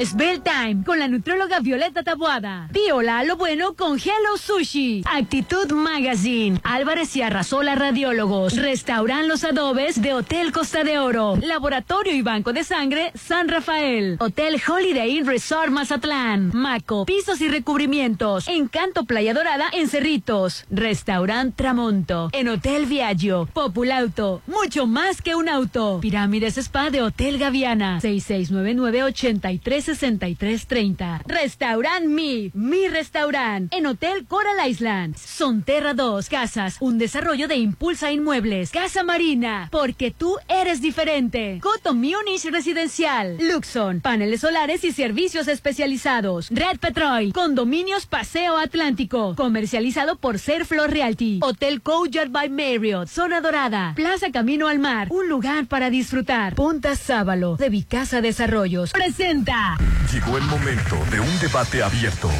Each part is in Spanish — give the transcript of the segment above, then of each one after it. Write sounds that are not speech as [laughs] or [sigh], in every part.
Spell Time con la nutróloga Violeta Tabuada. Viola lo bueno con Hello Sushi. Actitud Magazine. Álvarez y Arrasola Radiólogos. Restauran Los Adobes de Hotel Costa de Oro. Laboratorio y Banco de Sangre San Rafael. Hotel Holiday Inn Resort Mazatlán. Maco. Pisos y recubrimientos. Encanto Playa Dorada en Cerritos. Restaurant Tramonto. En Hotel Viaggio. Populauto. Mucho más que un auto. Pirámides Spa de Hotel Gaviana. 6699 83 6330. Restaurant Mi, Mi Restaurant, en Hotel Coral Island. Sonterra 2, Casas, un desarrollo de Impulsa Inmuebles. Casa Marina, porque tú eres diferente. Coto Munich Residencial. Luxon, paneles solares y servicios especializados. Red Petrol, condominios Paseo Atlántico. Comercializado por Serflor Realty. Hotel Courtyard by Marriott. Zona Dorada. Plaza Camino al Mar. Un lugar para disfrutar. Punta Sábalo, de Vicasa Desarrollos. Presenta. Llegó el momento de un debate abierto.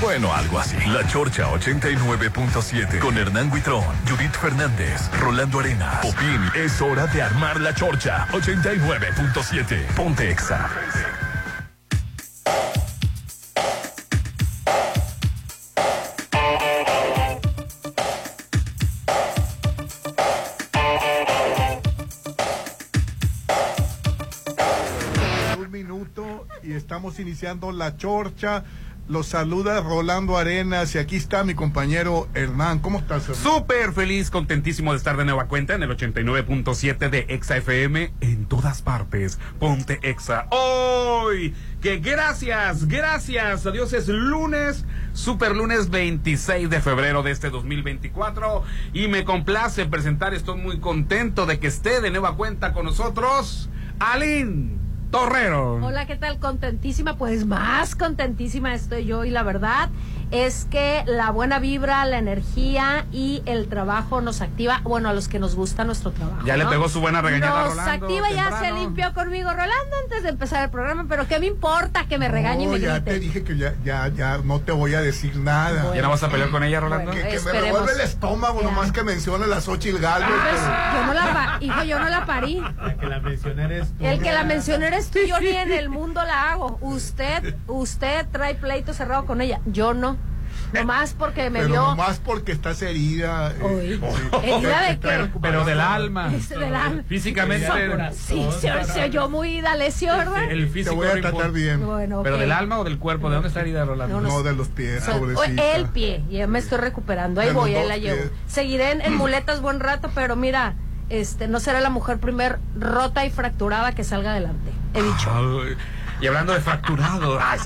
Bueno, algo así. La Chorcha 89.7 con Hernán Guitrón, Judith Fernández, Rolando Arena, Popín. Es hora de armar la Chorcha 89.7. Ponte Exa. Y estamos iniciando la chorcha. Los saluda Rolando Arenas y aquí está mi compañero Hernán. ¿Cómo estás, Hernán? Súper feliz, contentísimo de estar de nueva cuenta en el 89.7 de Exa FM en todas partes. Ponte Exa. Hoy, que gracias, gracias a Dios es lunes, super lunes 26 de febrero de este 2024 y me complace presentar, estoy muy contento de que esté de nueva cuenta con nosotros, Aline Torrero. Hola, ¿qué tal? Contentísima, pues más contentísima estoy yo y la verdad es que la buena vibra, la energía y el trabajo nos activa, bueno, a los que nos gusta nuestro trabajo. Ya le pegó su buena regañada a Nos Rolando activa, ya se temprano. limpió conmigo Rolando antes de empezar el programa, pero ¿qué me importa que me regañe y No, me ya grite? te dije que ya, ya, ya no te voy a decir nada. ¿Ya no vas a pelear con ella, Rolando? Bueno, que, que me revuelve el estómago Ya. nomás que menciona la Xochitl Galvez. Pues, pero- yo no la hijo, yo no la parí. La que la mencioné eres tú. El que la mencioné eres tú, yo ni en [laughs] el mundo la hago. Usted, usted trae pleito cerrado con ella, yo no. Nomás porque me pero vio. nomás porque estás herida. eh. [laughs] ¿Herida de qué? Pero, pero del alma. Es [laughs] del alma. Físicamente. Sí, se, se oyó muy D'Alessio, ¿verdad? El Te físico voy a tratar bien. Bueno, ¿Pero ok. del alma o del cuerpo? ¿De dónde está herida, Rolando? No, No de los pies, pobrecita. el pie, ya me estoy recuperando. Ahí De voy, ahí la llevo. pies. Seguiré en, en muletas buen rato, pero mira, este, no será la mujer primer rota y fracturada que salga adelante. He dicho. Y hablando de fracturado, [laughs] ay,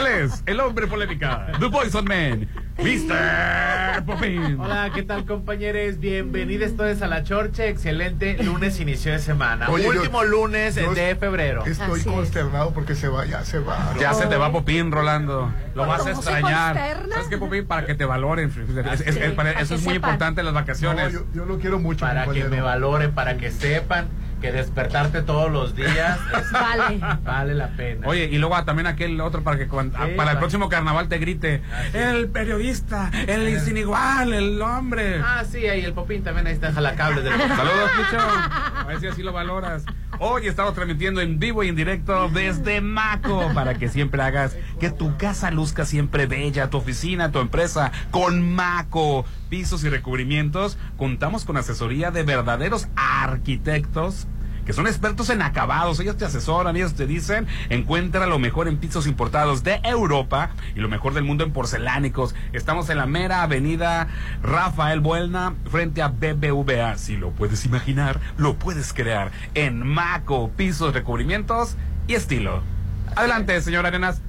él es el hombre polémica, The Poison Man, Mr. Popin. Hola, ¿qué tal compañeros? Bienvenidos todos a la Chorcha. Excelente lunes inicio de semana. Oye, yo- Último lunes yo- de febrero. Estoy Así es. consternado porque se va, ya se va. Ya se te va Popín, Rolando. Lo vas a ¿Cómo se extrañar. ¿Sabes qué, Popín? Para que te valoren. Es- es- Sí, es- para- para eso es muy sepan. importante en las No, vacaciones. yo, yo lo quiero mucho. Para que me valoren, para que sepan que despertarte todos los días [laughs] es- Vale. vale la pena. Oye, y luego ah, también aquel otro para que cuando- ah, Sí, para el próximo carnaval te grite Así el periodista, el sin igual, el hombre. Ah, sí, ahí el Popín también ahí está en jalacables del [laughs] Saludos, Picho. [laughs] A ver si así lo valoras. Hoy estamos transmitiendo en vivo y en directo desde Maco para que siempre hagas que tu casa luzca siempre bella, tu oficina, tu empresa con Maco. Pisos y recubrimientos. Contamos con asesoría de verdaderos arquitectos que son expertos en acabados. Ellos te asesoran, ellos te dicen, encuentra lo mejor en pisos importados de Europa y lo mejor del mundo en porcelánicos. Estamos en la mera avenida Rafael Buelna, frente a BBVA. Si lo puedes imaginar, lo puedes crear en Maco, pisos, recubrimientos y estilo. Adelante, señor Arenas.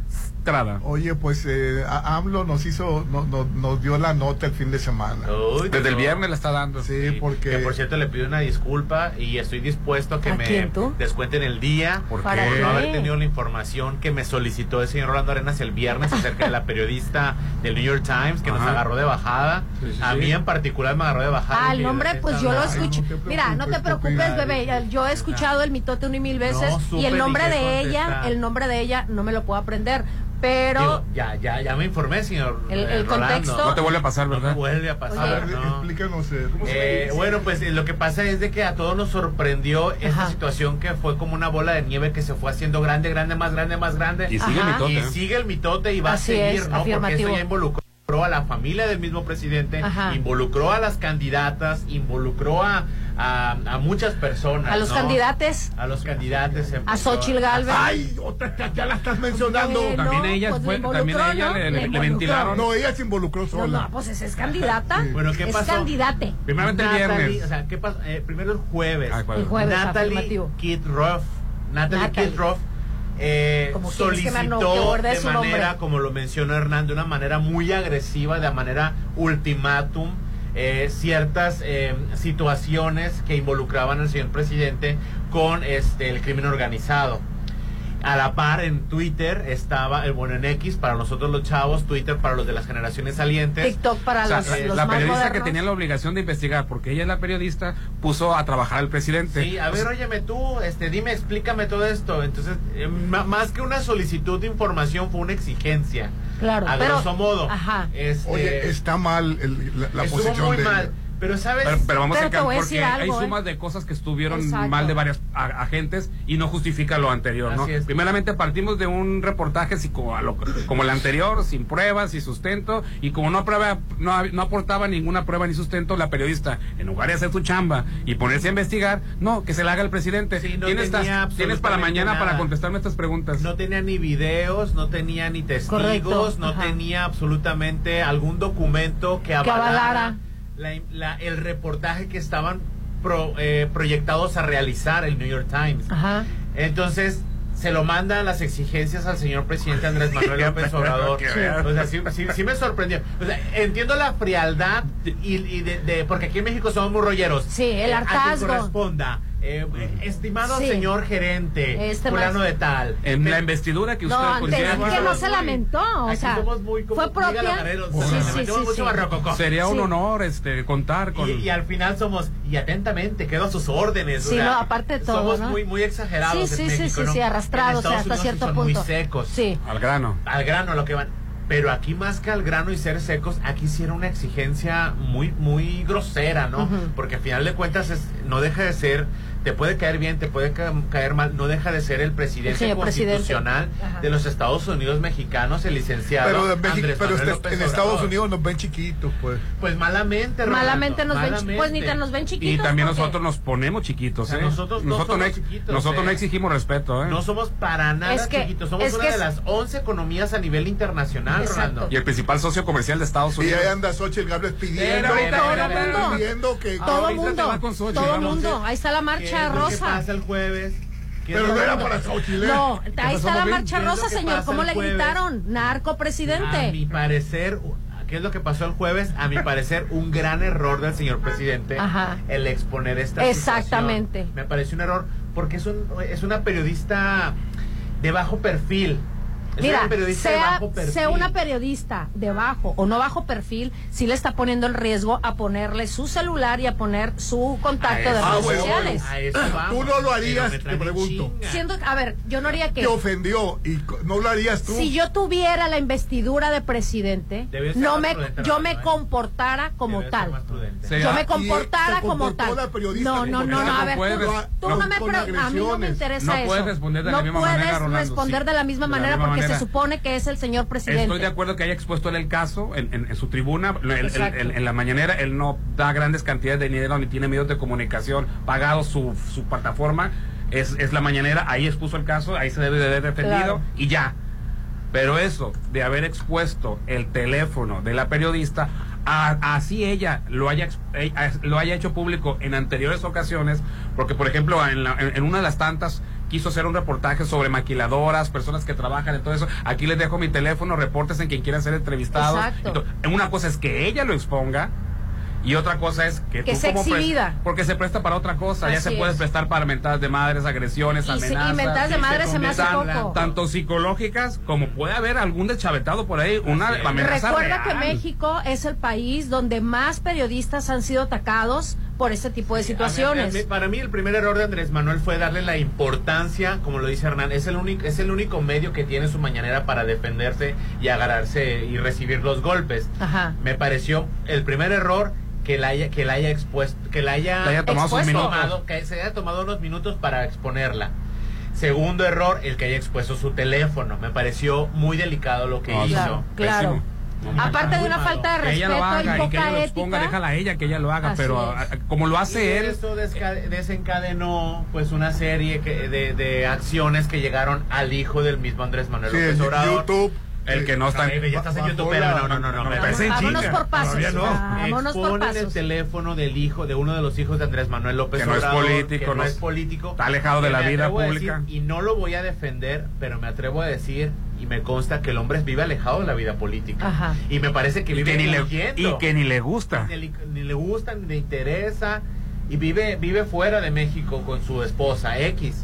Oye, pues eh, a- AMLO nos hizo, no- no- nos dio la nota el fin de semana. Uy, Desde el viernes la está dando. Sí, porque Que por cierto le pido una disculpa y estoy dispuesto a que ¿A me quién, descuenten el día ¿Por Para qué? por no haber tenido la información que me solicitó el señor Rolando Arenas el viernes acerca de la periodista del New York Times que nos agarró de bajada. Sí, sí, a sí. mí en particular me agarró de bajada. Ah, el Que nombre, pues yo lo escucho. Mira, no te preocupes, bebé. Yo he escuchado el mitote una y mil veces. Y el nombre de ella, el nombre de ella, no me lo puedo aprender. Pero. Digo, ya, ya, ya me informé, señor. El- eh, el Rolando. contexto- No te vuelve a pasar, No ¿verdad? vuelve a A pasar. ver, no. explícanos. eh, ¿cómo se Eh, dice? bueno, pues eh, lo que pasa es de que a todos nos sorprendió esta Ajá. situación que fue como una bola de nieve que se fue haciendo grande, grande, más grande, más grande. Y sigue Ajá. el mitote. Y ¿eh? sigue el mitote y va Así a seguir, es, ¿no? Porque eso ya involucró a la familia del mismo presidente, Ajá. involucró a las candidatas, involucró a, a, a muchas personas. a los ¿no? candidatos. A los candidatos. A Xochitl Galvez. Ay, otra ya la estás mencionando. Bueno. También No, ella pues fue, le también a ella ¿no? le, Le le- le involucró. ventilaron. No, ella se involucró sola. no, pues esa es candidata. Bueno, ¿qué es pasó? candidate. Primeramente el viernes. O sea, ¿qué pasó? Eh, primero el jueves. Ah. El jueves, Natalie. Kidroff. Natalie, Natalie. Kidroff eh, Como que que solicitó de manera, nombre. como lo mencionó Hernán, de una manera muy agresiva, de manera ultimátum, eh, ciertas eh, situaciones que involucraban al señor presidente con este el crimen organizado. A la par en Twitter estaba, el bueno en X para nosotros los chavos, Twitter para los de las generaciones salientes. TikTok para O sea, los, la- los la más periodista que tenía la obligación de investigar, porque ella es la periodista, puso a trabajar al presidente. Sí, a ver, óyeme tú, este, dime, explícame todo esto. Entonces, eh, más que una solicitud de información, fue una exigencia. Claro, a pero- grosso modo. ajá. Este, Oye, está mal el- la, la posición muy de mal. Pero, ¿sabes? Pero, pero vamos Pero a a porque algo, hay ¿eh? sumas de cosas que estuvieron Exacto. mal de varias a- agentes y no justifica lo anterior, ¿no? Así es. Primeramente partimos de un reportaje lo- como el anterior, sin pruebas y sustento, y como no, prueba, no, no aportaba ninguna prueba ni sustento, la periodista, en lugar de hacer su chamba y ponerse a investigar, no, que se la haga el presidente. Sí, no tienes, tenía tas- tienes para mañana para contestarme estas preguntas. No tenía ni videos, no tenía ni testigos, Correcto, no ajá. tenía absolutamente algún documento que Que avalara, avalara. La- la- el reportaje que estaban pro- eh, proyectados a realizar el New York Times. Ajá. Entonces, se lo mandan las exigencias al señor presidente Andrés Manuel [laughs] López Obrador. Que. O sea, sí, sí- sí me sorprendió. O sea, entiendo la frialdad y, y de, de- porque aquí en México somos muy rolleros. Sí, el Eh, a quien hartazgo. corresponda. Eh, estimado Sí. señor gerente, Este fulano más- de tal. En la investidura que usted No, antes que no se lamentó, o sea, somos muy como fue propia. Sí, sí, sí, mucho sí. Sería un Sí. honor este contar con... Y, y al final somos, y atentamente, quedo a sus órdenes. o Sí, sea, no, aparte de todo, Somos ¿no? muy, muy exagerados. Sí, sí, en sí, México, sí, ¿no? sí, arrastrados, o sea, hasta sí cierto son punto. Muy secos. Sí. Al grano. Al grano lo que van. Pero aquí más que al grano y ser secos, aquí sí era una exigencia muy, muy grosera, ¿no? Porque al final de cuentas es, no deja de ser, te puede caer bien, te puede ca- caer mal, no deja de ser el presidente El constitucional de los Estados Unidos mexicanos, el licenciado Pero, de México- Andrés pero este- en. Estados Unidos nos ven chiquitos, pues. Pues malamente, Rolando, Malamente nos ven, malamente. pues ni tan nos ven chiquitos. Y también porque- nosotros nos ponemos chiquitos, O sea, ¿eh? nosotros no somos ex- chiquitos, nosotros ¿eh? no exigimos respeto, ¿eh? No somos para nada Es que- chiquitos, somos es una que de es- las 11 economías a nivel internacional, Exacto. Rolando. Y el principal socio comercial de Estados Y Unidos. ahí anda Xochitl Gálvez pidiendo, pidiendo que... Todo te mundo, todo vamos. mundo. Ahí está la ¿Qué marcha es lo que rosa. pasa el jueves? ¿Qué es Pero no era para Xochitl. ¿eh? No, ahí está la marcha ¿Qué rosa, señor. pasa ¿Cómo el le jueves? gritaron? Narco A mi presidente. parecer, ¿qué es lo que pasó el jueves? A mi parecer, un gran error del señor presidente Ajá. el exponer esta Exactamente. situación. Me parece un error porque es, un, es una periodista de bajo perfil. Mira, sea, sea una periodista de bajo o no bajo perfil, sí le está poniendo el riesgo a ponerle su celular y a poner su contacto A de eso redes Ah, bueno, sociales. Vamos. Tú no lo harías, te pregunto. Siendo, a ver, yo no haría que Te ofendió y no lo harías tú. si yo tuviera la investidura de presidente, no me, prudente, yo me comportara como Debe tal. Yo me comportara como tal. No, no, no, no, a ver, No puedes tú, no, no me a mí no me interesa No eso. puedes responder de la no misma puedes manera, Rolando, responder de la misma manera porque se supone que es el señor presidente. Estoy de acuerdo que haya expuesto él el caso en, en- en su tribuna, en, en- en- en la mañanera, él no da grandes cantidades de dinero ni tiene medios de comunicación pagados su, su plataforma, es, es la mañanera, ahí expuso el caso, ahí se debe de haber defendido Claro. y ya. Pero eso de haber expuesto el teléfono de la periodista, a- así ella lo haya, eh, lo haya hecho público en anteriores ocasiones, porque por ejemplo en, la- en- en una de las tantas quiso hacer un reportaje sobre maquiladoras, personas que trabajan en todo eso. Aquí les dejo mi teléfono, reportes en quien quiera ser entrevistado. Exacto. Una cosa es que ella lo exponga. Y otra cosa es que, Que tú sea como exhibida. porque se presta para otra cosa, ya se puede es. prestar para mentadas de madres, agresiones, Y, se- y amenazas. mentadas de Sí, madre se me hace conviertan poco. tanto psicológicas como puede haber algún deschavetado por ahí, una amenaza Recuerda que. México es el país donde más periodistas han sido atacados por este tipo de situaciones. A mí- Para mí el primer error de Andrés Manuel fue darle la importancia, como lo dice Hernán, es el único es el único medio que tiene su mañanera para defenderse y agarrarse y recibir los golpes. Ajá. Me pareció el primer error que la haya que la haya expuesto, que la haya, haya tomado sus que se haya tomado unos minutos para exponerla. Segundo error, el que haya expuesto su teléfono. Me pareció muy delicado lo que No, hizo. Claro, claro. Aparte de una malo. falta de que ella lo respeto haga y y que poca ella lo exponga, ética. déjala a ella que ella lo haga, Así pero es. a- a- como lo Y hace él, Eso desca- desencadenó pues una serie que- de, de acciones que llegaron al hijo del mismo Andrés Manuel Sí, López en Obrador. YouTube. el que no está ya estás en Bajo YouTube, pero no, no, no, no, no, me parece Vámonos por pasos. No. Vámonos por Exponen el pasos. teléfono del hijo, de uno de los hijos de Andrés Manuel López Que no es Obrador, político, que no no es político. está alejado de la vida pública. decir, y no lo voy a defender, pero me atrevo a decir, y me consta que el hombre vive alejado de la vida política. Ajá. Y me parece que y vive que, ni le, y que ni le gusta. ni le, ni le gusta, ni le interesa, y vive, vive fuera de México con su esposa X.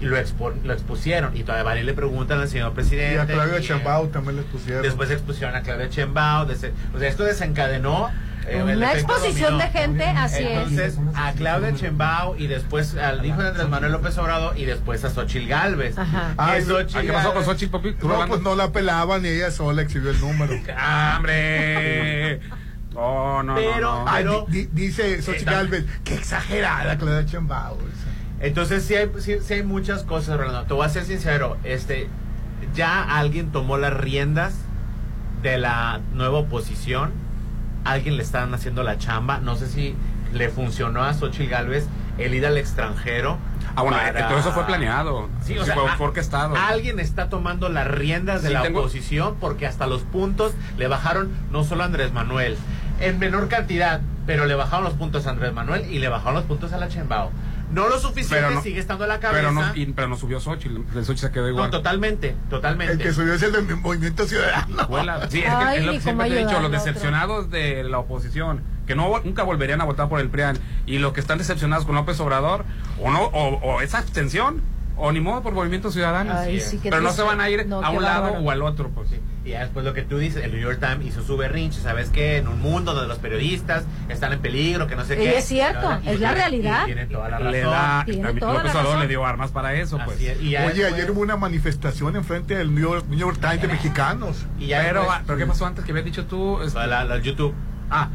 Y lo, expo- lo expusieron. Y todavía van y le preguntan al señor presidente. Y a Claudia y, eh, también les pusieron. Después expusieron a Claudia Chembao. dese- o sea, esto desencadenó. Eh, Una exposición dominó. de gente, así es. Entonces, a Claudia Chembao y después al hijo de Andrés Manuel López Obrador y después a Xochil Gálvez. Ajá. Que Ay, Xochitl ¿A ¿Qué pasó con Xochitl, papi? ¿Tú No, pues no la pelaban y ella sola exhibió el número. [laughs] ¡Ah, hombre! No, no, Pero- no, no. Ay, Pero- di- di- dice Xochitl Está- Galvez, qué exagerada Claudia Chambao. o sea. Entonces sí hay, sí, sí hay muchas cosas, Rolando. Te voy a ser sincero, este, ya alguien tomó las riendas de la nueva oposición, alguien le están haciendo la chamba, no sé si le funcionó a Xochitl Galvez el ir al extranjero. Ah, bueno, para- todo eso fue planeado. Sí, o Sí, sea, fue, fue orquestado. Alguien está tomando las riendas de Sí, la tengo- oposición porque hasta los puntos le bajaron no solo a Andrés Manuel, en menor cantidad, pero le bajaron los puntos a Andrés Manuel y le bajaron los puntos a la Chembao. No lo suficiente, Pero no- sigue estando a la cabeza. pero, no, y- pero no subió Xochitl. El Xochitl se quedó No, igual. totalmente, totalmente. El que subió es el del Movimiento Ciudadano. Escuela. Sí, es, Ay, que es lo que siempre te he dicho, los al otro. decepcionados de la oposición, que no nunca volverían a votar por el PRIAN, y los que están decepcionados con López Obrador, o no, o, o esa abstención, o ni modo por Movimiento Ciudadano. Ay, sí, Pero no se van a ir No, a un lado bárbaro. o al otro, pues. Sí. Y ya después lo que tú dices, el New York Times hizo su berrinche, ¿sabes qué? En un mundo donde los periodistas están en peligro, que no sé Y qué. es cierto, es la realidad. Tiene toda la razón. Le da, Tiene toda López la razón. le dio armas para eso, pues. Es. Oye, después- ayer hubo una manifestación enfrente del New York, New York Times de mexicanos. y ya Pero, después- pero ¿qué pasó antes que habías dicho tú? Este, la, la YouTube. Ah,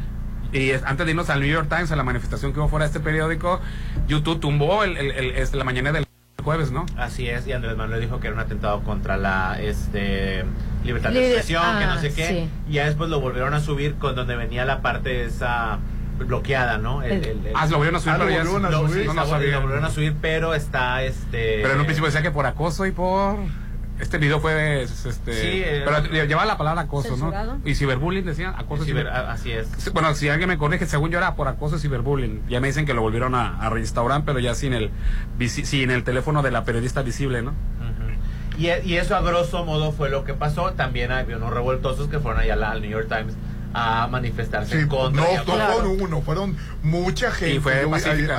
y es- antes de irnos al New York Times, a la manifestación que hubo fuera de este periódico, YouTube tumbó el, el- el- la mañana del jueves, ¿no? Así es, y Andrés Manuel dijo que era un atentado contra la este libertad de expresión, que no ah, sé qué. sí. Y ya después lo volvieron a subir con donde venía la parte esa bloqueada, ¿no? El- El- el- Ah, se lo volvieron a subir, Ah, lo pero ya volvieron a lo- subir. sí, no, no está- sabía. lo volvieron a subir, pero está este. Pero en un principio decía que por acoso y por... Este video fue, este... Sí, eh, pero llevaba la palabra acoso, ¿Censurado? ¿no? Y ciberbullying decía, acoso ciber- ciber... así es. Bueno, si alguien me corrige, según yo era por acoso y ciberbullying. Ya me dicen que lo volvieron a, a restaurar, pero ya sin el, visi- sin el teléfono de la periodista visible, ¿no? Ujú. Y, y eso a grosso modo fue lo que pasó. También había unos revoltosos que fueron allá al New York Times a manifestarse Sí, en no, contra. no favor. Claro. fueron uno, fueron mucha gente. Y fue Yo a-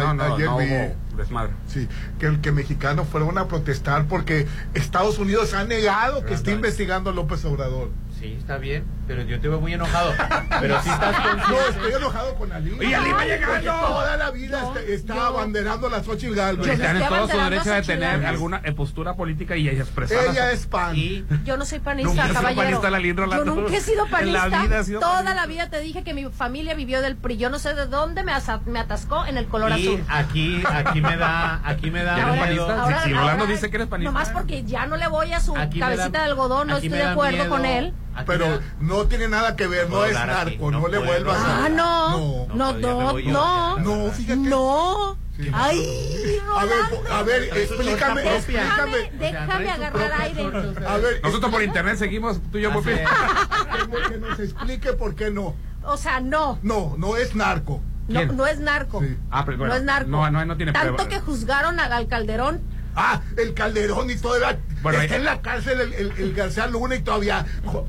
¿no? No, ayer no vi, hubo desmadre. Sí, que, que mexicanos fueron a protestar porque Estados Unidos ha negado que está Ajá. investigando a López Obrador. Sí, está bien, pero yo te veo muy enojado. Pero si estás [laughs] No, consciente. estoy enojado con Ali. ¡Y Ali va llegando! Toda la vida No, está, está yo- abanderando a la Xochitl Galvez. Yo no Están en todo su derecho de tener alguna eh, postura política y expresarla. Ella es pan. Y Yo no soy panista, Nunca caballero. panista, la Lin Yo Rolando. nunca he sido panista. la vida sido Toda panista. la vida te dije que mi familia vivió del PRI. Yo no sé de dónde me, asa- me atascó en el color y azul. aquí, aquí me da, aquí me da ¿Ya eres panista? Si- si Rolando dice que eres panista. Nomás porque ya no le voy a su Aquí me da- cabecita de algodón, no estoy de acuerdo miedo. con él. Pero no tiene nada que ver, no, puedo es narco, no no, le vuelvas a... Ah, no. No. No, No, no, no. No, fíjate. No. Sí. Ay, A ver, a ver, no explícame, explícame. Déjame, déjame agarrar aire. A ver, Nosotros por internet seguimos, tú y yo, que, nos explique por qué no. O sea, no. No, no es narco. No, no es narco. Sí. Ah, pero bueno, no es narco. no, no, no tiene Tanto prueba. que juzgaron al, al Calderón Ah, el Calderón y todavía Bueno, está ahí- en la cárcel el, el, el García Luna y todavía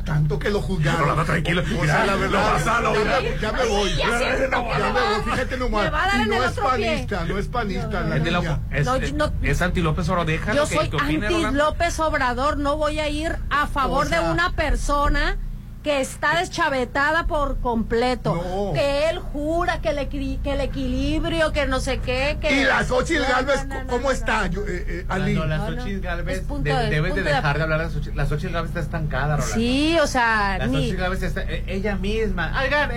tanto que lo juzgaron. Rolando, tranquilo. O Mira, la verdad, ya, me, ya me voy. Ya me voy, fíjate nomás. Y no es pie. panista, no es panista. la Es, de la- niña. es, No, es- no- es anti López Obrador, déjalo Yo que, soy que opine, anti. López Obrador, no voy a ir a favor O sea- de una persona que está deschavetada por completo. No. Que él jura que el, equi- que el equilibrio, que no sé qué. Que Y la Xochitl Galvez, no, no, ¿cómo no, está? no. Yo, eh, eh, Ali. La No. Xochitl Galvez, de- de- debes de dejar de hablar de Xochitl. La Xochitl Galvez está estancada, Rolando. Sí, o sea, La ni- Xochitl Galvez está, eh, ella misma. Oigan, eh,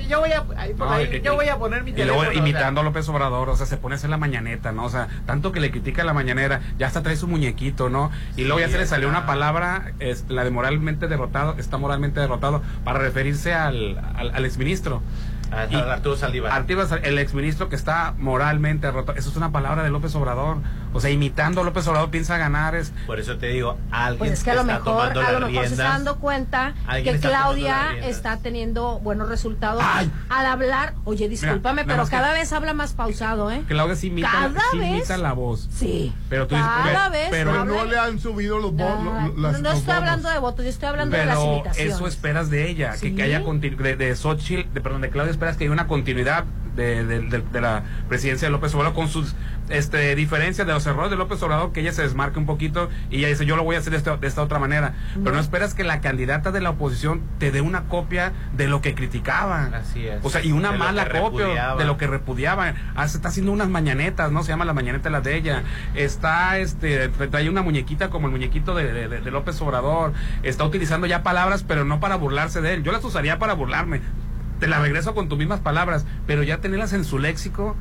eh, yo voy a, por ahí, y- yo y- voy a poner mi Y teléfono. luego o sea. imitando a López Obrador, o sea, se pone a hacer la mañaneta, ¿no? O sea, tanto que le critica la mañanera, ya hasta trae su muñequito, ¿no? Y luego ya se le salió una palabra, es, la de moralmente derrotado, está moralmente derrotado, para referirse al, al, al exministro. Y- Arturo Saldívar. Arturo el exministro que está moralmente derrotado. Eso es una palabra de López Obrador. O sea, imitando a López Obrador piensa ganar. Es, Por eso te digo, alguien Pues es que a lo está mejor, tomando a lo las mejor se está dando cuenta que está Claudia está teniendo buenos resultados Ay. al hablar. Oye, discúlpame, pero que- cada vez habla más pausado, ¿eh? Claudia sí imita, Cada sí vez- imita la voz. Sí. Pero tú dices, cada vez pero no le han subido los, las- no, estoy hablando de votos, yo estoy hablando de las Pero imitaciones. eso esperas de ella, que, Sí. que haya continu- de, de Xochitl, de, perdón, de Claudia, esperas que haya una continuidad de, de- de- de la presidencia de López Obrador con sus este, diferencias de los errores de López Obrador, que ella se desmarque un poquito y ella dice, yo lo voy a hacer de esta, de esta otra manera. Pero no esperas que la candidata de la oposición te dé una copia de lo que criticaba. Así es. O sea, y una De mala copia repudiaba. de lo que repudiaba. Ah, se está haciendo unas mañanetas, ¿no? Se llama la mañaneta la de ella. Está, este, trae una muñequita como el muñequito de, de- de López Obrador. Está utilizando ya palabras, pero no para burlarse de él. Yo las usaría para burlarme. Te las regreso con tus mismas palabras, pero ya tenerlas en su léxico,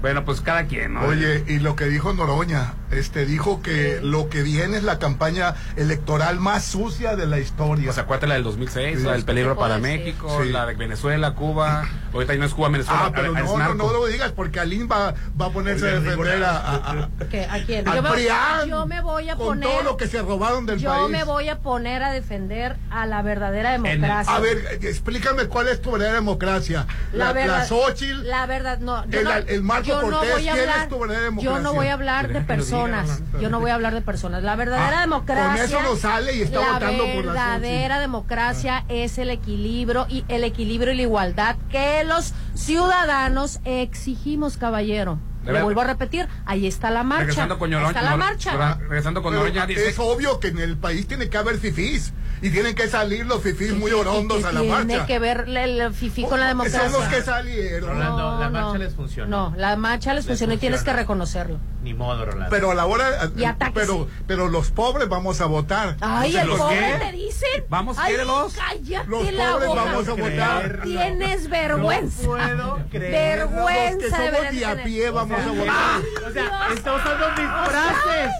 bueno, pues cada quien, ¿no? Oye, y lo que dijo Noroña, este dijo que lo que viene es la campaña electoral más sucia de la historia. O sea, acuérdate la del 2006, Sí. la del peligro ¿Qué para? México, Sí. la de Venezuela, Cuba. [clears throat] Ahorita no es Cuba, Venezuela. ah, pero es no, no, narco. no lo digas porque Alín va, va a ponerse a defender a, a- a-. ¿A quién? Yo yo me voy a con poner. todo lo que se robaron del yo país. me voy a poner a defender a la verdadera el- democracia. A ver, eh, explícame cuál es tu verdadera democracia. La, la verdad, la Xochitl, la verdad, no, yo el- no, el Marco yo no Cortés, voy a ¿quién es hablar, tu verdadera yo no democracia? voy a hablar de personas, yo no voy a hablar de personas. La verdadera Ah, democracia, con eso no sale y está la votando por la verdadera Xochitl. democracia es el equilibrio y el equilibrio y la igualdad que los ciudadanos exigimos, caballero. Le ver- vuelvo a repetir, ahí está la marcha. Regresando con Noroña. está la marcha. Regresando con dice es obvio que en el país tiene que haber fifís y tienen que salir los fifís muy ¿Y orondos a la tiene marcha. que ver el, el fifí con la democracia? Son los que salieron. Rolando, la marcha les funcionó. No, la marcha les, Les funcionó y tienes que funciona. reconocerlo. Ni modo, Rolando. Pero a la hora, Y atáquese. pero, pero los pobres vamos a votar. Ay, ¿Los el qué? pobre te dicen. Vamos, Ay, quiérelos. cállate Los la pobres boca. vamos a votar. Tienes vergüenza. No puedo creer. Los que vergüenza somos de a pie vamos a votar. Ah, O sea, está usando disfraces.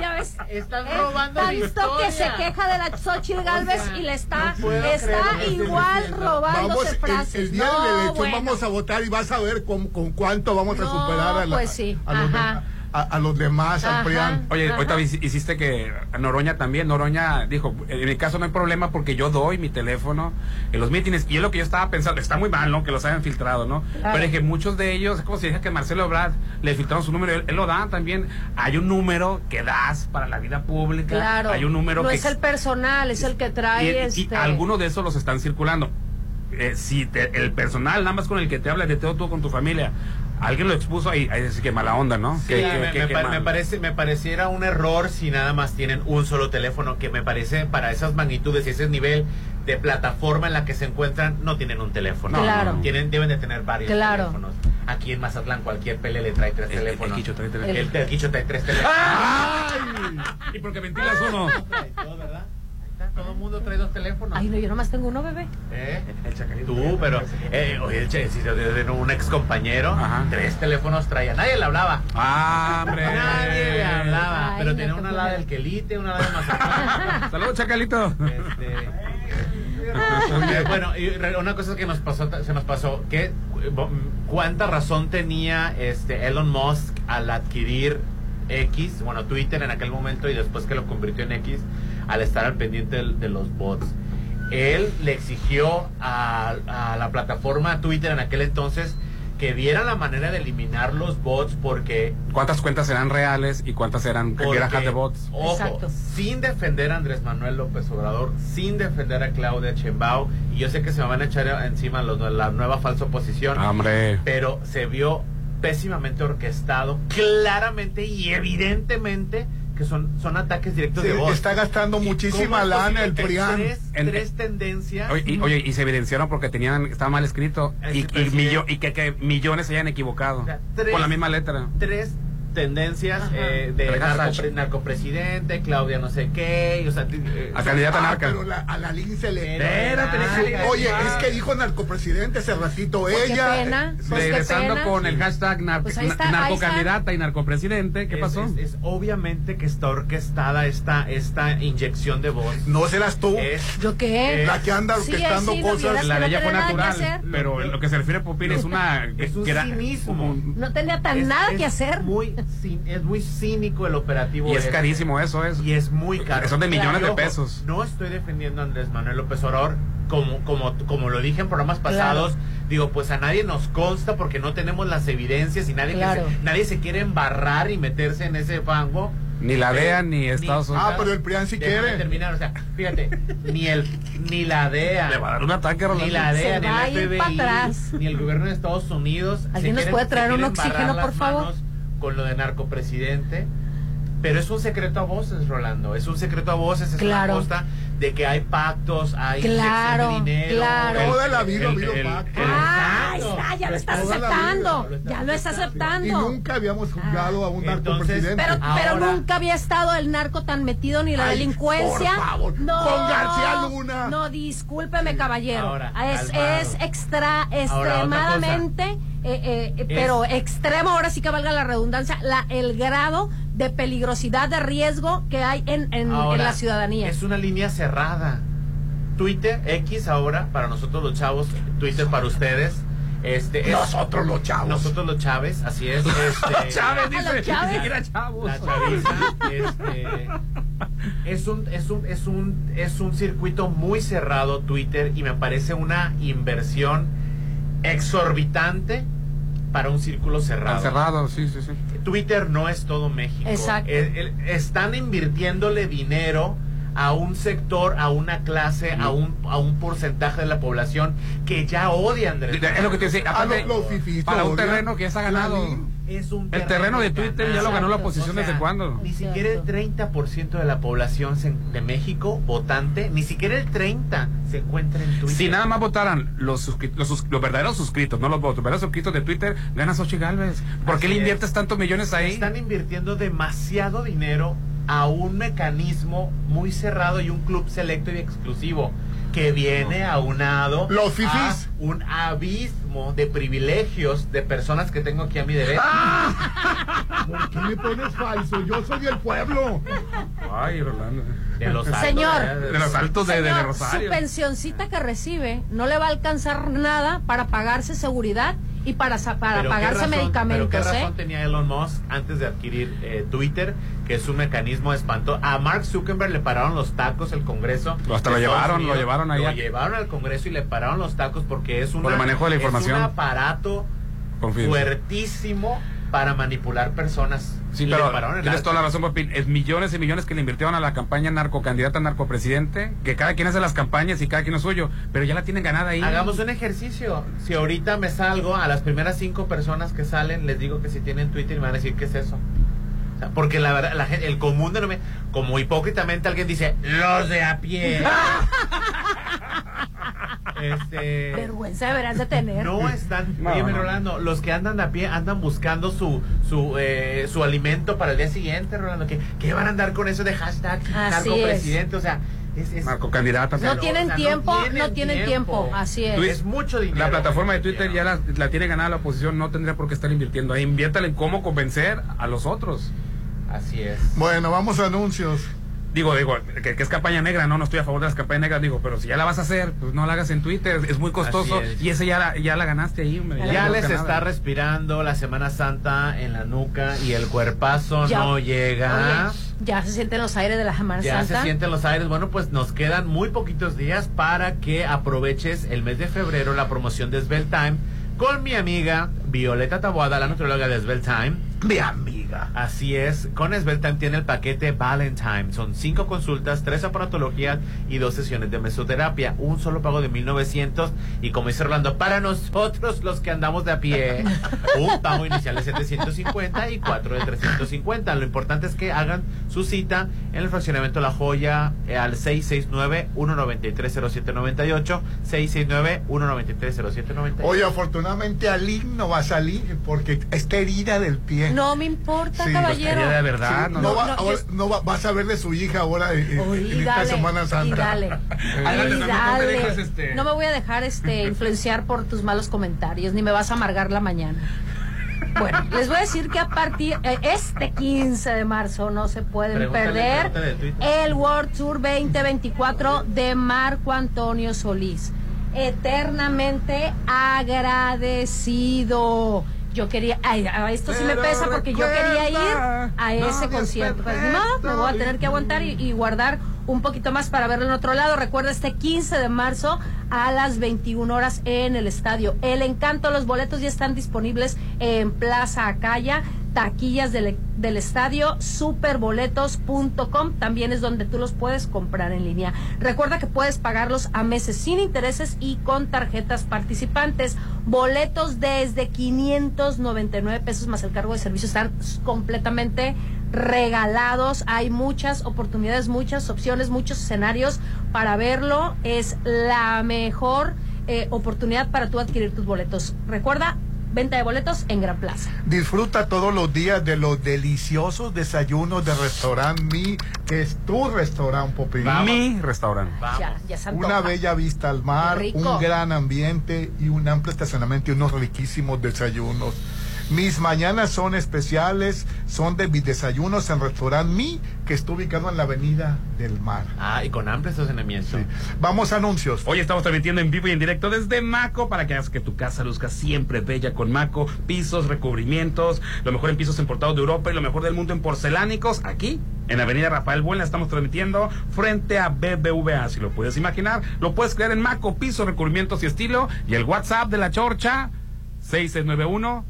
ya ves. Están Es robando mi tanto que se historia. queja de la Xochitl Galvez y le está, está igual robándose frases. el día no, de la elección bueno. vamos a votar y vas a ver con, con cuánto vamos a No, superar a, la- pues sí, a, los, ajá. A- a los demás, al. PRIAN. Oye, Ajá. ahorita hici- hiciste que Noroña también, Noroña dijo, en mi caso no hay problema porque yo doy mi teléfono en los mítines. Y es lo que yo estaba pensando, está muy mal, ¿no? Que los hayan filtrado, ¿no? Claro. Pero es que muchos de ellos, es como si dije que Marcelo Ebrard le filtraron su número, él, él lo da también. Hay un número que das para la vida pública. Claro. Hay un número no que... es el personal, es el que trae y este. algunos de esos los están circulando. Eh, si te- el personal, nada más con el que te habla de todo tú con tu familia, alguien lo expuso ahí, ahí dice que mala onda, ¿no? Sí, me, pa- parece, me pareciera un error si nada más tienen un solo teléfono, que me parece para esas magnitudes y ese nivel de plataforma en la que se encuentran, no tienen un teléfono. No, Claro. Tienen, deben de tener varios Claro. teléfonos. Aquí en Mazatlán cualquier pele le trae tres El- el teléfonos. Quicho trae tres. El, el Quicho trae tres teléfonos. ¿Y porque ventilas uno? Trae todo, ¿verdad? Está, Todo el mundo trae dos teléfonos. Ay, no, yo nomás tengo uno, bebé. ¿Eh? El chacalito. Tú, pero, eh, oye, el che- si tengo un ex compañero, Ajá. tres teléfonos traía. Nadie le hablaba. Ah, hombre. Nadie le hablaba. Ay, pero no, tenía una lada flojera. del Quelite, una lada de Mazatlán. [laughs] Saludos, chacalito. Este, Oye, bueno, y re- una cosa que nos pasó, se nos pasó, que cuánta razón tenía este Elon Musk al adquirir X, bueno, Twitter en aquel momento y después que lo convirtió en X, al estar al pendiente de, de los bots. Él le exigió a, a la plataforma Twitter en aquel entonces que vieran la manera de eliminar los bots porque ¿Cuántas cuentas eran reales y cuántas eran hack de bots? Ojo, Exacto. sin defender a Andrés Manuel López Obrador, sin defender a Claudia Chembao, y yo sé que se me van a echar encima los- la nueva falsa oposición, Ah, Hombre. pero se vio pésimamente orquestado, claramente y evidentemente que son, son ataques directos Sí, de voz. está gastando ¿Y muchísima lana el que PRIAN. Tres, En- tres tendencias. Oye, y, oye, y se evidenciaron porque tenían, estaba mal escrito Este y, y, presidente- millo- y que, que millones se hayan equivocado O sea, tres- con la misma letra. tres tendencias eh, de narcopre- narcopresidente, Claudia no sé qué, o sea, eh, A candidata Ah, narca. pero la- a la Lin se le... Espérate, Oye, es que dijo narcopresidente hace ratito Pues qué ella. pena. eh, Pues qué Regresando pena. con el hashtag nar- Pues está, narcocandidata y narcopresidente, ¿qué es- pasó? Es, es obviamente que está orquestada esta, esta inyección de voz. No serás tú. Es, ¿Yo qué? La que anda orquestando sí, no cosas. vieras la de no ella fue natural, pero lo que se refiere a Popín es una... Es un que era cinismo. como un- No tenía tan nada que hacer. Muy, es muy cínico el operativo. y es este. carísimo eso, es. Y es muy caro. Son de millones de Ojo, pesos. No estoy defendiendo a Andrés Manuel López Obrador, como, como, como lo dije en programas pasados. Digo, pues a nadie nos consta porque no tenemos las evidencias y nadie, Claro. se, nadie se quiere embarrar y meterse en ese fango. Ni la Eh, DEA ni Estados Unidos. Ah, pero el PRIAN sí quiere. terminar, o sea, fíjate, ni el ni la DEA, Le va a dar un ataque, Rolando. ni la DEA, Se ni a el FBI, atrás. ni el gobierno de Estados Unidos. ¿Alguien nos quieren- puede traer un oxígeno, por favor? manos Con lo de narcopresidente. Pero es un secreto a voces, Rolando. Es un secreto a voces. Es Claro. una costa de que hay pactos, hay Claro, de dinero. claro. Toda la vida ha habido pactos. el- Ah, está, ya lo estás aceptando. vida. Ya lo estás aceptando. Y nunca habíamos juzgado a un Entonces, narcopresidente. Pero, nunca había estado el narco tan metido ni la Ay, delincuencia. por favor, no, con García Luna. No, discúlpeme, caballero. Ahora, es, es extra, extremadamente, eh, eh, eh, pero extremo, ahora sí que valga la redundancia, la, el grado de peligrosidad, de riesgo que hay en, en, en la ciudadanía. Es una línea cerrada. Twitter, X ahora, para nosotros los chavos, Twitter para ustedes. Este, es- Nosotros los chavos. Nosotros los Chávez, así es. [laughs] Este, Chávez dice, los Chávez. ni siquiera chavos. La chaviza, este, es un, es un, es un, es un circuito muy cerrado Twitter y me parece una inversión exorbitante para un círculo cerrado. Cerrado, sí, sí, sí. Twitter no es todo México. Exacto. El- están invirtiéndole dinero a un sector, a una clase, a un, a un porcentaje de la población que ya odia a Andrés. Es lo que te decía, aparte, los- para un terreno que ya se ha ganado. Es un El terreno de Twitter ya lo ganó la oposición desde cuándo. Ni siquiera el 30% de la población de México votante, ni siquiera el 30 se encuentra en Twitter. Si nada más votaran los, suscri- los, sus- los verdaderos suscritos, no los votos, los verdaderos suscritos de Twitter, gana Xochitl Galvez. ¿Por qué le es. inviertes tantos millones ahí? Están invirtiendo demasiado dinero a un mecanismo muy cerrado y un club selecto y exclusivo que viene aunado Los a fifís. un abismo de privilegios de personas que tengo aquí a mi derecha. ¿Por qué me pones falso? Yo soy del pueblo. Ay, Rolando. De los altos, Señor. De los altos de, de, Rosario. Su pensioncita que recibe no le va a alcanzar nada para pagarse seguridad y para, sa- para Pero qué pagarse razón- medicamentos. Pero qué ¿eh? razón tenía Elon Musk antes de adquirir eh, Twitter, que es un mecanismo espantoso. A Mark Zuckerberg le pararon los tacos el Congreso. Hasta lo llevaron, lo llevaron ahí Lo llevaron al Congreso y le pararon los tacos porque es, una, Por el manejo de la es información. un aparato fuertísimo para manipular personas. Sí, le pero tienes toda la razón, Popín. Es millones y millones que le invirtieron a la campaña narcocandidata narcopresidente, que cada quien hace las campañas y cada quien es suyo, pero ya la tienen ganada ahí. Hagamos un ejercicio. Si ahorita me salgo a las primeras cinco personas que salen, les digo que si tienen Twitter me van a decir qué es eso. Sea, porque la verdad, la gente, el común de como hipócritamente alguien dice, los de a pie. [laughs] este, Vergüenza deberás de tener. no están, No, oye, no. Rolando, los que andan a pie andan buscando su su eh, su alimento para el día siguiente, Rolando, que, que van a andar con eso de hashtag Así narcopresidente, o sea, es, es- Narcocandidata. No pero- tienen o sea, tiempo, no tienen tiempo, así es. Es mucho dinero. La plataforma de Twitter ya la, la tiene ganada la oposición, no tendría por qué estar invirtiendo ahí. Inviértale en cómo convencer a los otros. Así es. Bueno, vamos a anuncios. Digo, digo, que, que es campaña negra, no, no estoy a favor de las campañas negras, digo, pero si ya la vas a hacer, pues no la hagas en Twitter, es muy costoso es. y ese ya la, ya la ganaste ahí, hombre, Ya les ganada. está respirando la Semana Santa en la nuca y el cuerpazo Ya- no llega. Oye, ya se sienten los aires de la Semana Ya Santa. se sienten los aires. Bueno, pues nos quedan muy poquitos días para que aproveches el mes de febrero la promoción de Svelte Time con mi amiga Violeta Taboada, la nutrióloga de Svelte Time. Mi amiga. Así es, con Svelte Time tiene el paquete Valentine. Son cinco consultas, tres aparatologías y dos sesiones de mesoterapia. Un solo pago de 1900 y como dice Orlando, para nosotros los que andamos de a pie, [laughs] un pago inicial de 750 y cuatro de 350. Lo importante es que hagan su cita en el fraccionamiento La Joya eh, al 669-193-0798, 669-193-0798. Oye, afortunadamente Ali no va a salir porque está herida del pie. No me importa, Sí, caballero. de verdad, Sí, no, no, no. va, no, ahora- es- no va- vas a ver de su hija ahora en, en- Oí, en esta dale, y dale. [laughs] Adelante, Y no me- no me dale. dejes, este- No me voy a dejar este [laughs] influenciar por tus malos comentarios, ni me vas a amargar la mañana. Bueno, les voy a decir que a partir eh, este 15 de marzo no se pueden Pregúntale, perder el World Tour 2024 de Marco Antonio Solís. Eternamente agradecido. Yo quería, ay, a esto sí me pesa porque yo quería ir a ese concierto. Pues, ni modo, me voy a tener que aguantar y, y guardar un poquito más para verlo en otro lado. Recuerda este 15 de marzo a las 21 horas en el estadio. El encanto, los boletos ya están disponibles en Plaza Acaya, taquillas del, estadio, superboletos.com. También es donde tú los puedes comprar en línea. Recuerda que puedes pagarlos a meses sin intereses y con tarjetas participantes. Boletos desde 599 pesos más el cargo de servicio están completamente regalados. Hay muchas oportunidades, muchas opciones, muchos escenarios para verlo. Es la mejor eh, oportunidad para tú adquirir tus boletos. Recuerda, venta de boletos en Gran Plaza. Disfruta todos los días de los deliciosos desayunos de restaurante Mi, que es tu restaurante, Popín. Mi restaurante. Ya, ya se Una bella vista al mar, un gran ambiente y un amplio estacionamiento y unos riquísimos desayunos. Mis mañanas son especiales, son de mis desayunos en restaurante Mi, que está ubicado en la avenida del mar. Ah, y con amplio estacionamiento. Sí. Vamos a anuncios. Hoy estamos transmitiendo en vivo y en directo desde Maco para que hagas que tu casa luzca siempre bella con Maco. Pisos, recubrimientos, lo mejor en pisos importados de Europa y lo mejor del mundo en porcelánicos. Aquí, en la avenida Rafael Buena, estamos transmitiendo frente a BBVA. Si lo puedes imaginar, lo puedes crear en Maco, pisos, recubrimientos y estilo. Y el WhatsApp de la Chorcha, 6691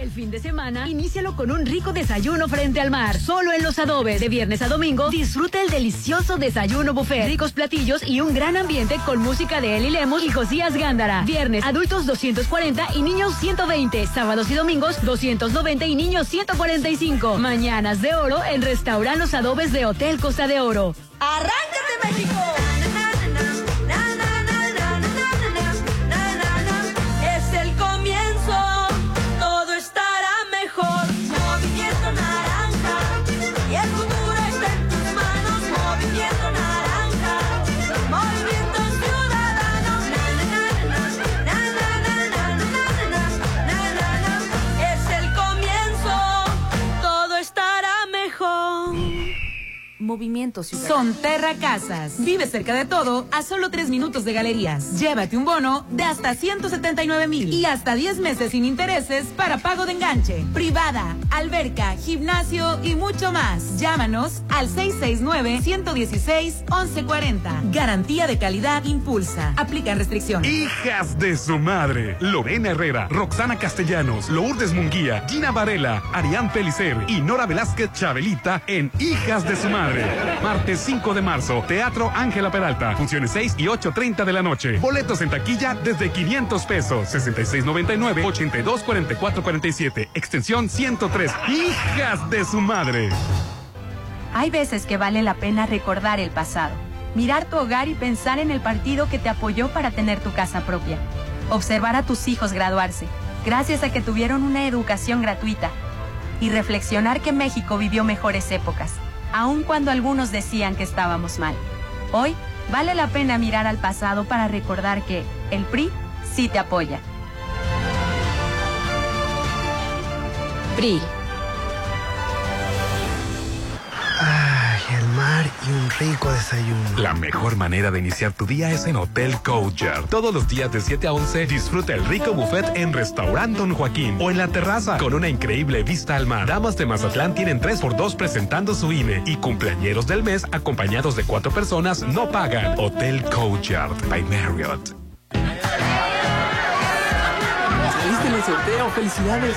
El fin de semana, inícialo con un rico desayuno frente al mar. Solo en Los Adobes. De viernes a domingo, disfruta el delicioso desayuno buffet. Ricos platillos y un gran ambiente con música de Eli Lemos y Josías Gándara. Viernes, adultos 240 y niños 120. Sábados y domingos, 290 y niños 145. Mañanas de oro en Restaurant Los Adobes de Hotel Costa de Oro. ¡Arráncate, México! Movimiento Ciudadano. Son Terra Casas. Vive cerca de todo a solo tres minutos de galerías. Llévate un bono de hasta 179 mil y hasta 10 meses sin intereses para pago de enganche. Privada, alberca, gimnasio y mucho más. Llámanos al 669-116-1140. Garantía de calidad impulsa. Aplican restricciones. Hijas de su madre. Lorena Herrera, Roxana Castellanos, Lourdes Munguía, Gina Varela, Arián Pelicer y Nora Velázquez Chabelita en Hijas de su madre. Martes 5 de marzo, Teatro Ángela Peralta. Funciones 6 y 8.30 de la noche. Boletos en taquilla desde 500 pesos. 6699-824447. Extensión 103. Hijas de su madre. Hay veces que vale la pena recordar el pasado, mirar tu hogar y pensar en el partido que te apoyó para tener tu casa propia, observar a tus hijos graduarse, gracias a que tuvieron una educación gratuita, y reflexionar que México vivió mejores épocas, aun cuando algunos decían que estábamos mal. Hoy vale la pena mirar al pasado para recordar que el PRI sí te apoya. PRI. El mar y un rico desayuno. La mejor manera de iniciar tu día es en Hotel Courtyard. Todos los días de 7 a 11 disfruta el rico buffet en Restaurant Don Joaquín o en la terraza con una increíble vista al mar. Damas de Mazatlán tienen 3x2 presentando su INE y cumpleañeros del mes acompañados de cuatro personas no pagan. Hotel Courtyard by Marriott. Saliste en el sorteo, felicidades.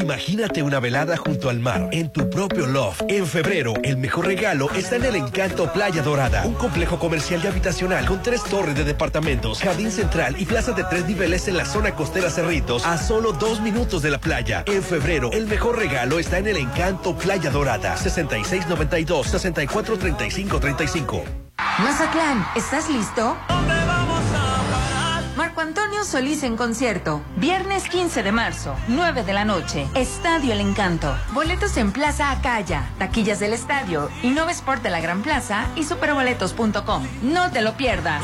Imagínate una velada junto al mar, en tu propio loft. En febrero, el mejor regalo está en el Encanto Playa Dorada, un complejo comercial y habitacional con tres torres de departamentos, jardín central y plaza de tres niveles en la zona costera Cerritos, a solo dos minutos de la playa. En febrero, el mejor regalo está en el Encanto Playa Dorada, 6692 643535. Mazatlán, ¿estás listo? Antonio Solís en concierto. Viernes 15 de marzo, 9 de la noche. Estadio El Encanto. Boletos en Plaza Acaya, taquillas del estadio, Innova Sport de la Gran Plaza y superboletos.com. No te lo pierdas.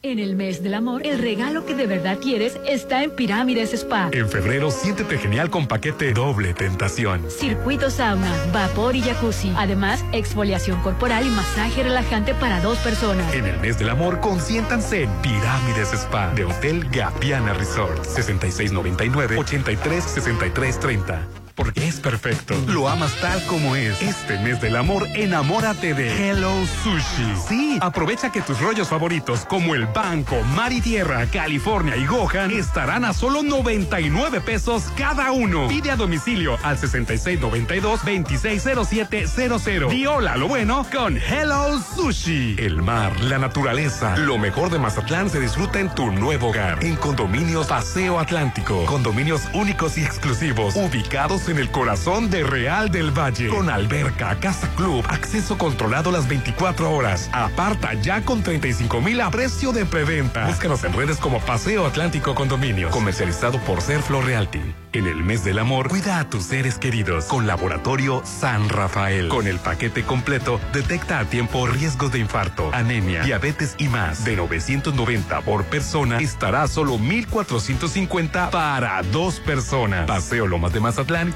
En el mes del amor, el regalo que de verdad quieres está en Pirámides Spa. En febrero, siéntete genial con paquete doble tentación. Circuito sauna, vapor y jacuzzi. Además, exfoliación corporal y masaje relajante para dos personas. En el mes del amor, consiéntanse en Pirámides Spa de Hotel Gapiana Resort. 6699-836330. Porque es perfecto. Lo amas tal como es. Este mes del amor, enamórate de Hello Sushi. Sí, aprovecha que tus rollos favoritos como el Banco, Mar y Tierra, California y Gohan estarán a solo 99 pesos cada uno. Pide a domicilio al 6692-260700. Y hola lo bueno con Hello Sushi. El mar, la naturaleza, lo mejor de Mazatlán se disfruta en tu nuevo hogar. En Condominios Paseo Atlántico. Condominios únicos y exclusivos. Ubicados en el corazón de Real del Valle. Con alberca, casa club, acceso controlado las 24 horas. Aparta ya con 35 mil a precio de preventa. Búscanos en redes como Paseo Atlántico Condominios. Comercializado por Serflo Realty. En el mes del amor, cuida a tus seres queridos con Laboratorio San Rafael. Con el paquete completo, detecta a tiempo riesgos de infarto, anemia, diabetes y más. De 990 por persona, estará solo 1450 para dos personas. Paseo Lomas de Mazatlán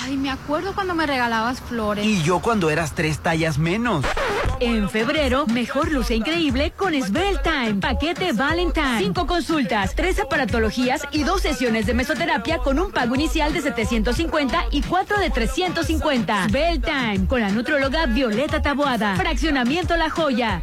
Ay, me acuerdo cuando me regalabas flores. Y yo cuando eras tres tallas menos. En febrero, mejor luce increíble con Svel Time. Paquete Valentine. Cinco consultas, tres aparatologías y dos sesiones de mesoterapia con un pago inicial de 750 y cuatro de 350. Svel Time con la nutróloga Violeta Taboada. Fraccionamiento La Joya.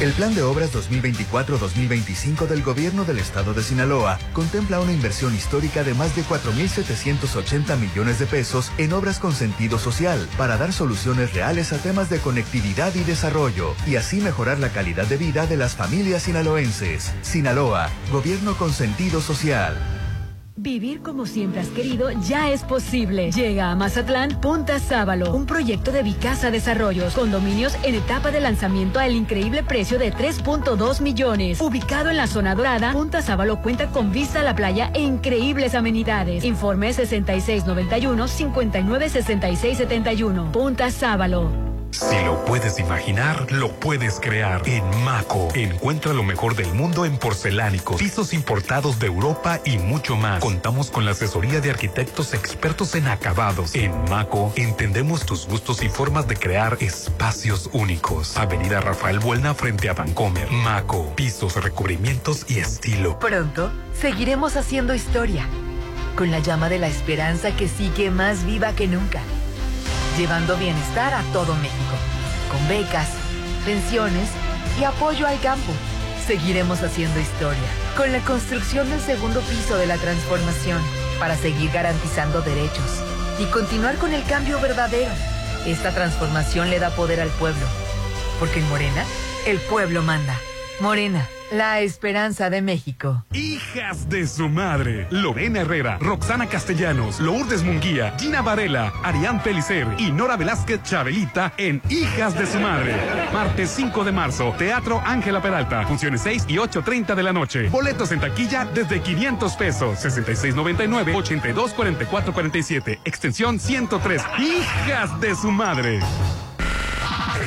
El Plan de Obras 2024-2025 del Gobierno del Estado de Sinaloa contempla una inversión histórica de más de 4.780 millones de pesos en obras con sentido social para dar soluciones reales a temas de conectividad y desarrollo y así mejorar la calidad de vida de las familias sinaloenses. Sinaloa, Gobierno con sentido social. Vivir como siempre has querido ya es posible. Llega a Mazatlán Punta Sábalo, un proyecto de Vicasa Desarrollos, condominios en etapa de lanzamiento al increíble precio de 3.2 millones. Ubicado en la zona dorada, Punta Sábalo cuenta con vista a la playa e increíbles amenidades. Informe 6691-596671. Punta Sábalo. Si lo puedes imaginar, lo puedes crear. En Maco, encuentra lo mejor del mundo en porcelánicos, pisos importados de Europa y mucho más. Contamos con la asesoría de arquitectos expertos en acabados. En Maco, entendemos tus gustos y formas de crear espacios únicos. Avenida Rafael Buelna frente a Vancomer. Maco, pisos, recubrimientos y estilo. Pronto, seguiremos haciendo historia. Con la llama de la esperanza que sigue más viva que nunca llevando bienestar a todo México, con becas, pensiones y apoyo al campo. Seguiremos haciendo historia, con la construcción del segundo piso de la transformación, para seguir garantizando derechos y continuar con el cambio verdadero. Esta transformación le da poder al pueblo, porque en Morena, el pueblo manda. Morena la esperanza de México. Hijas de su madre. Lorena Herrera, Roxana Castellanos, Lourdes Munguía, Gina Varela, Arián Pelicer y Nora Velázquez Chabelita en Hijas de su madre. Martes 5 de marzo, Teatro Ángela Peralta. Funciones 6 y 8.30 de la noche. Boletos en taquilla desde 500 pesos. 6699-824447. Extensión 103. Hijas de su madre.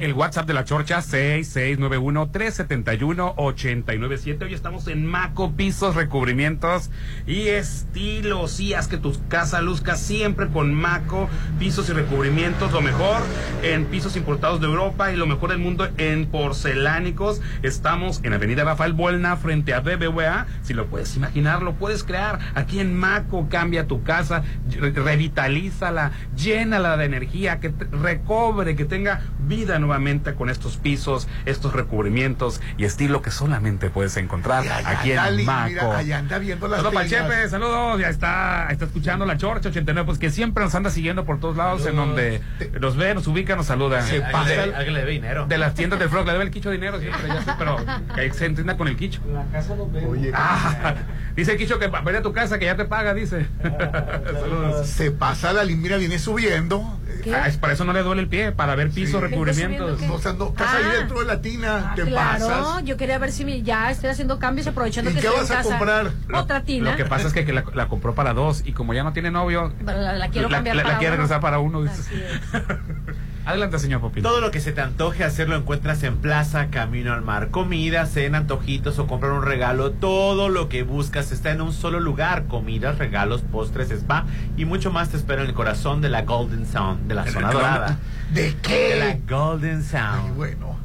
el WhatsApp de la Chorcha 6691-371-897. Hoy estamos en Maco, pisos, recubrimientos y estilos. Sí, haz que tu casa luzca siempre con Maco, pisos y recubrimientos. Lo mejor en pisos importados de Europa y lo mejor del mundo en porcelánicos. Estamos en Avenida Rafael Buelna frente a BBVA. Si lo puedes imaginar, lo puedes crear. Aquí en Maco cambia tu casa, re- revitalízala, llénala de energía, que recobre, que tenga vida nuevamente con estos pisos, estos recubrimientos y estilo que solamente puedes encontrar aquí en Dali, Maco. mira, allá anda viendo las Saludos para peñas. Chepe, saludos, ya está, está escuchando la Chorcha 89, pues que siempre nos anda siguiendo por todos lados, en donde nos ve, nos ubica, nos saluda. Se pasa el- alguien le debe dinero. De las tiendas del Frog, le debe el quicho dinero siempre, ya sé, pero que se entienda con el quicho. La casa lo veo. Oye, Ah, [laughs] dice el quicho que va a tu casa, que ya te paga, dice. [laughs] saludos. se pasa la línea, mira, viene subiendo. Ah, es para eso no le duele el pie, para ver pisos, recubrimientos. O sea, no, estás ahí Ah. dentro de la tina, te Claro, pasas. yo quería ver si mi- ya estoy haciendo cambios aprovechando ¿Y que qué estoy vas en a casa. comprar? Otra tina. Lo que pasa es que, que la, la compró para dos y como ya no tiene novio, la, la quiero la, cambiar la- la para quiere regresar para uno. Así es. [laughs] Adelante, señor Popín. Todo lo que se te antoje hacer lo encuentras en Plaza Camino al Mar. Comida, cena, antojitos o comprar un regalo. Todo lo que buscas está en un solo lugar. Comidas, regalos, postres, spa y mucho más te espera en el corazón de la Golden Sound, de la zona dorada. ¿De qué? De la Golden Sound. bueno.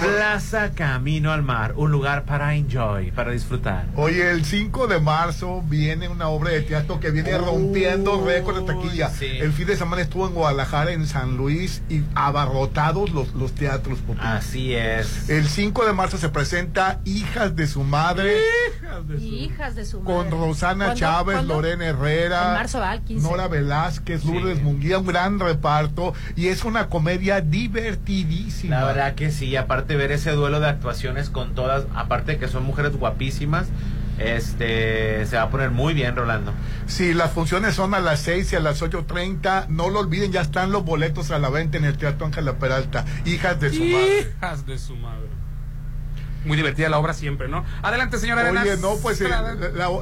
Plaza Camino al Mar. Un lugar para enjoy, para disfrutar. Oye, el 5 de marzo viene una obra de teatro que viene rompiendo récord de taquilla. sí. El fin de semana estuvo en Guadalajara, en San Luis, y abarrotados los, los teatros. Popín. Así es. El 5 de marzo se presenta Hijas de su madre Hijas de su con madre. Rosana ¿Cuándo? Chávez, ¿Cuándo? Lorena Herrera, 15. Nora Velázquez, Lourdes Munguía, un gran reparto y es una comedia divertidísima. La verdad que sí, aparte ver ese duelo de actuaciones con todas, aparte de que son mujeres guapísimas, este se va a poner muy bien, Rolando. Sí, las funciones son a las 6 y a las 8.30. No lo olviden, ya están los boletos a la venta en el Teatro Ángela Peralta. Hijas de su madre. Hijas de su madre. Muy divertida la obra siempre, ¿no? Adelante, señora Oye, Arenas. no, pues el, la-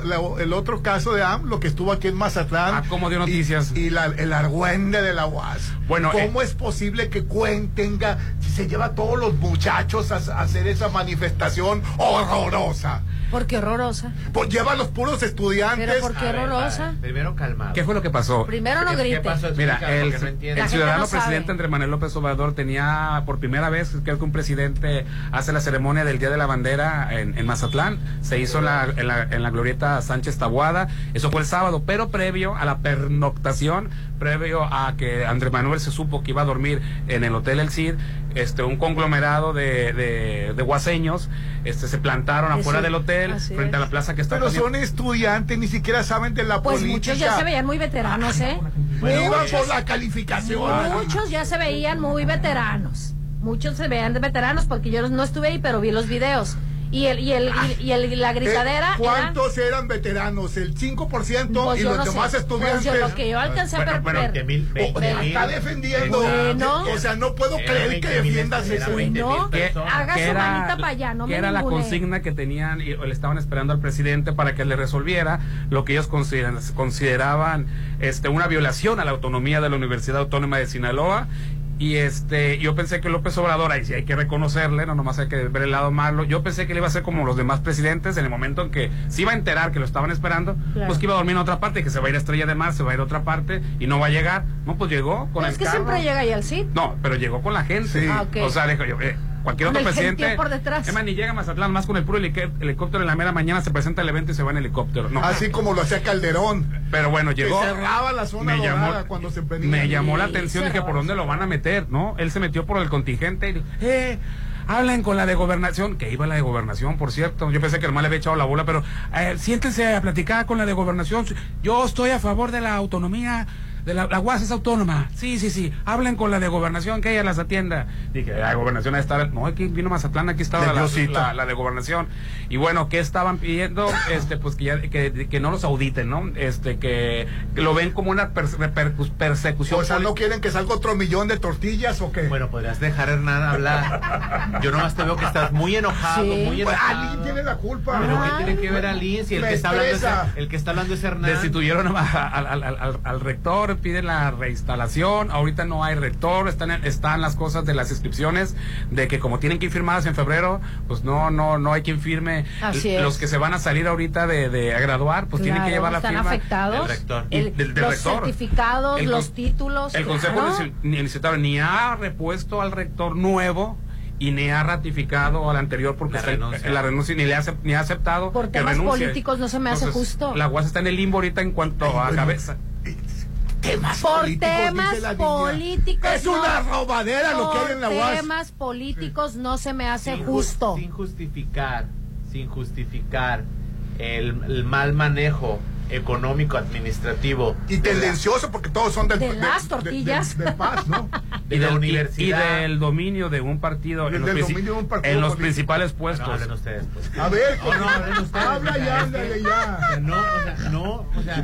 la- el otro caso de AMLO que estuvo aquí en Mazatlán. Ah, ¿cómo dio noticias? Y, y la- el argüende de la UAS. Bueno, eh, ¿cómo es posible que Cuen tenga, si se lleva a todos los muchachos a, a hacer esa manifestación horrorosa? Porque horrorosa. Pues lleva a los puros estudiantes. Pero ¿por qué A ver, horrorosa? ver, Primero calmado. ¿Qué fue lo que pasó? Primero no ¿Qué- qué grite. pasó? Mira, el, porque no el ciudadano no presidente Andrés Manuel López Obrador tenía por primera vez, creo que un presidente hace la ceremonia del Día de la Bandera en, en Mazatlán, se hizo en la, en, la, en la glorieta Sánchez Tabuada, eso fue el sábado, pero previo a la pernoctación, previo a que Andrés Manuel se supo que iba a dormir en el Hotel El Cid, este, un conglomerado de, de, de guaseños este, se plantaron afuera sí, del hotel, frente a la plaza que está Pero son estudiantes, ni siquiera saben de la Pues política. muchos ya se veían muy veteranos, ¿eh? Iban por la calificación. Muchos ya se veían muy veteranos. Muchos se veían de veteranos porque yo no estuve ahí, pero vi los videos. Y el y el y, y el- la gritadera Eh, ¿Cuántos eran veteranos? ¿El 5% Pues y los no sé. demás Pues estudiantes? yo lo que yo alcancé a mil, mil. está defendiendo. Bueno. O sea, no puedo creer que 20 mil, defiendas eso. 20 mil No, personas. haga que su era- manita para allá, no que me era la consigna que tenían y le estaban esperando al presidente para que le resolviera lo que ellos consideran- consideraban este una violación a la autonomía de la Universidad Autónoma de Sinaloa y este yo pensé que López Obrador ahí sí hay que reconocerle no nomás hay que ver el lado malo yo pensé que le iba a ser como los demás presidentes en el momento en que se iba a enterar que lo estaban esperando Claro. pues que iba a dormir en otra parte que se va a ir a Estrella de Mar se va a ir a otra parte y no va a llegar no pues llegó con Pero el es que carro. siempre llega ahí al CID. No, pero llegó con la gente. Sí. Ah. O sea, dijo, eh, cualquier Con otro el presidente. por detrás. Más, ni llega a Mazatlán, más con el puro helic- helicóptero en la mera mañana se presenta el evento y se va en helicóptero. No. Así como lo hacía Calderón. Pero bueno, Que llegó. cerraba la zona me llamó, cuando se prendía. me llamó la atención, dije, ¿por dónde lo van a meter? ¿No? Él se metió por el contingente y dijo, eh. Hablen con la de gobernación, que iba la de gobernación, por cierto. Yo pensé que el mal le había echado la bola, pero eh, siéntense a platicar con la de gobernación. Yo estoy a favor de la autonomía de la, la UAS es autónoma. Sí, sí, sí. Hablen con la de gobernación, que ella las atienda. Dije, la gobernación está. No, aquí vino Mazatlán, aquí estaba la, la- la de gobernación. Y bueno, ¿qué estaban pidiendo? Este, pues que, ya, que, que no los auditen, ¿no? Este, que, que lo ven como una persecución. O sea, ¿no quieren que salga otro millón de tortillas o qué? Bueno, podrías dejar a Hernán hablar. Yo nomás te veo que estás muy enojado, Sí. muy Pues, enojado. alguien tiene la culpa. Pero Ay, ¿qué tiene que ver Alin? Si el me que, está hablando es, el que está hablando es Hernán. Destituyeron a- al, al- al- al- al piden la reinstalación, ahorita no hay rector, están, en- están las cosas de las inscripciones, de que como tienen que ir firmadas en febrero, pues no, no, no hay quien firme. Así es. Los que se van a salir ahorita de, de a graduar, pues tienen que llevar la están firma. afectados. del rector. Y El- del- del los rector. certificados, El los títulos. El Consejo claro. Universitario ni ha repuesto al rector nuevo y ni ha ratificado al anterior porque La está- renuncia. la renuncia ni le ha, ni ha aceptado Por temas renuncie. políticos no se me hace Entonces, justo. La UAS está en el limbo ahorita en cuanto a bueno. cabeza. Temas Por políticos, temas dice la niña. políticos. Es una robadera lo que hay en la Por UAS. temas políticos no se me hace Sin ju- justo. Sin justificar, sin justificar el, el mal manejo económico administrativo Y tendencioso porque todos son del, De las tortillas. del Paz, ¿no? [laughs] de y, la del, y- universidad. y del dominio de un partido Y en los, dominio de un partido en los principales Bueno, puestos. hablen ustedes, pues. A ver, No, no, hablen ustedes. habla o sea, ya, o sea, no, o sea, no, o sea,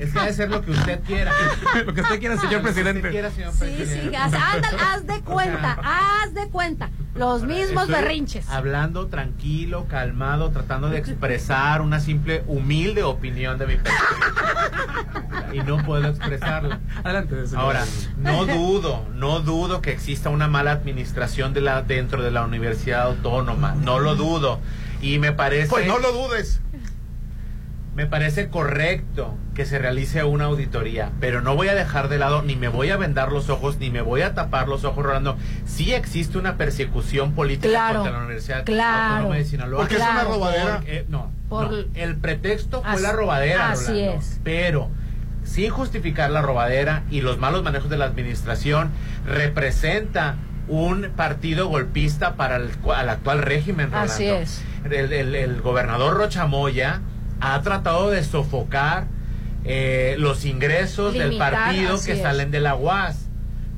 es que ha de ser lo que usted quiera. [laughs] Lo que usted quiera, señor Lo que usted presidente. quiera, señor Sí, presidente. sí, haz, ándale, haz de cuenta, haz de cuenta. Los mismos Estoy berrinches. Hablando tranquilo, calmado, tratando de expresar una simple, humilde opinión de mi perspectiva. Y no puedo expresarla. Adelante, señor. Ahora, no dudo, no dudo que exista una mala administración de la, dentro de la Universidad Autónoma. No lo dudo. Y me parece. Pues no lo dudes. Me parece correcto que se realice una auditoría, pero no voy a dejar de lado, ni me voy a vendar los ojos, ni me voy a tapar los ojos, Rolando. Sí existe una persecución política Claro, contra la Universidad claro. Autónoma de Sinaloa. Porque es una robadera. Porque- no, Por- no, el pretexto fue Así- la robadera, así Rolando. es. Pero sin justificar la robadera y los malos manejos de la administración, representa un partido golpista para el, al actual régimen, Rolando. Así es. El, el- el gobernador Rochamoya ha tratado de sofocar eh, los ingresos del partido que es. salen de la UAS.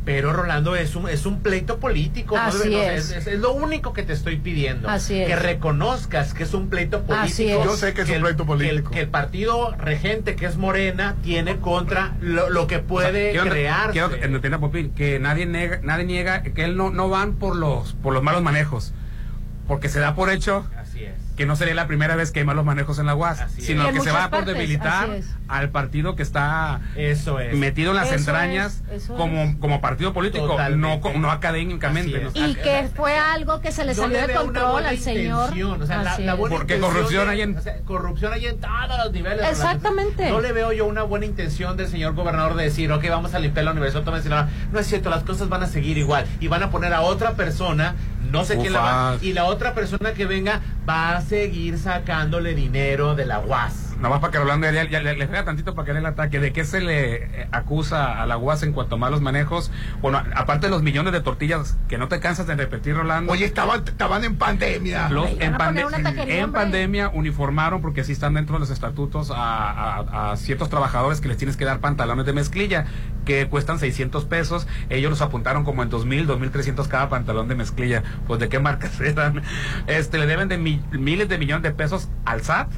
Pero Rolando es un, es un pleito político. Así No, es. es, es lo único que te estoy pidiendo. Así es. Que reconozcas que es un pleito político. Así es. Yo sé que es un el- pleito político. Que el, que el partido regente, que es Morena, tiene contra lo, lo que puede Quiero- crearse. quiero que entienda, Popín, que nadie niega, nadie niega que él no, no van por los, por los malos manejos. porque se da por hecho. Que no sería la primera vez que hay malos manejos en la UAS, Así sino que se va por partes, debilitar así es. al partido que está Eso es. metido en las Eso entrañas es, eso como, como partido político, Totalmente. no, no académicamente. Y que fue algo que se le No salió le de veo una control buena al señor. intención, O sea, la, Porque corrupción de- hay en- o sea, corrupción hay en todos los niveles. Exactamente. No le veo yo una buena intención del señor gobernador de decir, ok, vamos a limpiar la Universidad Autónoma de Sinaloa. No es cierto, las cosas van a seguir igual. Y van a poner a otra persona, no sé quién la va. Y la otra persona que venga va a seguir sacándole dinero de la UAS. Nada más para que Rolando ya, ya- le, pega tantito para que le el ataque. ¿De qué se le eh, acusa a la UAS en cuanto a malos manejos? Bueno, aparte de los millones de tortillas que no te cansas de repetir, Rolando. Oye, estaban, estaban en pandemia. Los Ay, en, pande- taquería, en pandemia uniformaron, porque sí están dentro de los estatutos, a, a- a ciertos trabajadores que les tienes que dar pantalones de mezclilla, que cuestan 600 pesos. Ellos los apuntaron como en 2.000, 2.300 cada pantalón de mezclilla. Pues de qué marcas [laughs] eran. Este, le deben de mi- miles de millones de pesos al SAT.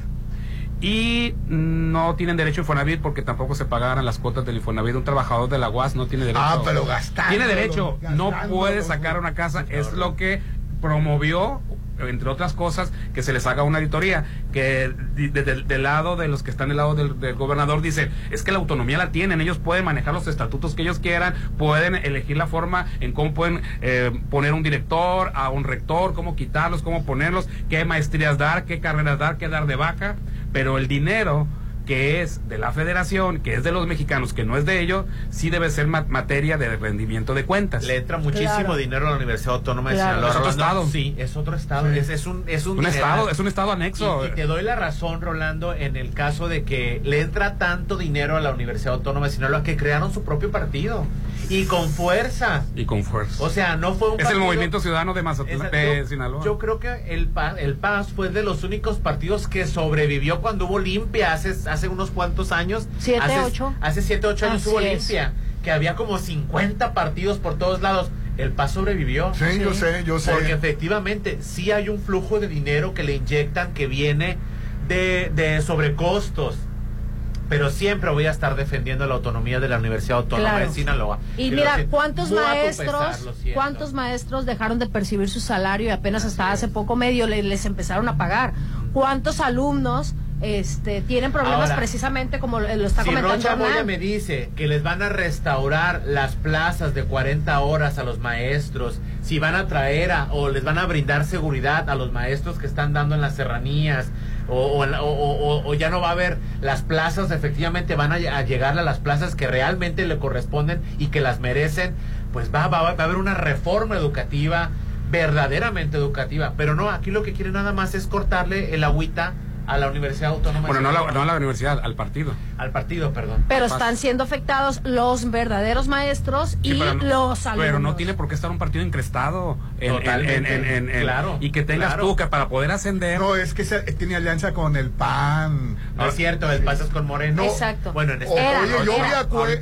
Y no tienen derecho a Infonavit porque tampoco se pagaran las cuotas del Infonavit. Un trabajador de la UAS no tiene derecho. Ah, pero gastando. Tiene derecho, no puede sacar una casa. Es lo que promovió, entre otras cosas, que se les haga una auditoría. Que di- de- del- del lado de los que están del lado del, del gobernador dice, es que la autonomía la tienen, ellos pueden manejar los estatutos que ellos quieran, pueden elegir la forma en cómo pueden eh, poner un director, a un rector, cómo quitarlos, cómo ponerlos, qué maestrías dar, qué carreras dar, qué dar de vaca. Pero el dinero que es de la federación, que es de los mexicanos, que no es de ellos, sí debe ser ma- materia de rendimiento de cuentas. Le entra muchísimo Claro. dinero a la Universidad Autónoma Claro. de Sinaloa. Es otro Rolando. estado. Sí, es otro estado. Es, es un, es un, estado, es un estado anexo. Y, y te doy la razón, Rolando, en el caso de que le entra tanto dinero a la Universidad Autónoma de Sinaloa que crearon su propio partido. Y con fuerza. y con fuerza. O sea, no fue un es el Movimiento Ciudadano de Mazatlán, de Yo- Sinaloa. Yo creo que el, Pa- el PAS fue de los únicos partidos que sobrevivió cuando hubo limpia hace, hace unos cuantos años. Siete, hace, ocho. Hace 7, 8 años Así hubo es. limpia. Que había como 50 partidos por todos lados. El PAS sobrevivió. Sí, yo sé, yo sé. Porque efectivamente sí hay un flujo de dinero que le inyectan que viene de, de sobrecostos. Pero siempre voy a estar defendiendo la autonomía de la Universidad Autónoma Claro. de Sinaloa. Y mira. ¿cuántos maestros, pesar, cuántos maestros dejaron de percibir su salario y apenas hasta hace poco medio le- les empezaron a pagar? ¿Cuántos alumnos este, tienen problemas Ahora, precisamente como lo está si comentando Rocha Moya me dice que les van a restaurar las plazas de 40 horas a los maestros, si van a traer a- o les van a brindar seguridad a los maestros que están dando en las serranías, o, o, o- ya no va a haber las plazas, efectivamente van a, a llegar a las plazas que realmente le corresponden y que las merecen, pues va, va, va a haber una reforma educativa verdaderamente educativa, pero no, aquí lo que quiere nada más es cortarle el agüita a la Universidad Autónoma. de bueno, no a, la, no a la universidad, al partido. Al partido, perdón. Pero están siendo afectados los verdaderos maestros y Sí, pero no- los alumnos. Pero no tiene por qué estar un partido encrestado. En, Totalmente. en- en- en- Claro, Y que tengas claro. tú que para poder ascender. No, es que se- tiene alianza con el PAN. No es cierto, el PAS es con Moreno. Exacto. Bueno, en este Era, oye, yo vi a Cue- el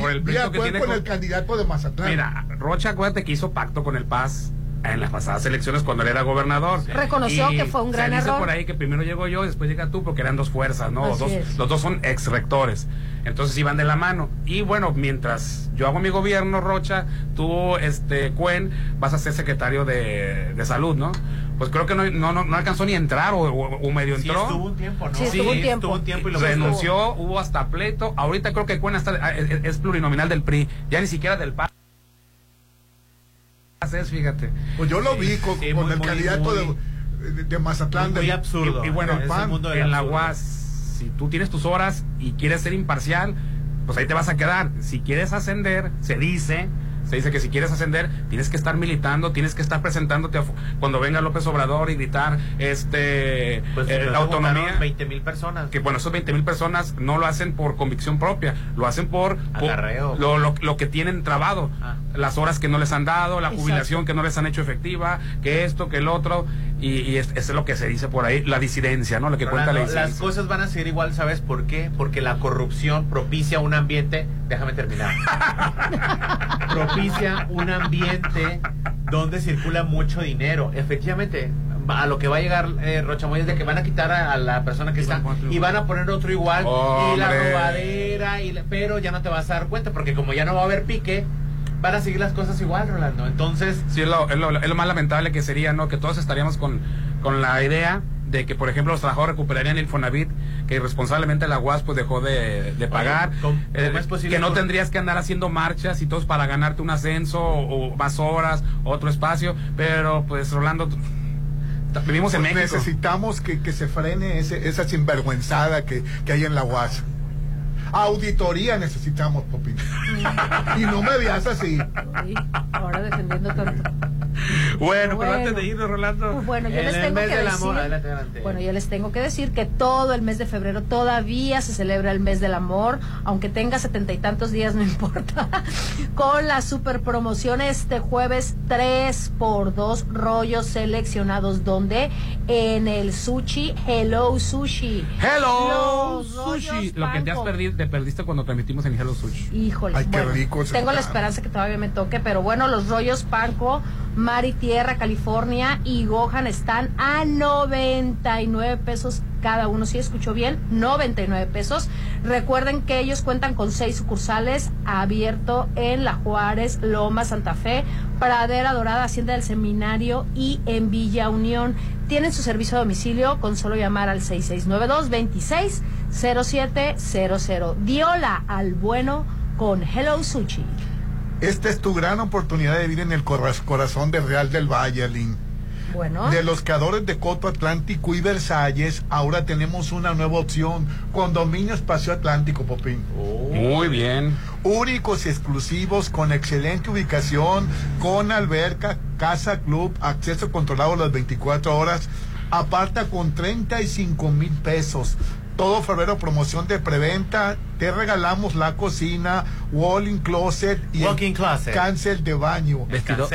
por el pleito que tiene con con- el candidato de Mazatlán. Mira, Rocha, acuérdate que hizo pacto con el Paz en las pasadas elecciones cuando él era gobernador. Reconoció Y que fue un gran se dice error. por ahí que primero llego yo y después llega tú porque eran dos fuerzas, ¿no? Dos- los dos son ex rectores. Entonces iban de la mano. Y bueno, mientras yo hago mi gobierno, Rocha, tú, este, Cuen, vas a ser secretario de, de salud, ¿no? Pues creo que no, no, no, alcanzó ni a entrar o, o- o medio Sí, entró. estuvo un tiempo, ¿no? Sí, estuvo un tiempo. Estuvo un tiempo y lo renunció, hubo hasta pleito. Ahorita creo que Cuen está, es, es plurinominal del PRI, ya ni siquiera del PAN. Es, fíjate. Pues yo lo vi con, Sí, con muy, el muy, candidato muy- de, de Mazatlán. muy del- absurdo. Y, y bueno, el PAN, mundo en la. UAS, si tú tienes tus horas y quieres ser imparcial, pues ahí te vas a quedar. Si quieres ascender, se dice, se dice que si quieres ascender, tienes que estar militando, tienes que estar presentándote a cuando venga López Obrador y gritar este Pues eh, la autonomía. 20 mil personas. Que bueno, esos 20 mil personas no lo hacen por convicción propia, lo hacen por, lo, lo, lo que tienen trabado, Ah. las horas que no les han dado, la Exacto. jubilación que no les han hecho efectiva, que esto, que el otro, y, y es, eso es lo que se dice por ahí, la disidencia, ¿no? Lo que cuenta la Rolando, las disidencia. cosas van a ser igual, ¿sabes por qué? Porque la corrupción propicia un ambiente, déjame terminar, [laughs] propicia un ambiente donde circula mucho dinero. Efectivamente, a lo que va a llegar eh, Rocha Moya es de que van a quitar a, a la persona que Y está van a poner y van a poner otro igual y la robadera, y la- pero ya no te vas a dar cuenta porque como ya no va a haber pique, van a seguir las cosas igual, Rolando. Entonces... Sí, es lo, es lo, es lo más lamentable que sería, ¿no? Que todos estaríamos con, con la idea de que, por ejemplo, los trabajadores recuperarían el Infonavit, que irresponsablemente la UAS pues dejó de, de pagar, ¿cómo- eh, cómo es posible que no por- tendrías que andar haciendo marchas y todos para ganarte un ascenso o, o más horas, otro espacio, pero pues Rolando, vivimos en Pues México. Necesitamos que, que se frene ese, esa sinvergüenzada que, que hay en la UAS. Auditoría necesitamos, Popín. [laughs] y no me veas así. Ay, ahora defendiendo tanto. Bueno, pero Bueno. antes de irnos, Rolando. Bueno, yo les el tengo mes que del decir. amor, adelante, adelante. Bueno, yo les tengo que decir que todo el mes de febrero todavía se celebra el mes del amor, aunque tenga setenta y tantos días, [laughs] no importa. Con la super promoción este jueves 3 por 2 rollos seleccionados, donde en el sushi, Hello Sushi. Hello Sushi. Lo que te has perdido, te perdiste cuando transmitimos en Hello Sushi. Híjole, Ay, qué rico tengo la lugar. esperanza que todavía me toque, pero bueno, los rollos Panco, Mar y Tierra, California y Gohan están a 99 pesos cada uno. Si escuchó bien, 99 pesos. Recuerden que ellos cuentan con seis sucursales, abierto en La Juárez, Loma, Santa Fe, Pradera Dorada, Hacienda del Seminario y en Villa Unión. Tienen su servicio a domicilio con solo llamar al 6692 26 0700. Diola al bueno con Hello Sushi. Esta es tu gran oportunidad de vivir en el corazón del Real del Valle, Lin. Bueno. De los creadores de Coto Atlántico y Versalles, ahora tenemos una nueva opción. Condominio Espacio Atlántico, Popín. Muy bien. Únicos y exclusivos, con excelente ubicación, con alberca, casa club, acceso controlado las 24 horas. Aparta con 35 mil pesos. Todo febrero promoción de preventa. Te regalamos la cocina, wall-in closet y Walk-in el closet. cancel de baño. Vestido.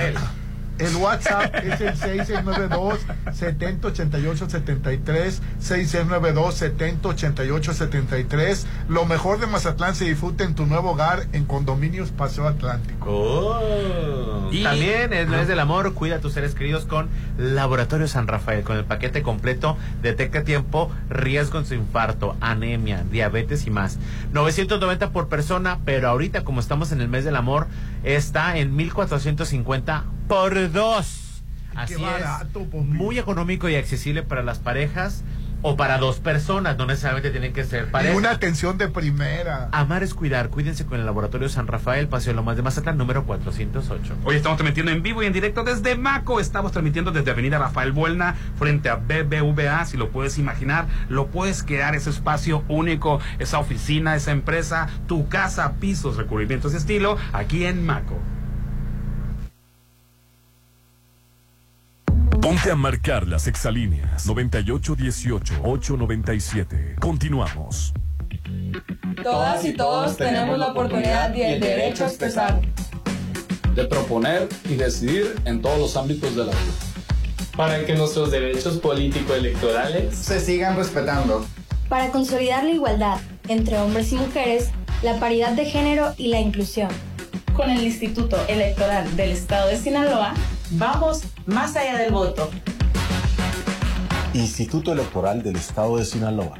El WhatsApp es el 6692 7088 73 6692 7088 73 Lo mejor de Mazatlán se disfruta en tu nuevo hogar en Condominios Paseo Atlántico. Oh. Y- También en el mes del amor, cuida a tus seres queridos con Laboratorio San Rafael, con el paquete completo, detecta tiempo riesgos de infarto, anemia, diabetes y más. 990 por persona, pero ahorita como estamos en el mes del amor, está en 1450 por dos. Así barato, es, Popi. muy económico y accesible para las parejas o para dos personas, no necesariamente tienen que ser Y parejas. una atención de primera. Amar es cuidar. Cuídense con el Laboratorio San Rafael, Paseo Lomas de Mazatlán, número 408. Hoy estamos transmitiendo en vivo y en directo desde Maco. Estamos transmitiendo desde Avenida Rafael Buelna, frente a BBVA. Si lo puedes imaginar, lo puedes crear ese espacio único, esa oficina, esa empresa, tu casa, pisos, recubrimientos de estilo, aquí en Maco. Ponte a marcar las exalíneas 9818-897. Continuamos. Todas y todos tenemos la oportunidad y el derecho a expresar. de proponer y decidir en todos los ámbitos de la vida. Para que nuestros derechos político-electorales se sigan respetando. Para consolidar la igualdad entre hombres y mujeres, la paridad de género y la inclusión. Con el Instituto Electoral del Estado de Sinaloa, vamos más allá del voto. Instituto Electoral del Estado de Sinaloa.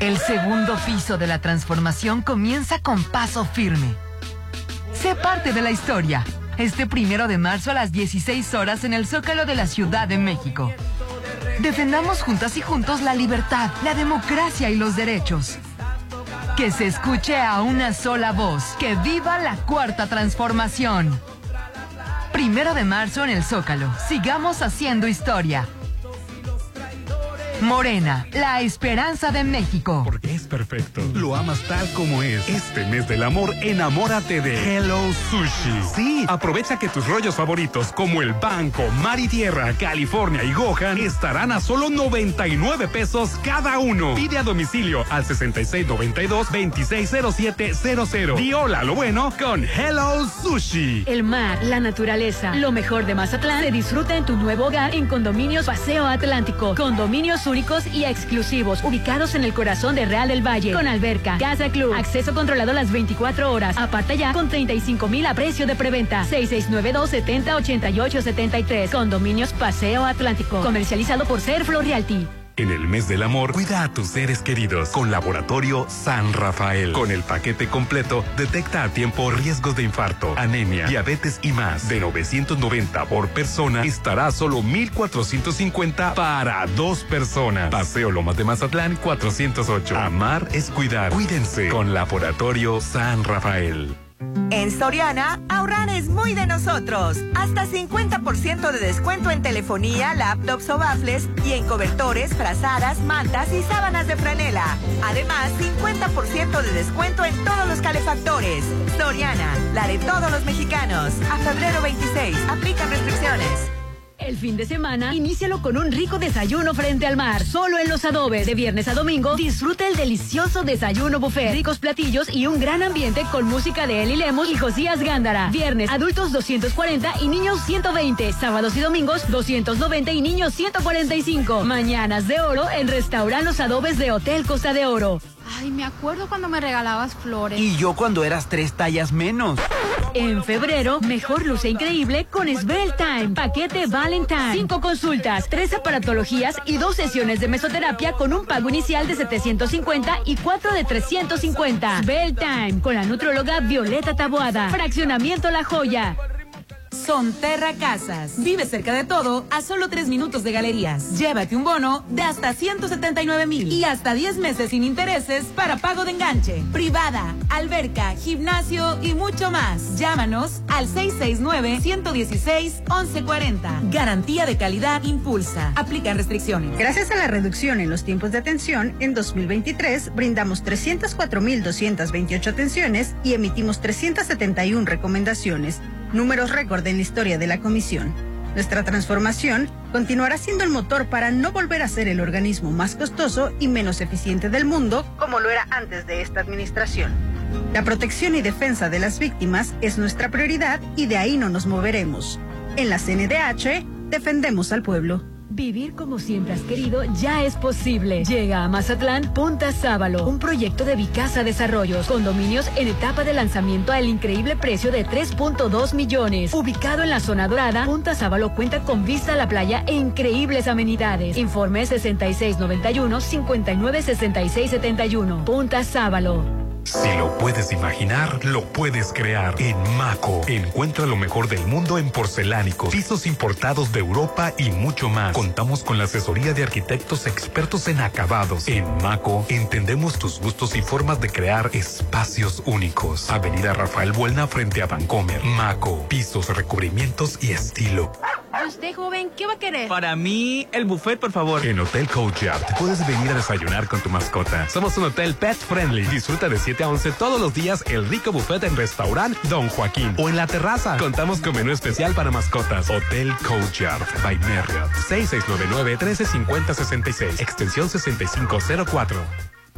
El segundo piso de la transformación comienza con paso firme. Sé parte de la historia. Este primero de marzo a las 16 horas en el Zócalo de la Ciudad de México. Defendamos juntas y juntos la libertad, la democracia y los derechos. Que se escuche a una sola voz. Que viva la cuarta transformación. Primero de marzo en el Zócalo. Sigamos haciendo historia. Morena, la esperanza de México. Porque es perfecto. Lo amas tal como es. Este mes del amor, enamórate de Hello Sushi. Sí, aprovecha que tus rollos favoritos como el Banco, Mar y Tierra, California y Gohan estarán a solo 99 pesos cada uno. Pide a domicilio al 6692-260700. Y hola lo bueno con Hello Sushi. El mar, la naturaleza, lo mejor de Mazatlán se disfruta en tu nuevo hogar en Condominios Paseo Atlántico. Condominios únicos y exclusivos, ubicados en el corazón de Real del Valle, con alberca, casa club, acceso controlado las 24 horas. Aparta ya con 35 mil a precio de preventa. 6692 70 88 73. Condominios Paseo Atlántico. Comercializado por Ser Realty. En el mes del amor, cuida a tus seres queridos con Laboratorio San Rafael. Con el paquete completo, detecta a tiempo riesgos de infarto, anemia, diabetes y más. De 990 por persona, estará solo 1450 para dos personas. Paseo Lomas de Mazatlán 408. Amar es cuidar. Cuídense con Laboratorio San Rafael. En Soriana, ahorrar es muy de nosotros. Hasta 50% de descuento en telefonía, laptops o baffles y en cobertores, frazadas, mantas y sábanas de franela. Además, 50% de descuento en todos los calefactores. Soriana, la de todos los mexicanos. A febrero 26, aplican restricciones. El fin de semana, inícialo con un rico desayuno frente al mar. Solo en los adobes. De viernes a domingo, disfruta el delicioso desayuno buffet. Ricos platillos y un gran ambiente con música de Eli Lemos y Josías Gándara. Viernes, adultos 240 y niños 120. Sábados y domingos, 290 y niños 145. Mañanas de oro en Restaurant Los Adobes de Hotel Costa de Oro. Ay, me acuerdo cuando me regalabas flores. Y yo cuando eras tres tallas menos. En febrero, mejor luce increíble con Svel Time. Paquete Valentine. Cinco consultas, tres aparatologías y dos sesiones de mesoterapia con un pago inicial de 750 y cuatro de 350. Svel Time con la nutróloga Violeta Taboada. Fraccionamiento La Joya. Sonterra Casas. Vive cerca de todo a solo tres minutos de galerías. Llévate un bono de hasta 179 mil y hasta 10 meses sin intereses para pago de enganche. Privada, alberca, gimnasio y mucho más. Llámanos al 669-116-1140. Garantía de calidad impulsa. Aplican restricciones. Gracias a la reducción en los tiempos de atención, en 2023 brindamos 304.228 atenciones y emitimos 371 recomendaciones números récord en la historia de la Comisión. Nuestra transformación continuará siendo el motor para no volver a ser el organismo más costoso y menos eficiente del mundo como lo era antes de esta administración. La protección y defensa de las víctimas es nuestra prioridad y de ahí no nos moveremos. En la CNDH, defendemos al pueblo. Vivir como siempre has querido ya es posible. Llega a Mazatlán Punta Sábalo, un proyecto de Vicasa Desarrollos, condominios en etapa de lanzamiento al increíble precio de 3.2 millones. Ubicado en la zona dorada, Punta Sábalo cuenta con vista a la playa e increíbles amenidades. Informe 6691 596671. Punta Sábalo. Si lo puedes imaginar, lo puedes crear. En Maco, encuentra lo mejor del mundo en porcelánicos, pisos importados de Europa y mucho más. Contamos con la asesoría de arquitectos expertos en acabados. En Maco, entendemos tus gustos y formas de crear espacios únicos. Avenida Rafael Buelna frente a Vancomer. Maco, pisos, recubrimientos y estilo. ¿Usted, joven, qué va a querer? Para mí, el buffet, por favor. En Hotel Courtyard puedes venir a desayunar con tu mascota. Somos un hotel pet friendly. Disfruta de 7 a 11 todos los días el rico buffet en restaurant Don Joaquín o en la terraza. Contamos con menú especial para mascotas. Hotel Courtyard by Marriott. 6699-135066. Extensión 6504.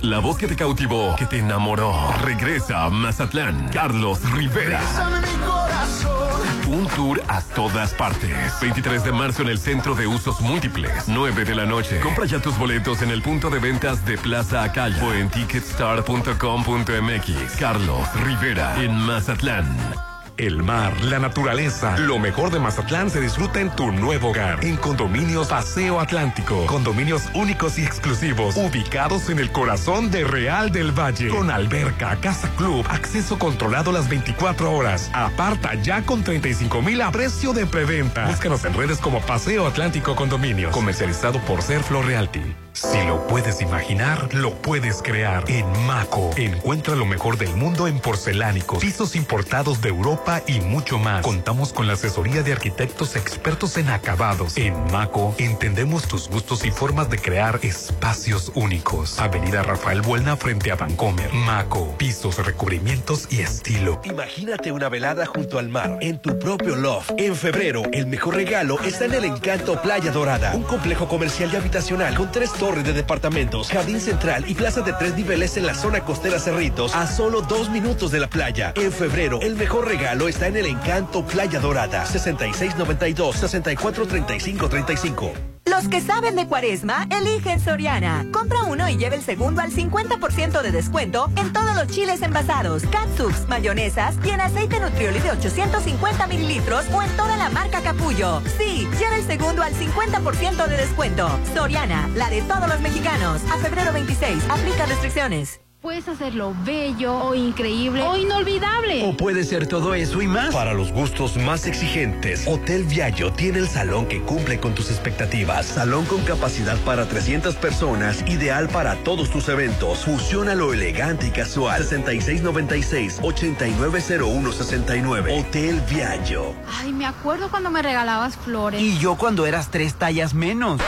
La voz que te cautivó, que te enamoró, regresa a Mazatlán. Carlos Rivera. Un tour a todas partes. 23 de marzo en el Centro de Usos Múltiples. 9 de la noche. Compra ya tus boletos en el punto de ventas de Plaza Acaya o en ticketstar.com.mx. Carlos Rivera en Mazatlán. El mar, la naturaleza, lo mejor de Mazatlán se disfruta en tu nuevo hogar. En Condominios Paseo Atlántico. Condominios únicos y exclusivos, ubicados en el corazón de Real del Valle. Con alberca, casa club, acceso controlado las 24 horas. Aparta ya con 35 mil a precio de preventa. Búscanos en redes como Paseo Atlántico Condominios. Comercializado por Ser Realty. Si lo puedes imaginar, lo puedes crear. En Maco, encuentra lo mejor del mundo en porcelánicos, pisos importados de Europa y mucho más. Contamos con la asesoría de arquitectos expertos en acabados. En Maco, entendemos tus gustos y formas de crear espacios únicos. Avenida Rafael Buelna frente a Vancomer. Maco, pisos, recubrimientos y estilo. Imagínate una velada junto al mar, en tu propio loft. En febrero, el mejor regalo está en el Encanto Playa Dorada, un complejo comercial y habitacional con tres torre de departamentos, jardín central y plaza de tres niveles en la zona costera Cerritos, a solo dos minutos de la playa. En febrero, el mejor regalo está en el Encanto Playa Dorada, 6692 643535. Los que saben de cuaresma, eligen Soriana. Compra uno y lleve el segundo al 50% de descuento en todos los chiles envasados, catsups, mayonesas y en aceite nutrioli de 850 mililitros o en toda la marca Capullo. Sí, lleve el segundo al 50% de descuento. Soriana, la de todos los mexicanos. A febrero 26, aplica restricciones. Puedes hacerlo bello o increíble o inolvidable. O puede ser todo eso y más. Para los gustos más exigentes, Hotel Viallo tiene el salón que cumple con tus expectativas. Salón con capacidad para 300 personas, ideal para todos tus eventos. Fusiona lo elegante y casual. 6696-890169. Hotel Viallo. Ay, me acuerdo cuando me regalabas flores. Y yo cuando eras tres tallas menos.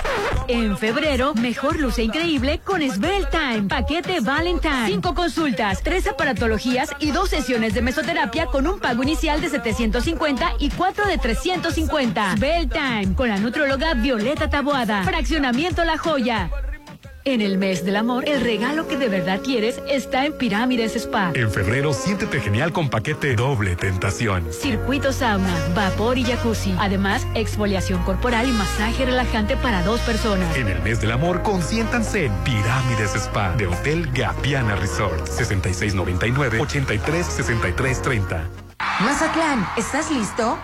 En febrero, mejor luce increíble con Svel Time. Paquete Valentine. Cinco consultas, tres aparatologías y dos sesiones de mesoterapia con un pago inicial de 750 y cuatro de 350. Svel Time con la nutróloga Violeta Taboada. Fraccionamiento La Joya. En el mes del amor, el regalo que de verdad quieres está en Pirámides Spa. En febrero, siéntete genial con paquete doble tentación. Circuito sauna, vapor y jacuzzi. Además, exfoliación corporal y masaje relajante para dos personas. En el mes del amor, consiéntanse en Pirámides Spa de Hotel Gapiana Resort. 6699-836330. Mazatlán, ¿estás listo?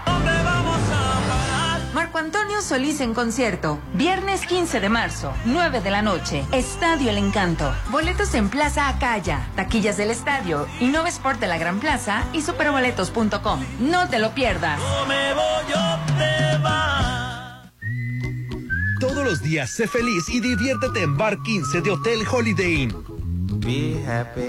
Marco Antonio Solís en concierto. Viernes 15 de marzo, 9 de la noche. Estadio El Encanto. Boletos en Plaza Acaya, taquillas del estadio, Innova Sport de la Gran Plaza y superboletos.com. No te lo pierdas. Todos los días sé feliz y diviértete en Bar 15 de Hotel Holiday Inn. Be happy.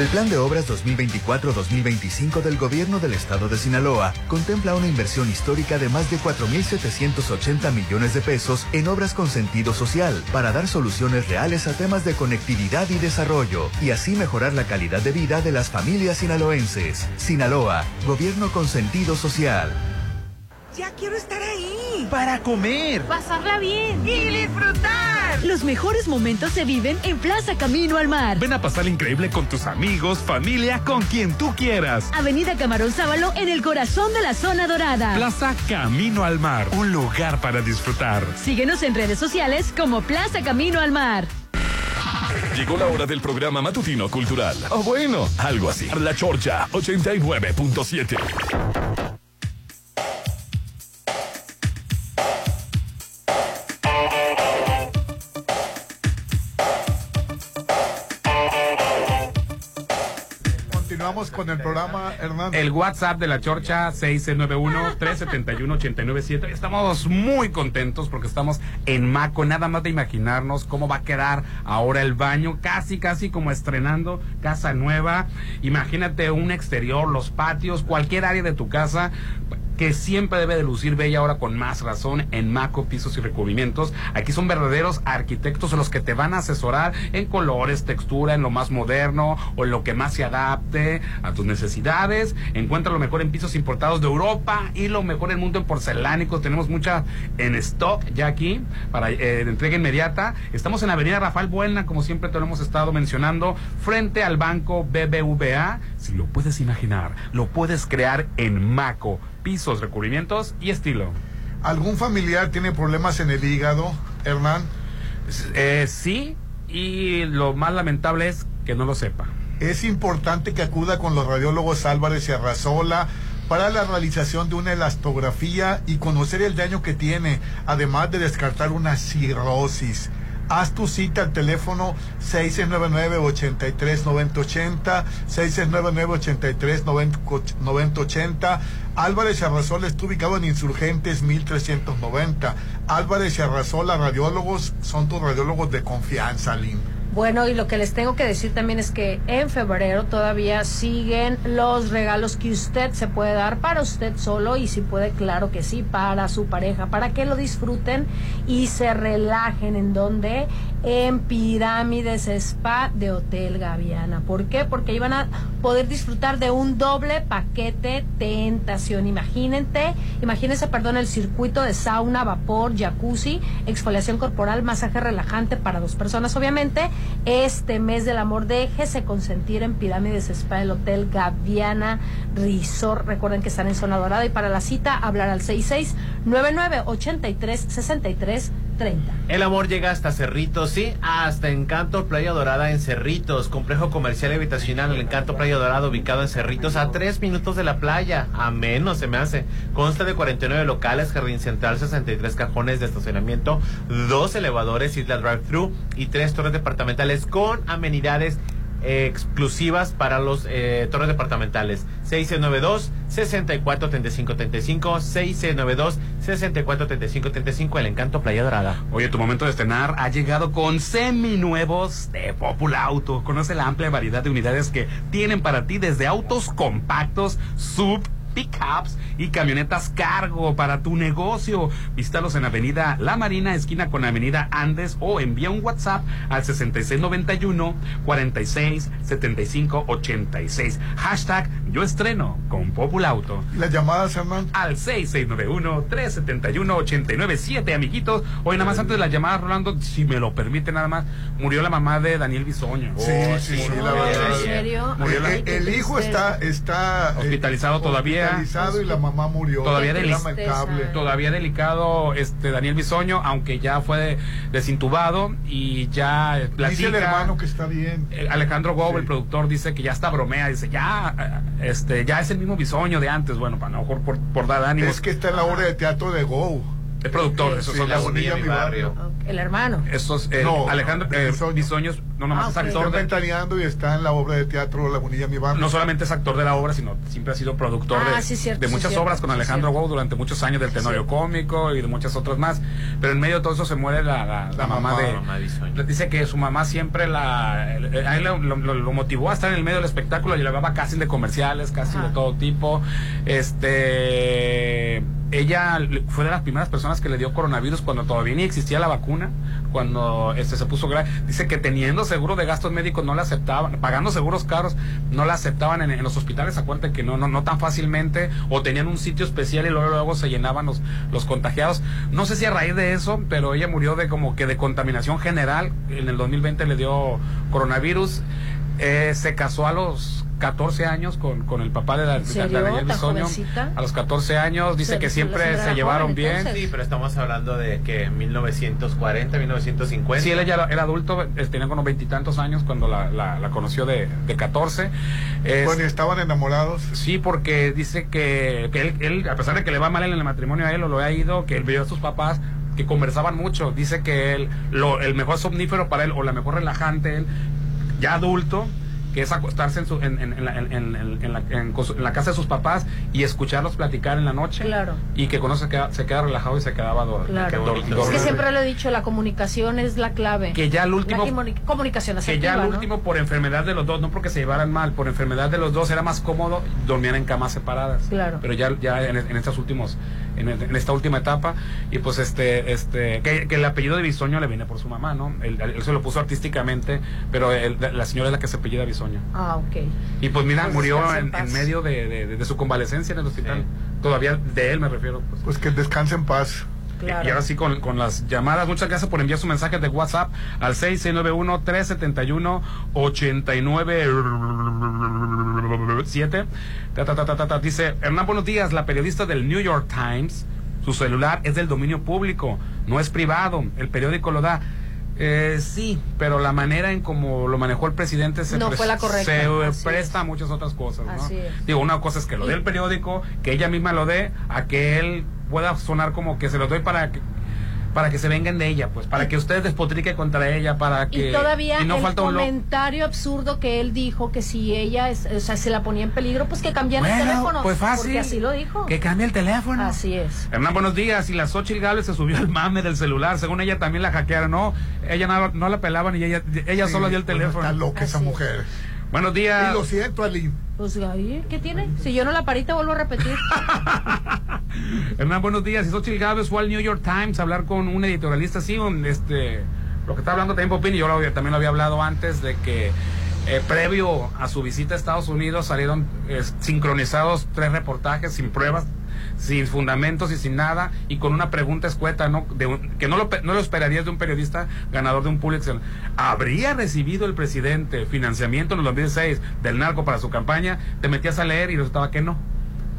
El Plan de Obras 2024-2025 del Gobierno del Estado de Sinaloa contempla una inversión histórica de más de 4.780 millones de pesos en obras con sentido social para dar soluciones reales a temas de conectividad y desarrollo y así mejorar la calidad de vida de las familias sinaloenses. Sinaloa, Gobierno con sentido social. Ya quiero estar ahí. Para comer. Pasarla bien. Y disfrutar. Los mejores momentos se viven en Plaza Camino al Mar. Ven a pasar increíble con tus amigos, familia, con quien tú quieras. Avenida Camarón Sábalo en el corazón de la zona dorada. Plaza Camino al Mar, un lugar para disfrutar. Síguenos en redes sociales como Plaza Camino al Mar. Llegó la hora del programa matutino cultural. O bueno, algo así. La Chorcha 89.7. Continuamos con el programa, Hernán. El WhatsApp de la Chorcha 691-371-897. Estamos muy contentos porque estamos en Maco. Nada más de imaginarnos cómo va a quedar ahora el baño. Casi, casi como estrenando casa nueva. Imagínate un exterior, los patios, cualquier área de tu casa que siempre debe de lucir bella ahora con más razón en Maco Pisos y Recubrimientos. Aquí son verdaderos arquitectos los que te van a asesorar en colores, textura, en lo más moderno o en lo que más se adapte a tus necesidades. Encuentra lo mejor en pisos importados de Europa y lo mejor en el mundo en porcelánicos. Tenemos mucha en stock ya aquí para eh, entrega inmediata. Estamos en la avenida Rafael Buena, como siempre te lo hemos estado mencionando, frente al banco BBVA. Si lo puedes imaginar, lo puedes crear en Maco pisos, recubrimientos y estilo. ¿Algún familiar tiene problemas en el hígado, Hernán? Eh, sí, y lo más lamentable es que no lo sepa. Es importante que acuda con los radiólogos Álvarez y Arrazola para la realización de una elastografía y conocer el daño que tiene, además de descartar una cirrosis. Haz tu cita al teléfono 6699-839080, 6699-839080. Álvarez Arrasola está ubicado en Insurgentes 1390. Álvarez Arrasola, radiólogos, son tus radiólogos de confianza, Lynn. Bueno, y lo que les tengo que decir también es que en febrero todavía siguen los regalos que usted se puede dar para usted solo y si puede, claro que sí, para su pareja, para que lo disfruten y se relajen en donde en Pirámides Spa de Hotel Gaviana. ¿Por qué? Porque iban a poder disfrutar de un doble paquete tentación. Imagínense, imagínense, perdón, el circuito de sauna, vapor, jacuzzi, exfoliación corporal, masaje relajante para dos personas, obviamente. Este mes del amor, déjese consentir en Pirámides Spa del Hotel Gaviana Resort. Recuerden que están en zona dorada y para la cita hablar al 6699 83 63 30. El amor llega hasta Cerritos, sí, hasta Encanto Playa Dorada en Cerritos, complejo comercial y habitacional El Encanto Playa Dorada ubicado en Cerritos a tres minutos de la playa, a menos se me hace. Consta de 49 locales, jardín central, 63 cajones de estacionamiento, dos elevadores, isla drive-thru y tres torres departamentales con amenidades exclusivas para los eh, torres departamentales. 692 64 35 35 692 64 35 35 El Encanto Playa Dorada. Oye, tu momento de estrenar ha llegado con seminuevos de Popular Auto. Conoce la amplia variedad de unidades que tienen para ti desde autos compactos, sub pickups y camionetas cargo para tu negocio. Visítalos en Avenida La Marina, esquina con Avenida Andes o envía un WhatsApp al 6691 46 75 86. Hashtag yo estreno con Populauto. Las llamadas, hermano. Al 6691 371 897, amiguitos. Hoy nada más antes de las llamadas, Rolando, si me lo permite nada más, murió la mamá de Daniel Bisoño. Sí, sí, sí, la verdad. ¿En serio? Murió la- El, el hijo está, está eh, Hospitalizado todavía. y la mamá murió. Todavía, todavía delicado este Daniel Bisoño, aunque ya fue desintubado y ya Dice el platica. hermano que está bien. Eh, Alejandro Gob, el productor, dice que ya está bromea, dice ya, eh, este, ya es el mismo Bisoño de antes, bueno, para no por, por dar ánimos. Es que está en la obra de teatro de Go. El productor, esos Sí, son la bonilla mi barrio. El hermano. Esos, eh, No, Alejandro eh, Bisoños, no nomás Ah, es actor Está de, ventaneando y está en la obra de teatro La Bonilla Mi Barrio. no solamente es actor de la obra, sino siempre ha sido productor Ah, de, sí, cierto, de sí, muchas cierto, obras con sí, Alejandro cierto. Gou durante muchos años del Tenorio Cómico y de muchas otras más. Pero en medio de todo eso se muere la, la- la mamá, mamá, de. mamá dice que su mamá siempre la. A él lo, lo- lo motivó a estar en el medio del espectáculo y llevaba casi de comerciales, casi de todo tipo. Este. Ella fue de las primeras personas que le dio coronavirus cuando todavía ni existía la vacuna, cuando este se puso grave. Dice que teniendo seguro de gastos médicos no la aceptaban, pagando seguros caros, no la aceptaban en, los hospitales, acuérdate que no, no, no tan fácilmente, o tenían un sitio especial y luego, luego se llenaban los, los contagiados. No sé si a raíz de eso, pero ella murió de como que de contaminación general. En el 2020 le dio coronavirus. Eh, se casó a los 14 años con, con el papá de, la, de? Daniel ¿Tan Bisoño. A los 14 años, dice Se- que siempre se llevaron joven, bien. entonces. Sí, pero estamos hablando de que 1940, 1950. Sí, él ya era adulto, eh, tenía como veintitantos años cuando la, la, la conoció de, de 14. Es- Bueno, y estaban enamorados. Sí, porque dice que, que él, él, a pesar de que le va mal en el matrimonio a él o lo ha ido, que él vio a sus papás que conversaban mucho. Dice que él, lo, el mejor somnífero para él o la mejor relajante, él, ya adulto, que es acostarse en, su, en, en, en la, en- en- en la- en- la casa de sus papás y escucharlos platicar en la noche. Claro. Y que con eso se queda, se queda relajado y se quedaba dor- Claro. dor- Es que dormido. siempre lo he dicho, la comunicación es la clave. Que ya el último- La comuni- comunicación que ya al ¿no? último por enfermedad de los dos, no porque se llevaran mal, por enfermedad de los dos era más cómodo dormir en camas separadas. Claro. Pero ya, ya en, en estos últimos, en, en esta última etapa, y pues este, este, que, que el apellido de Bisoño le viene por su mamá, ¿no? Él, él se lo puso artísticamente, pero él- la señora es la que se apellida Bisoño. Ah, ok. Y pues mira, Pues murió en medio de, de- de su convalecencia en el hospital. Todavía de él me refiero. Pues. Pues que descanse en paz. Claro. Y ahora sí con, con las llamadas. Muchas gracias por enviar su mensaje de WhatsApp al 6691-371-8997. Ta, ta, ta, ta, ta, ta. Dice, Hernán, buenos días. La periodista del New York Times, su celular es del dominio público, no es privado. El periódico lo da. Eh, sí, pero la manera en como lo manejó el presidente se, No pres- fue la correcta, se así presta a muchas otras cosas. ¿no? Digo, una cosa es que lo dé el periódico, que ella misma lo dé, a que él pueda sonar como que se lo doy para que para que se vengan de ella, pues, para que usted despotrique contra ella, para que y todavía no el falta un comentario absurdo que él dijo que si ella es- o sea, se la ponía en peligro, pues que cambiara el Bueno, teléfono. pues fácil. Porque así lo dijo. Que cambie el teléfono. Así es. Hernán, buenos días. Y la Xochitl Gálvez se subió al mame del celular. Según ella también la hackearon. No, ella no, no la pelaban y ella, ella Sí, solo dio el bueno, teléfono. Está loca esa mujer. Buenos días. Y lo siento, Aline. Pues ahí, ¿qué tiene? Si yo no la parita, vuelvo a repetir. [laughs] Hernán, buenos días. Y Xochitl Gálvez fue al New York Times a hablar con un editorialista, sí, un, este, lo que está hablando también Popín, y yo lo había- también lo había hablado antes, de que eh, previo a su visita a Estados Unidos salieron eh, sincronizados tres reportajes sin pruebas, sin fundamentos y sin nada, y con una pregunta escueta, ¿no? De un- que no lo, no lo esperarías de un periodista ganador de un Pulitzer. ¿Habría recibido el presidente financiamiento en el 2006 del narco para su campaña? Te metías a leer y resultaba que no.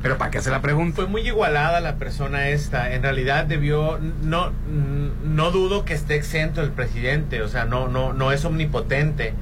Pero ¿para qué hace la pregunta? Fue muy igualada la persona esta. En realidad debió, no, no dudo que esté exento el presidente, o sea, no, no, no es omnipotente.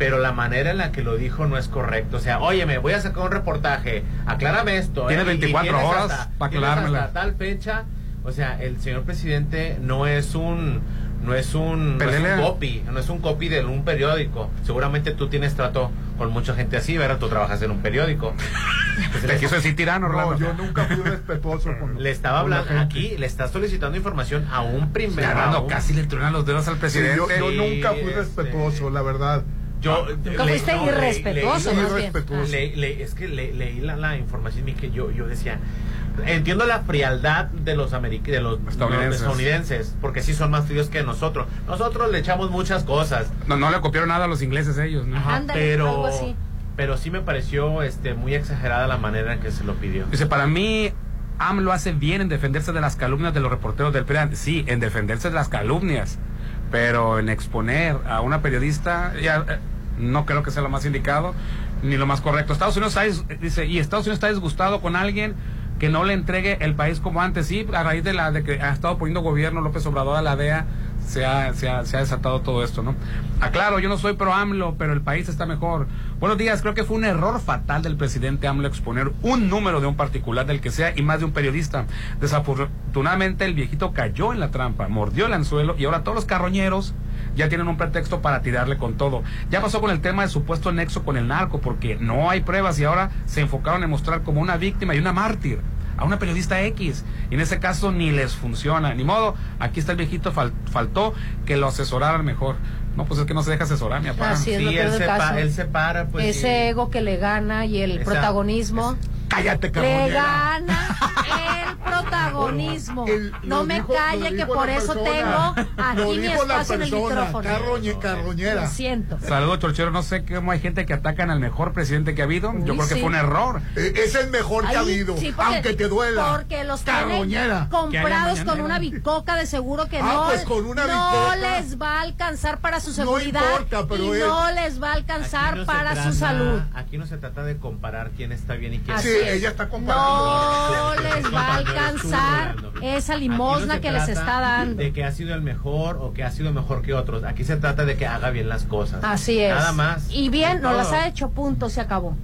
Pero la manera en la que lo dijo no es correcto. O sea, oye, me voy a sacar un reportaje, aclárame esto. Tienes ¿eh? Y 24 tienes horas hasta- para aclarármela. hasta tal fecha. O sea, el señor presidente no es un no es un, no es un copy, no es un copy de un periódico. Seguramente tú tienes trato con mucha gente así, ¿verdad? Tú trabajas en un periódico. [laughs] Te quiso decir tirano, No, yo nunca fui respetuoso con Le estaba hablando aquí, le está solicitando información a un primer un- casi le truenan los dedos al Sí, presidente. yo, nunca fui este- respetuoso, la verdad. Yo Nunca fuiste no, irrespetuoso, le- le- es que le- leí la, la información y que yo, yo decía, entiendo la frialdad de los, de los Estadounidenses. los estadounidenses, porque sí son más fríos que nosotros. Nosotros le echamos muchas cosas, No, no le copiaron nada a los ingleses ellos, ¿no? Ajá, Ándale, pero, algo así. pero sí me pareció este, muy exagerada la manera en que se lo pidió. Dice, para mí, AMLO hace bien en defenderse de las calumnias de los reporteros del PRIAN. Sí, en defenderse de las calumnias. Pero en exponer a una periodista, ya, eh, no creo que sea lo más indicado ni lo más correcto. Estados Unidos está, dice, y Estados Unidos está disgustado con alguien que no le entregue el país como antes. Sí, a raíz de la de que ha estado poniendo gobierno López Obrador a la DEA, se ha, se ha, se ha desatado todo esto, ¿no? Aclaro, yo no soy pro AMLO, pero el país está mejor. Buenos días, creo que fue un error fatal del presidente AMLO exponer un número de un particular del que sea y más de un periodista. Desafortunadamente el viejito cayó en la trampa, mordió el anzuelo y ahora todos los carroñeros ya tienen un pretexto para tirarle con todo. Ya pasó con el tema del supuesto nexo con el narco, porque no hay pruebas y ahora se enfocaron en mostrar como una víctima y una mártir a una periodista X. Y en ese caso ni les funciona. Ni modo, aquí está el viejito, fal- faltó que lo asesoraran mejor. No, pues es que no se deja asesorar, mi papá. Así es lo Sí, él se, él se para, pues. Ese ego que le gana y el Esa- protagonismo. Cállate, Le carronera. gana [laughs] el protagonismo. El- no me dijo- calle que por eso persona. tengo aquí mi espacio en el micrófono. carroñe- carroñera. Lo siento. Saludos, Chorchero. No sé cómo hay gente que atacan al mejor presidente que ha habido. Yo creo que fue un error. Eh, Es el mejor que ha habido, sí, porque- aunque te duela. Porque los Carroñera. Comprados con una bicoca de seguro que Ah, no, pues con una no bicoca. les va a alcanzar para su No seguridad importa, pero y es- no les va a alcanzar no para trata- su salud. Aquí no se trata de comparar quién está bien y quién Así Sí, es. Ella está comparando. No les va a alcanzar esa no limosna que les está dando. De que ha sido el mejor o que ha sido mejor que otros. Aquí se trata de que haga bien las cosas. Así es. Nada más. Y bien, no las ha hecho, punto, se acabó.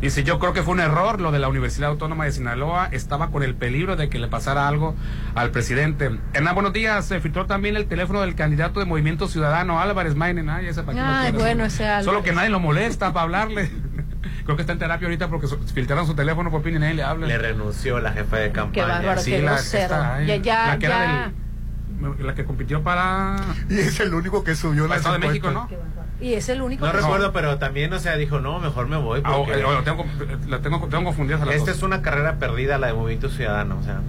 Dice, yo creo que fue un error lo de la Universidad Autónoma de Sinaloa. Estaba con el peligro de que le pasara algo al presidente. Hernán, buenos días. Se filtró también el teléfono del candidato de Movimiento Ciudadano, Álvarez Mainen. Ay, ese Ay, bueno, ¿no? ese Álvarez. Solo que nadie lo molesta para hablarle. Creo que está en terapia ahorita porque filtraron su teléfono por fin y nadie le habla. Le renunció la jefa de Qué campaña. bárbaro, Sí, qué la- grosero. esta, ay, ya, ya, la que era del- la que compitió para Y es el único que subió las Estado de México. ¿no? Y es el único No que- recuerdo, pero también, o sea, dijo, no, mejor me voy. Ah, Porque o- o- tengo, la tengo, tengo confundidas a las esta dos. es una carrera perdida, la de Movimiento Ciudadano. O sea,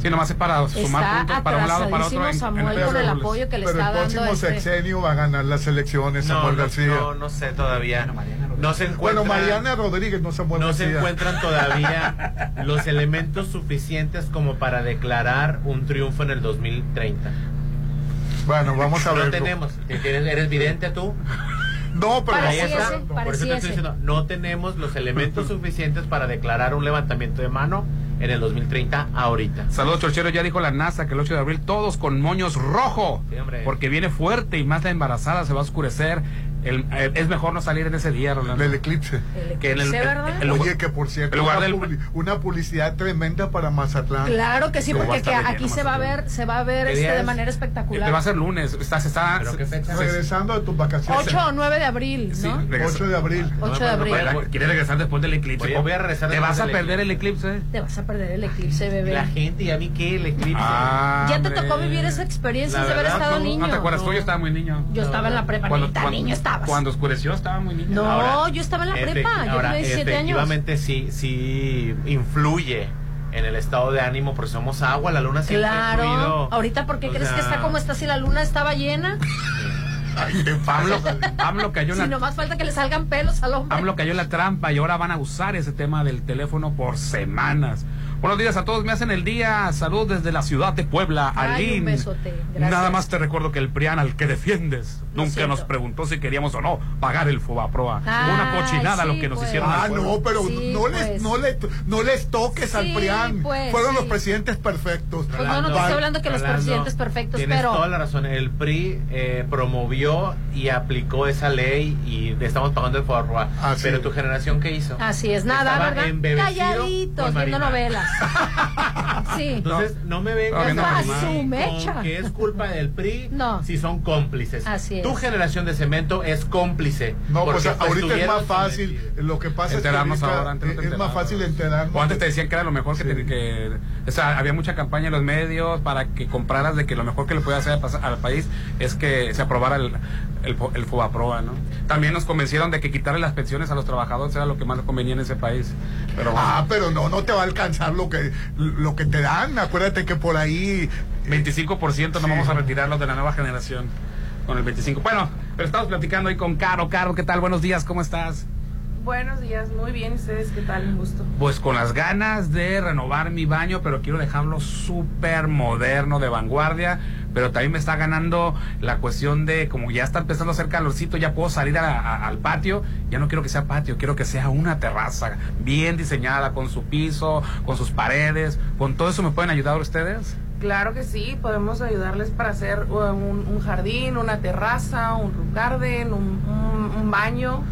Sí, nomás es para sumar Está puntos para un lado, para otro. en con el apoyo que le Pero está el dando próximo este. sexenio va a ganar las elecciones no, Samuel no, García. no, no sé todavía. No se bueno, encuentran, Mariana Rodríguez, no Samuel no se encuentran todavía [laughs] los elementos suficientes como para declarar un triunfo en el 2030. Bueno, vamos a No ver. tenemos. ¿Eres, eres [laughs] vidente tú? No, pero Ahí está. Por eso te estoy diciendo, no tenemos los elementos [laughs] suficientes para declarar un levantamiento de mano en el 2030 ahorita. Saludos, Chorchero. Ya dijo la NASA que el 8 de abril todos con moños rojo. Sí, hombre. porque viene fuerte y más la embarazada se va a oscurecer el- eh, es mejor no salir en ese día, Rolando. El eclipse. Que en el- eclipse, ¿verdad? el lugar- Oye, que por cierto, el lugar una, del- publi- una publicidad tremenda para Mazatlán. Claro que sí, porque que aquí se va a ver, se va a ver ¿Qué este de manera Eh, espectacular. va a ser lunes. Está, se está, ¿Pero qué se- fecha? Regresando de tus vacaciones. 8 o 9 de abril, Sí, ¿no? regresa- 8 de abril. 8 de abril. Bueno, ¿Quiere regresar después del eclipse? Oye, voy a regresar ¿Te después vas a perder el eclipse? Te vas a perder el eclipse, bebé. La gente, ya vi que el eclipse. Ah, ya te tocó vivir esa experiencia de haber estado ¿No- niño. ¿No te acuerdas? tú? Yo estaba muy niño. Yo estaba en la prepa, niño estabas. Cuando oscureció estaba muy niño. No, Ahora, yo estaba en la prepa, yo ahora, tenía 17 años. Efectivamente, sí, sí influye en el estado de ánimo porque somos agua, la luna siempre Claro. influido. Ahorita, ¿por qué O crees que sea, está como está si la luna estaba llena? [laughs] AMLO, AMLO cayó en Si la, nomás falta que le salgan pelos al hombre. AMLO cayó en la trampa y ahora van a usar ese tema del teléfono por semanas. Buenos días a todos, me hacen el día. Salud desde la ciudad de Puebla, Ay, un Alín. besote. Gracias. Nada más te recuerdo que el PRIAN al que defiendes Lo nunca siento. nos preguntó si queríamos o no pagar el FOBAPROA. Ay, Una cochinada sí, lo que nos pues. hicieron. Ah, no, pero Sí, no, les, pues. no, le, no les toques al PRIAN. pues, Fueron los presidentes perfectos. Pues no, no te estoy hablando que los presidentes perfectos, tienes pero- toda la razón. El PRI eh, promovió y aplicó esa ley y le estamos pagando el forro. Ah, sí. Pero tu generación, ¿qué hizo? Así es, nada, Estaba ¿verdad? con viendo novelas. [laughs] Sí. Entonces, no, me vengas no, a no, con que es culpa del PRI No. si son cómplices. Así Tu es. generación de cemento es cómplice. No, pues ahorita es más fácil. sometidos. Lo que pasa Enterarnos es que ahorita ahora, antes no te es más fácil enterarnos. O antes te decían que era lo mejor que, Sí. te- que- o sea, había mucha campaña en los medios para que compraras de que lo mejor que le podía hacer al país es que se aprobara el, el, el FOBAPROA, ¿no? También nos convencieron de que quitarle las pensiones a los trabajadores era lo que más convenía en ese país. Pero Ah, pero no, no te va a alcanzar lo que, lo que te dan. Acuérdate que por ahí 25% no Sí. vamos a retirarlos de la nueva generación con el 25. Bueno, pero estamos platicando ahí con Caro. Caro, ¿qué tal? Buenos días, ¿cómo estás? Buenos días, muy bien. ¿Y ustedes qué tal? Un gusto. Pues con las ganas de renovar mi baño, pero quiero dejarlo súper moderno, de vanguardia. Pero también me está ganando la cuestión de, como ya está empezando a hacer calorcito, ya puedo salir a- a- al patio. Ya no quiero que sea patio, quiero que sea una terraza bien diseñada, con su piso, con sus paredes. ¿Con todo eso me pueden ayudar ustedes? Claro que sí, podemos ayudarles para hacer uh, un, un jardín, una terraza, un roof garden, un, un- un baño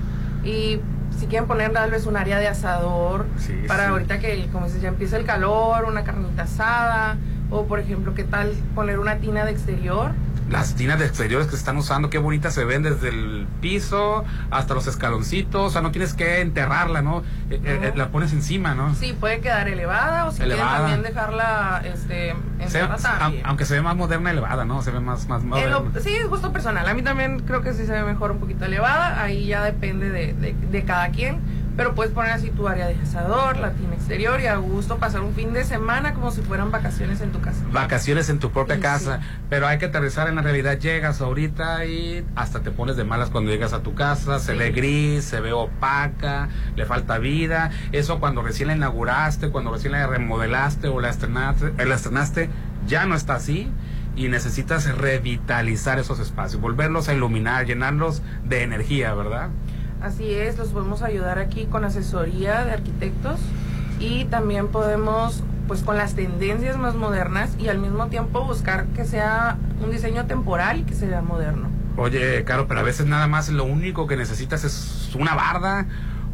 y si quieren poner tal vez un área de asador Sí, para sí. ahorita que como dices, ya empieza el calor, una carnita asada o por ejemplo, ¿qué tal poner una tina de exterior? Las tinas de exteriores que se están usando, qué bonitas se ven desde el piso hasta los escaloncitos. O sea, no tienes que enterrarla, ¿no? Eh, eh, eh, la pones encima, ¿no? Sí, puede quedar elevada o si Elevada. también dejarla este, Se- aunque se ve más moderna elevada, ¿no? Se ve más, más moderna. lo- sí, es gusto personal. A mí también creo que sí se ve mejor un poquito elevada. Ahí ya depende de, de- de cada quien. Pero puedes poner así tu área de asador, la tina exterior y a gusto pasar un fin de semana como si fueran vacaciones en tu casa. Vacaciones en tu propia Sí, casa, pero hay que aterrizar en la realidad. Llegas ahorita y hasta te pones de malas cuando llegas a tu casa. Se ve gris, se ve opaca, le falta vida. Eso cuando recién la inauguraste, cuando recién la remodelaste o la estrenaste, eh, la estrenaste ya no está así. Y necesitas revitalizar esos espacios, volverlos a iluminar, llenarlos de energía, ¿verdad? Así es, los podemos ayudar aquí con asesoría de arquitectos y también podemos, pues con las tendencias más modernas y al mismo tiempo buscar que sea un diseño temporal y que sea moderno. Oye, Caro, pero a veces nada más lo único que necesitas es una barda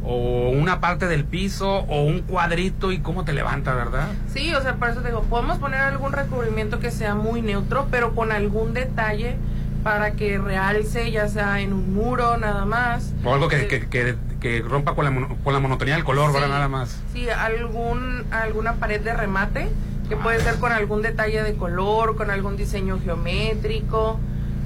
o una parte del piso o un cuadrito y cómo te levanta, ¿verdad? Sí, o sea, por eso te digo, podemos poner algún recubrimiento que sea muy neutro, pero con algún detalle para que realce, ya sea en un muro nada más. O algo que, Eh, que, que- que rompa con la, con la monotonía del color, ¿verdad? Sí. Nada más. Sí, algún, alguna pared de remate, que puede ser con algún detalle de color, con algún diseño geométrico.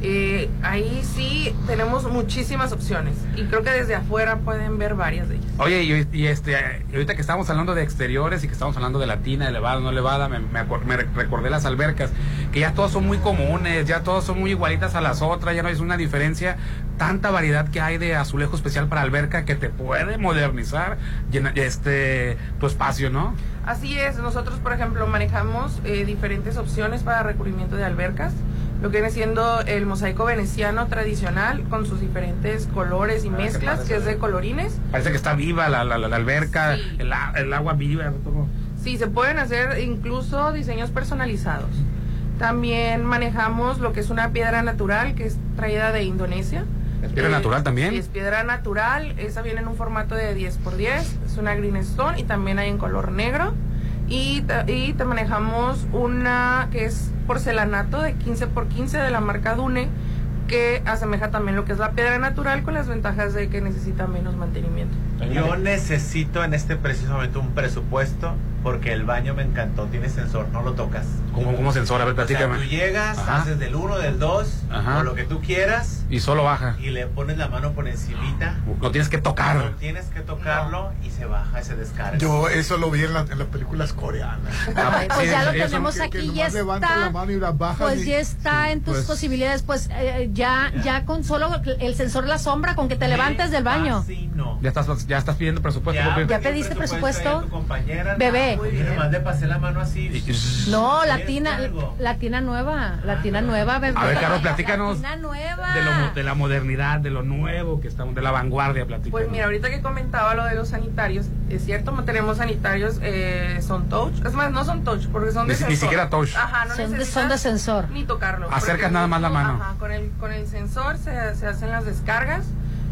Eh, ahí sí tenemos muchísimas opciones y creo que desde afuera pueden ver varias de ellas. Oye, y, y este, ahorita que estamos hablando de exteriores y que estamos hablando de la tina, elevada, no elevada, me, me me re- recordé las albercas, que ya todas son muy comunes, ya todas son muy igualitas a las otras, ya no es una diferencia, tanta variedad que hay de azulejo especial para alberca que te puede modernizar llena- este, tu espacio, ¿no? Así es, nosotros por ejemplo manejamos eh, diferentes opciones para recubrimiento de albercas, lo que viene siendo el mosaico veneciano tradicional con sus diferentes colores y Ah, mezclas, que es de colorines. Parece que está viva la, la, la- alberca, Sí. el, a- el agua viva, todo. Sí, se pueden hacer incluso diseños personalizados. También manejamos lo que es una piedra natural que es traída de Indonesia. ¿Es piedra natural también? Sí, es piedra natural. Esa viene en un formato de 10 x 10. Es una green stone y también hay en color negro. Y, y te manejamos una que es porcelanato de 15 x 15 de la marca Dune que asemeja también lo que es la piedra natural con las ventajas de que necesita menos mantenimiento. Yo necesito en este preciso momento un presupuesto porque el baño me encantó, tiene sensor, no lo tocas. ¿Cómo, cómo sensor? A ver, O sea, platícame. tú llegas, Ajá. haces del 1, del 2, Ajá. o lo que tú quieras, Y solo baja. y le pones la mano por encimita. No tienes que No tocar. tienes que tocarlo y se baja, se descarga. Yo eso lo vi en, la- en las películas coreanas. [laughs] Ay, pues Sí, ya lo eso- tenemos que- que aquí, nomás ya levanta está. la mano y la baja Pues y- ya está en tus pues- posibilidades, pues eh, ya, ya con solo el sensor de la sombra, con que te levantes del baño. Ya estás, ya estás pidiendo presupuesto. Ya. ¿Ya pediste presupuesto? tu compañera. Bebé. Muy bien. Nomás le pasé la mano así. No, la ¿Quieres tina, algo? la tina nueva, la tina nueva, bebé. A ver, Carlos, platícanos nueva. De, lo- de la modernidad, de lo nuevo que estamos, de la vanguardia, platícanos. Pues mira, ahorita que comentaba lo de los sanitarios, es cierto, no tenemos sanitarios, eh, son touch. Es más, no son touch, porque son de Ni si- ni sensor. siquiera touch. Ajá, no Son de, son de sensor. ni tocarlo. Acercas nada más la mano. Ajá, con el, con el sensor se, se hacen las descargas.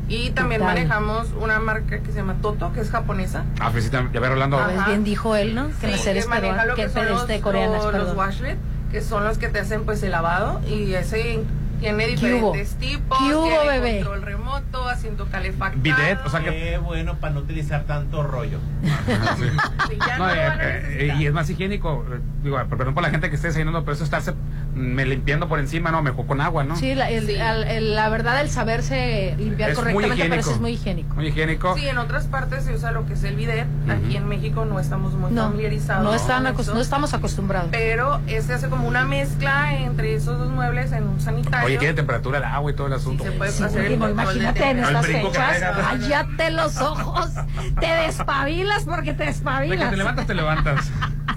Y también Total. manejamos una marca que se llama Toto, que es japonesa. Ah, pues sí, ya ver, Rolando. A ver, Ajá. bien dijo él, ¿no? Que Sí, las series que maneja lo que, que son los, coreanas, los- washlet, que son los que te hacen pues el lavado y ese tiene diferentes tipos, ¿Qué hubo, tiene bebé? control remoto, asiento calefactado. Bidet, o sea que- Qué bueno para no utilizar tanto rollo. Sí, [laughs] No, no eh, eh, necesitar. y es más higiénico. eh, Digo, perdón por la gente que esté desayunando, pero eso estarse mm, me limpiando por encima, no, mejor con agua, ¿no? Sí, la, el- Sí. al- el- la verdad, el saberse limpiar Es muy correctamente, higiénico. es muy higiénico. Muy higiénico. Sí, en otras partes se usa lo que es el bidet. Aquí en México no estamos muy No, familiarizados. no, están no estamos acostumbrados. Pero este hace como una mezcla entre esos dos muebles en un sanitario. Oye, ¿qué temperatura el agua y todo el asunto? se puede Sí, hacer porque el no, control de imagínate en estas fechas, cállate los ojos, te despabilas porque te De que despabilas. te levantas, te levantas.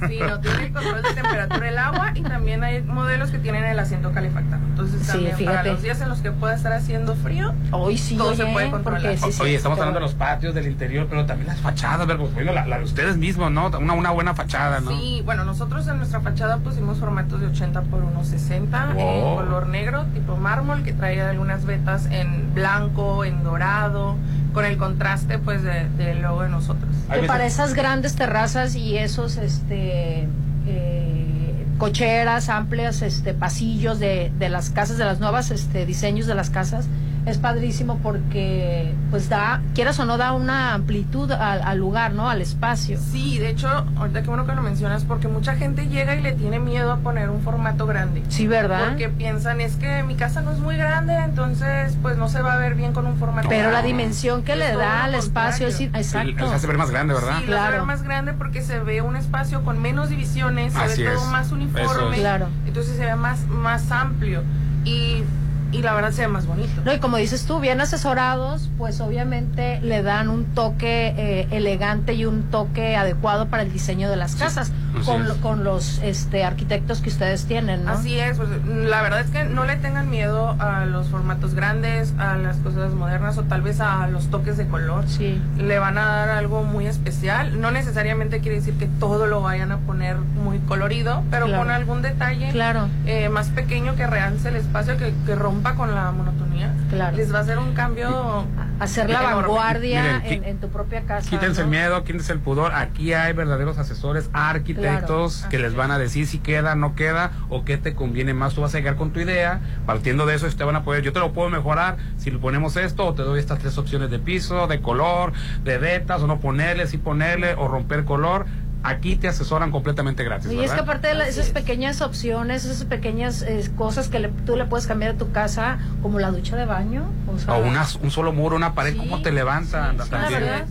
Sí, no tiene el control de temperatura del agua y también hay modelos que tienen el asiento calefactado. Entonces Sí, también para los días en los que pueda estar haciendo frío, Hoy sí, todo se puede controlar. sí, sí, Oye, estamos hablando de los patios, del interior, pero también las fachadas, ver, pues, bueno, la, la de ustedes mismos, ¿no? Una, una buena fachada, ¿no? Sí, bueno, nosotros en nuestra fachada pusimos formatos de 80 por 1,60 Wow. en color negro, tipo mármol, que trae algunas vetas en blanco, en dorado, con el contraste pues de- del logo de nosotros. Que para esas grandes terrazas y esos este eh, cocheras amplias este pasillos de, de las casas de las nuevas este diseños de las casas es padrísimo porque pues da quieras o no da una amplitud al, al lugar no al espacio Sí, de hecho, ahorita que bueno que lo mencionas, porque mucha gente llega y le tiene miedo a poner un formato grande. sí verdad Porque piensan, es que mi casa no es muy grande, entonces pues no se va a ver bien con un formato pero la grande. dimensión que Es le da lo al espacio es exacto Se hace ver más grande, ¿verdad? Sí, lo hace ver Claro. más grande porque se ve un espacio con menos divisiones, se Así ve todo es. más uniforme, es. Claro. entonces se ve más, más amplio y, y la verdad se ve más bonito. No, y como dices tú, bien asesorados, pues obviamente le dan un toque eh, elegante y un toque adecuado para el diseño de las casas con, los este arquitectos que ustedes tienen, ¿no? Así es, pues, la verdad es que no le tengan miedo a los formatos grandes, a las cosas modernas o tal vez a los toques de color. Sí. Le van a dar algo muy especial. No necesariamente quiere decir que todo lo vayan a poner muy colorido, pero Claro. con algún detalle Claro. eh, más pequeño que realce el espacio, que, que rompa con la monotonía. Claro. Les va a hacer un cambio. Hacer la vanguardia Miren, en, tu propia casa. Quítense el miedo, quítense el pudor. Aquí hay verdaderos asesores, arquitectos Claro. que les van a decir si queda, no queda o qué te conviene más. Tú vas a llegar con tu idea, partiendo de eso, te van a poder, yo te lo puedo mejorar si le ponemos esto o te doy estas tres opciones de piso, de color, de vetas o no ponerle, si ponerle o romper color. Aquí te asesoran completamente gratis. Y es que aparte de la- esas pequeñas opciones, esas pequeñas eh, cosas que le- tú le puedes cambiar a tu casa, como la ducha de baño, o, sea, O una- un solo muro, una pared, Sí, ¿cómo te levanta? sí, sí, también? la verdad.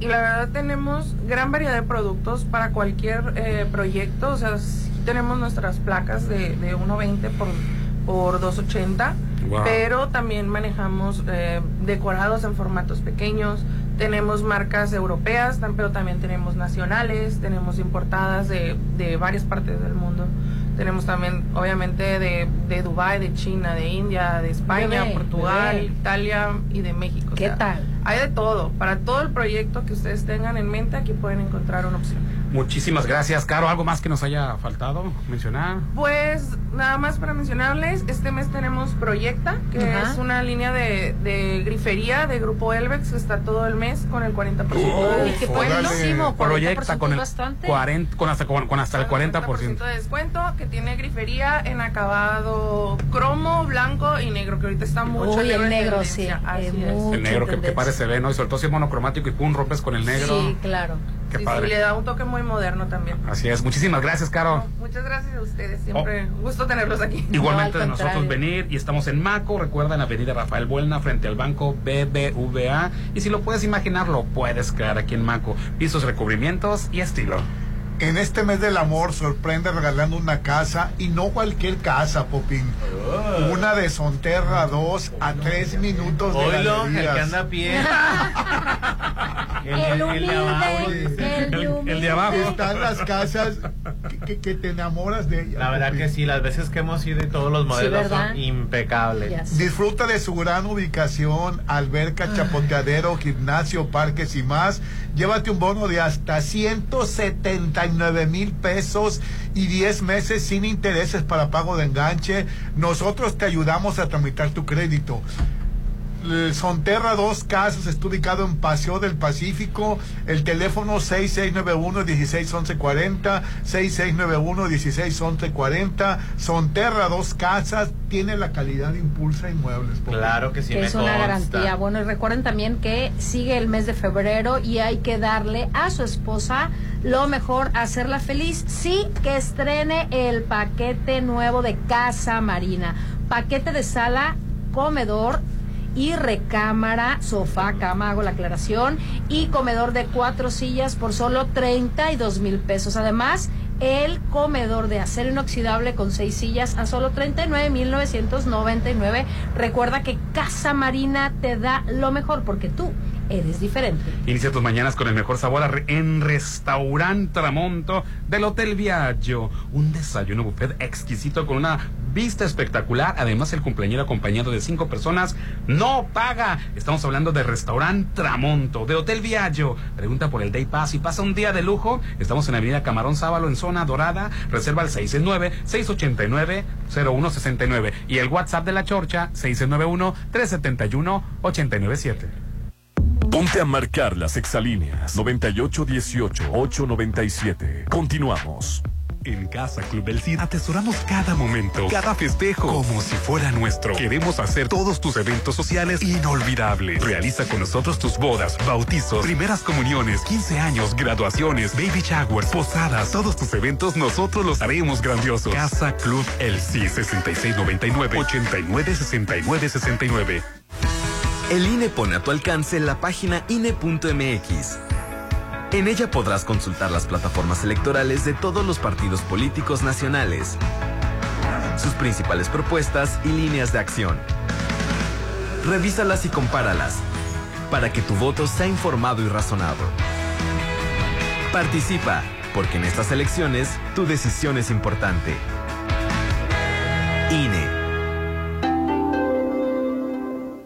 Y la verdad tenemos gran variedad de productos para cualquier eh, proyecto. O sea, sí tenemos nuestras placas de, de 1.20 por, por 2.80. Wow. Pero también manejamos eh, decorados en formatos pequeños. Tenemos marcas europeas, pero también tenemos nacionales. Tenemos importadas de, de varias partes del mundo. Tenemos también, obviamente, de, de Dubái, de China, de India, de España, Bebé, Portugal, bebé. Italia y de México. o ¿Qué sea, tal? Hay de todo. Para todo el proyecto que ustedes tengan en mente, aquí pueden encontrar una opción. Muchísimas gracias, Caro. ¿Algo más que nos haya faltado mencionar? Pues nada más para mencionarles, este mes tenemos Proyecta, que Ajá. es una línea de, de grifería de Grupo Elvex, que está todo el mes con el 40% de Uy, qué buenísimo, 40% Proyecta con el bastante. 40, con hasta, con, con hasta el 40%. de descuento que tiene grifería en acabado cromo, blanco y negro, que ahorita está mucho Uy, el en negro, tendencia. sí, Así es. mucho El negro que, que tendencia. Padre se ve, ¿no? Y sobre todo si es monocromático y pum, rompes con el negro. Sí, claro. Qué Sí, padre. sí, le da un toque muy moderno también. Así es. Muchísimas gracias, Caro. Muchas gracias a ustedes, siempre un gusto tenerlos aquí. [laughs] Igualmente No, de nosotros venir y estamos en Maco, recuerda en la avenida Rafael Buelna frente al banco BBVA y si lo puedes imaginar lo puedes crear aquí en Maco, pisos, recubrimientos y estilo. En este mes del amor sorprende regalando una casa y no cualquier casa, Popín. Una de Sonterra 2 a 3 minutos de Oilo, el que anda a pie. El, El humilde, el, el de abajo. Están las casas que, que- que te enamoras de ellas. La verdad que sí, las veces que hemos ido y todos los modelos son impecables. Disfruta de su gran ubicación, alberca, chapoteadero, gimnasio, parques y más. Llévate un bono de hasta 179 mil pesos y 10 meses sin intereses para pago de enganche. Nosotros te ayudamos a tramitar tu crédito. El Sonterra Dos Casas está ubicado en Paseo del Pacífico. El teléfono 6691-161140, 6691-161140. Sonterra Dos Casas tiene la calidad de Impulsa Inmuebles. Claro que sí, que me es una garantía. Bueno, y recuerden también que sigue el mes de febrero y hay que darle a su esposa lo mejor, hacerla feliz. Sí, que estrene el paquete nuevo de Casa Marina. Paquete de sala, comedor y recámara, sofá, cama, hago la aclaración, y comedor de cuatro sillas por solo 32 mil pesos. Además, el comedor de acero inoxidable con seis sillas a solo 39,999. Recuerda que Casa Marina te da lo mejor porque tú eres diferente. Inicia tus mañanas con el mejor sabor en Restaurant Tramonto del Hotel Viaggio. Un desayuno buffet exquisito con una vista espectacular. Además, el cumpleañero acompañado de cinco personas no paga. Estamos hablando de Restaurant Tramonto, de Hotel Viaggio. Pregunta por el Day Pass y pasa un día de lujo. Estamos en Avenida Camarón Sábalo, en zona dorada. Reserva al 669-689-0169. Y el WhatsApp de la Chorcha, 691-371-897. Ponte a marcar las exalíneas 9818-897. Continuamos. En Casa Club El Cid atesoramos cada momento, cada festejo, como si fuera nuestro. Queremos hacer todos tus eventos sociales inolvidables. Realiza con nosotros tus bodas, bautizos, primeras comuniones, 15 años, graduaciones, baby showers, posadas. Todos tus eventos nosotros los haremos grandiosos. Casa Club El Cid 6699-896969. El INE pone a tu alcance la página INE.mx. En ella podrás consultar las plataformas electorales de todos los partidos políticos nacionales, sus principales propuestas y líneas de acción. Revísalas y compáralas para que tu voto sea informado y razonado. Participa, porque en estas elecciones tu decisión es importante. INE.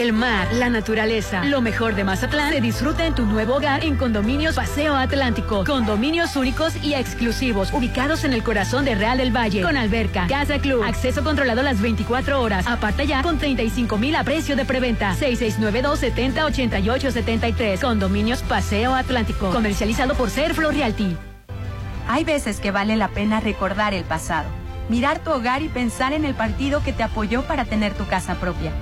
El mar, la naturaleza, lo mejor de Mazatlán se disfruta en tu nuevo hogar en Condominios Paseo Atlántico. Condominios únicos y exclusivos, ubicados en el corazón de Real del Valle, con alberca, casa club, acceso controlado las 24 horas. Aparta ya con 35 mil a precio de preventa. 6692-708873. Condominios Paseo Atlántico, comercializado por Ser Realty. Hay veces que vale la pena recordar el pasado, Mirar tu hogar y pensar en el partido que te apoyó para tener tu casa propia.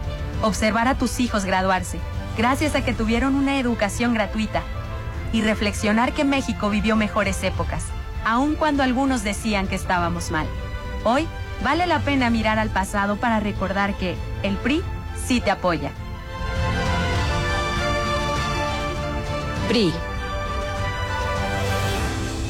Observar a tus hijos graduarse, gracias a que tuvieron una educación gratuita. Y reflexionar que México vivió mejores épocas, aun cuando algunos decían que estábamos mal. Hoy, vale la pena mirar al pasado para recordar que el PRI sí te apoya. PRI.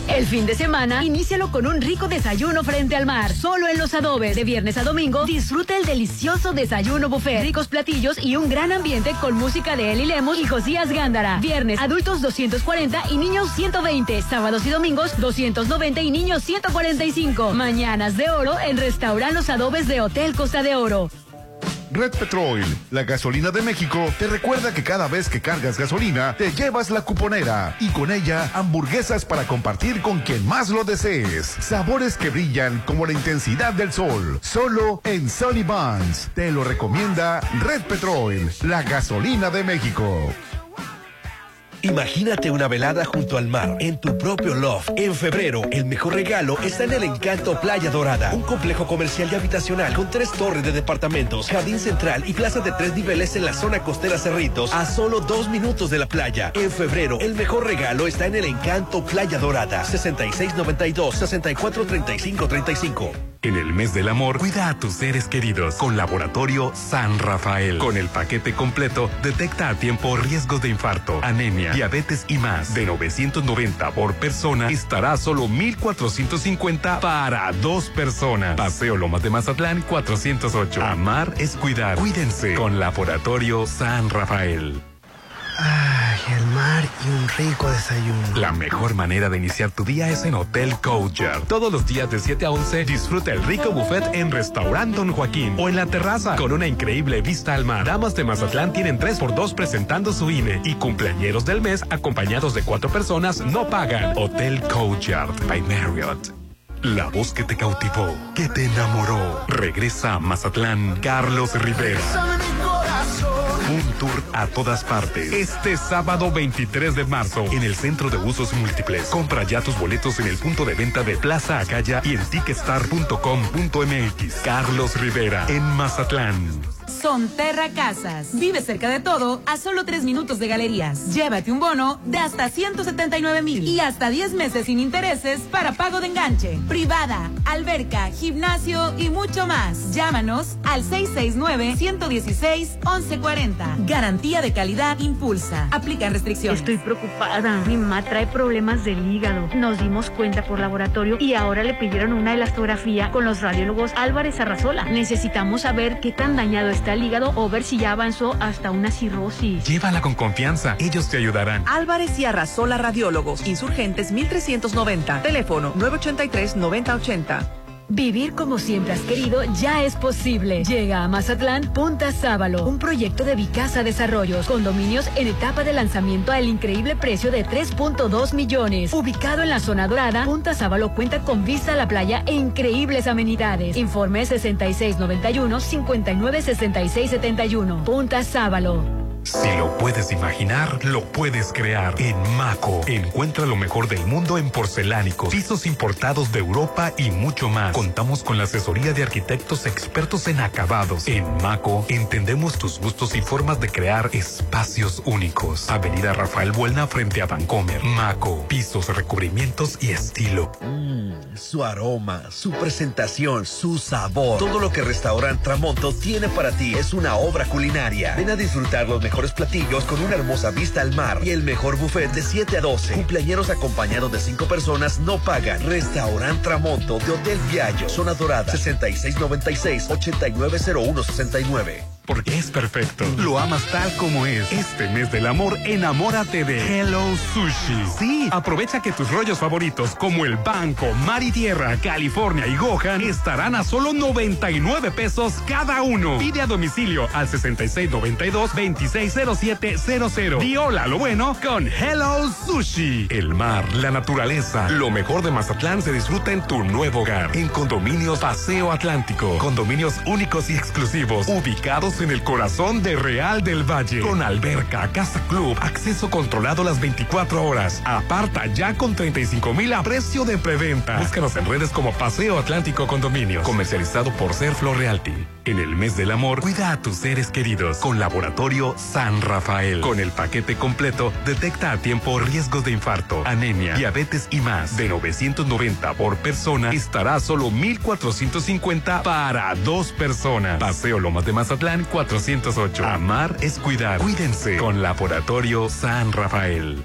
El fin de semana, inícialo con un rico desayuno frente al mar, solo en Los Adobes. De viernes a domingo, disfruta el delicioso desayuno buffet, ricos platillos y un gran ambiente con música de Eli Lemos y Josías Gándara. Viernes, adultos 240 y niños 120. Sábados y domingos, 290 y niños 145. Mañanas de oro en Restaurant Los Adobes de Hotel Costa de Oro. Red Petrol, la gasolina de México, te recuerda que cada vez que cargas gasolina, te llevas la cuponera y con ella hamburguesas para compartir con quien más lo desees. Sabores que brillan como la intensidad del sol, solo en Sunny Buns. Te lo recomienda Red Petrol, la gasolina de México. Imagínate una velada junto al mar, en tu propio loft. En febrero, el mejor regalo está en el Encanto Playa Dorada, un complejo comercial y habitacional con tres torres de departamentos, jardín central y plaza de tres niveles en la zona costera Cerritos, a solo dos minutos de la playa. En febrero, el mejor regalo está en el Encanto Playa Dorada, 6692-643535. En el mes del amor, cuida a tus seres queridos con Laboratorio San Rafael. Con el paquete completo, detecta a tiempo riesgos de infarto, anemia, diabetes y más. De 990 por persona, estará solo 1450 para dos personas. Paseo Lomas de Mazatlán 408. Amar es cuidar. Cuídense con Laboratorio San Rafael. Ay, el mar y un rico desayuno. La mejor manera de iniciar tu día es en Hotel Courtyard. Todos los días de 7 a 11 disfruta el rico buffet en Restaurant Don Joaquín o en la terraza con una increíble vista al mar. Damas de Mazatlán tienen 3x2 presentando su INE y cumpleañeros del mes acompañados de cuatro personas no pagan. Hotel Courtyard by Marriott. La voz que te cautivó, que te enamoró. Regresa a Mazatlán, Carlos Rivera. Un tour a todas partes. Este sábado 23 de marzo en el Centro de Usos Múltiples. Compra ya tus boletos en el punto de venta de Plaza Acaya y en ticketstar.com.mx. Carlos Rivera en Mazatlán. Sonterra Casas. Vive cerca de todo a solo tres minutos de galerías. Llévate un bono de hasta 179 mil y hasta 10 meses sin intereses para pago de enganche. Privada, alberca, gimnasio y mucho más. Llámanos al 669-116-1140. Garantía de calidad impulsa. Aplican restricciones. Estoy preocupada. Mi mamá trae problemas del hígado. Nos dimos cuenta por laboratorio y ahora le pidieron una elastografía con los radiólogos Álvarez Arrazola. Necesitamos saber qué tan dañado está el hígado o ver si ya avanzó hasta una cirrosis. Llévala con confianza. Ellos te ayudarán. Álvarez y Arrasola Radiólogos, Insurgentes 1390, teléfono 983-9080. Vivir como siempre has querido ya es posible. Llega a Mazatlán Punta Sábalo, un proyecto de Vicasa Desarrollos, condominios en etapa de lanzamiento al increíble precio de 3.2 millones. Ubicado en la zona dorada, Punta Sábalo cuenta con vista a la playa e increíbles amenidades. Informe 6691-596671. Punta Sábalo. Si lo puedes imaginar, lo puedes crear. En Maco, encuentra lo mejor del mundo en porcelánicos, pisos importados de Europa y mucho más. Contamos con la asesoría de arquitectos expertos en acabados. En Maco, entendemos tus gustos y formas de crear espacios únicos. Avenida Rafael Buelna frente a Vancomer. Maco, pisos, recubrimientos y estilo. Mm, su aroma, su presentación, su sabor. Todo lo que Restaurant Tramonto tiene para ti es una obra culinaria. Ven a disfrutar los mejores platillos con una hermosa vista al mar y el mejor buffet de 7 a 12. Cumpleañeros acompañados de 5 personas no pagan. Restaurant Tramonto de Hotel Viallo, Zona Dorada, 6696-890169. Porque es perfecto. Lo amas tal como es. Este mes del amor, enamórate de Hello Sushi. Sí, aprovecha que tus rollos favoritos como el Banco, Mar y Tierra, California y Gohan estarán a solo 99 pesos cada uno. Pide a domicilio al 6692-260700. Y hola lo bueno con Hello Sushi. El mar, la naturaleza, lo mejor de Mazatlán se disfruta en tu nuevo hogar. En Condominios Paseo Atlántico. Condominios únicos y exclusivos, ubicados en el corazón de Real del Valle, con alberca, casa club, acceso controlado las 24 horas. Aparta ya con 35 mil a precio de preventa. Búscanos en redes como Paseo Atlántico Condominios, comercializado por Serflo Realty. En el mes del amor, cuida a tus seres queridos con Laboratorio San Rafael. Con el paquete completo, detecta a tiempo riesgos de infarto, anemia, diabetes y más. De 990 por persona, estará solo 1450 para dos personas. Paseo Lomas de Mazatlán 408. Amar es cuidar. Cuídense con Laboratorio San Rafael.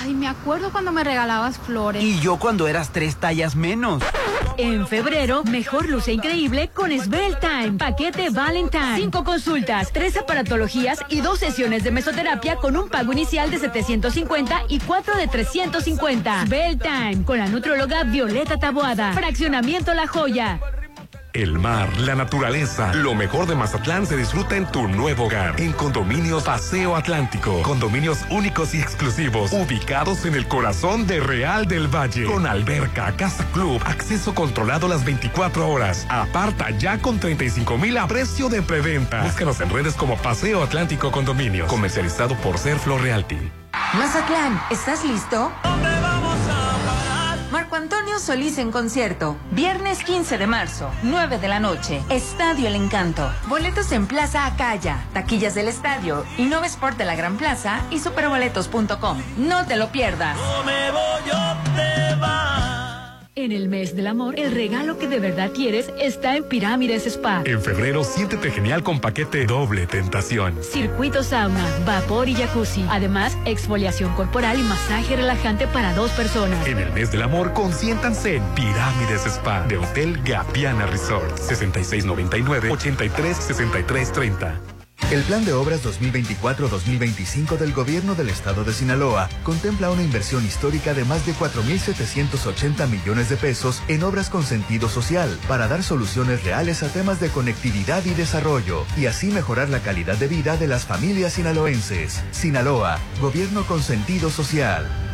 Ay, me acuerdo cuando me regalabas flores. Y yo cuando eras tres tallas menos. En febrero, mejor luce increíble con Svel Time. Paquete Valentine. Cinco consultas, tres aparatologías y dos sesiones de mesoterapia con un pago inicial de 750 y cuatro de 350. Svel Time con la nutróloga Violeta Taboada. Fraccionamiento La Joya. El mar, la naturaleza, lo mejor de Mazatlán se disfruta en tu nuevo hogar. En Condominios Paseo Atlántico. Condominios únicos y exclusivos, ubicados en el corazón de Real del Valle. Con alberca, casa club, acceso controlado las 24 horas. Aparta ya con 35 mil a precio de preventa. Búscanos en redes como Paseo Atlántico Condominios. Comercializado por Serflo Realty. Mazatlán, ¿estás listo? Solís en concierto. Viernes 15 de marzo, 9 de la noche. Estadio El Encanto. Boletos en Plaza Acaya, taquillas del estadio, Innova Sport de la Gran Plaza y superboletos.com. No te lo pierdas. En el mes del amor, el regalo que de verdad quieres está en Pirámides Spa. En febrero, siéntete genial con paquete doble tentación. Circuito sauna, vapor y jacuzzi. Además, exfoliación corporal y masaje relajante para dos personas. En el mes del amor, consiéntanse en Pirámides Spa de Hotel Gapiana Resort. 6699-836330. El Plan de Obras 2024-2025 del Gobierno del Estado de Sinaloa contempla una inversión histórica de más de 4.780 millones de pesos en obras con sentido social para dar soluciones reales a temas de conectividad y desarrollo y así mejorar la calidad de vida de las familias sinaloenses. Sinaloa, Gobierno con sentido social.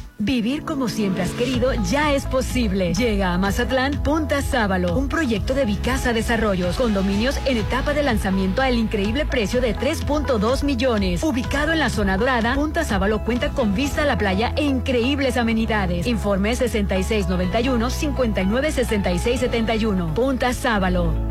Vivir como siempre has querido ya es posible. Llega a Mazatlán Punta Sábalo, un proyecto de Vicasa Desarrollos, condominios en etapa de lanzamiento al increíble precio de 3.2 millones. Ubicado en la zona dorada, Punta Sábalo cuenta con vista a la playa e increíbles amenidades. Informe 6691-596671. Punta Sábalo.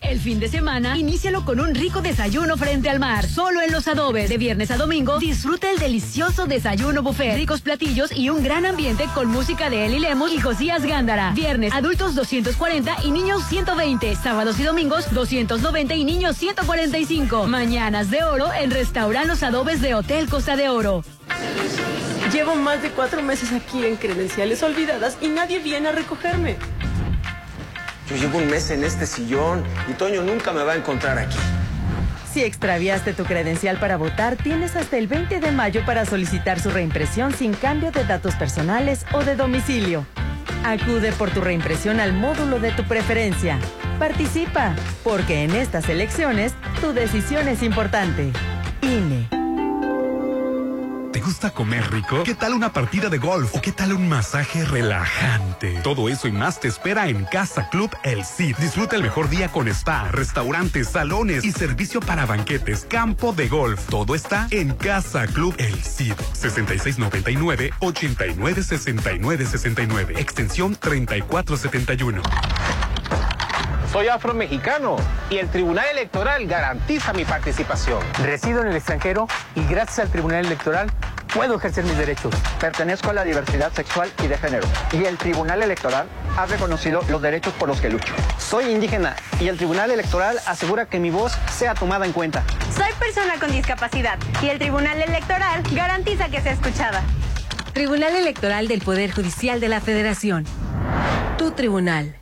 El fin de semana, inícialo con un rico desayuno frente al mar, solo en Los Adobes. De viernes a domingo, disfruta el delicioso desayuno buffet, ricos platillos y un gran ambiente con música de Eli Lemos y Josías Gándara. Viernes, adultos 240 y niños 120. Sábados y domingos, 290 y niños 145. Mañanas de oro en Restaurant Los Adobes de Hotel Costa de Oro. Llevo más de cuatro meses aquí en credenciales olvidadas y nadie viene a recogerme. Yo llevo un mes en este sillón y Toño nunca me va a encontrar aquí. Si extraviaste tu credencial para votar, tienes hasta el 20 de mayo para solicitar su reimpresión sin cambio de datos personales o de domicilio. Acude por tu reimpresión al módulo de tu preferencia. Participa, porque en estas elecciones tu decisión es importante. INE. Gusta comer rico? ¿Qué tal una partida de golf? ¿O qué tal un masaje relajante? Todo eso y más te espera en Casa Club El Cid. Disfruta el mejor día con spa, restaurantes, salones y servicio para banquetes, campo de golf. Todo está en Casa Club El Cid. 6699 896969 69, extensión 3471. Soy afromexicano y el Tribunal Electoral garantiza mi participación. Resido en el extranjero y gracias al Tribunal Electoral puedo ejercer mis derechos. Pertenezco a la diversidad sexual y de género y el Tribunal Electoral ha reconocido los derechos por los que lucho. Soy indígena y el Tribunal Electoral asegura que mi voz sea tomada en cuenta. Soy persona con discapacidad y el Tribunal Electoral garantiza que sea escuchada. Tribunal Electoral del Poder Judicial de la Federación. Tu tribunal.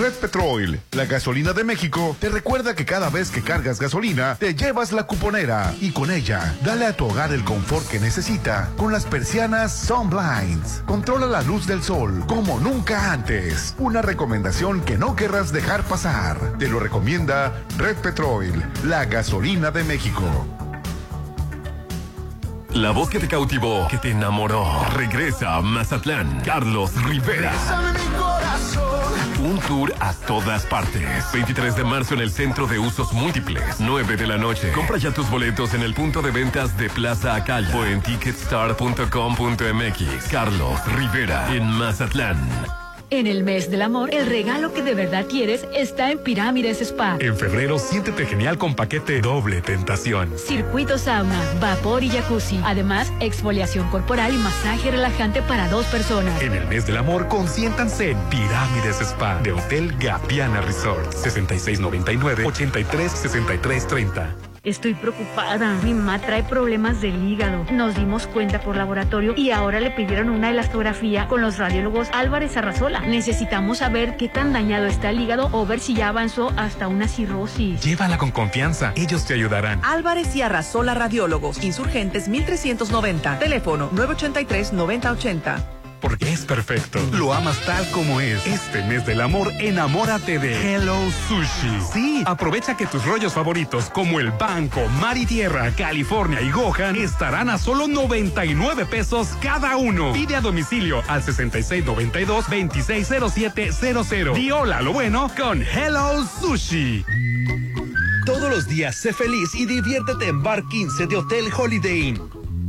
Red Petrol, la gasolina de México, te recuerda que cada vez que cargas gasolina, te llevas la cuponera y con ella, dale a tu hogar el confort que necesita con las persianas Sun Blinds. Controla la luz del sol como nunca antes. Una recomendación que no querrás dejar pasar. Te lo recomienda Red Petrol, la gasolina de México. La voz que te cautivó, que te enamoró, regresa a Mazatlán. Carlos Rivera. Un tour a todas partes. 23 de marzo en el Centro de Usos Múltiples. 9 de la noche. Compra ya tus boletos en el punto de ventas de Plaza Acaya o en ticketstar.com.mx. Carlos Rivera en Mazatlán. En el mes del amor, el regalo que de verdad quieres está en Pirámides Spa. En febrero, siéntete genial con paquete doble tentación. Circuito sauna, vapor y jacuzzi. Además, exfoliación corporal y masaje relajante para dos personas. En el mes del amor, consiéntanse en Pirámides Spa de Hotel Gapiana Resort. 6699-836330. Estoy preocupada. Mi mamá trae problemas del hígado. Nos dimos cuenta por laboratorio y ahora le pidieron una elastografía con los radiólogos Álvarez Arrazola. Necesitamos saber qué tan dañado está el hígado o ver si ya avanzó hasta una cirrosis. Llévala con confianza. Ellos te ayudarán. Álvarez y Arrazola Radiólogos. Insurgentes 1390. Teléfono 983-9080 porque es perfecto. Lo amas tal como es. Este mes del amor, enamórate de Hello Sushi. Sí, aprovecha que tus rollos favoritos como el Banco, Mar y Tierra, California y Gohan estarán a solo 99 pesos cada uno. Pide a domicilio al 6692-260700. Y hola lo bueno con Hello Sushi. Todos los días sé feliz y diviértete en Bar 15 de Hotel Holiday Inn.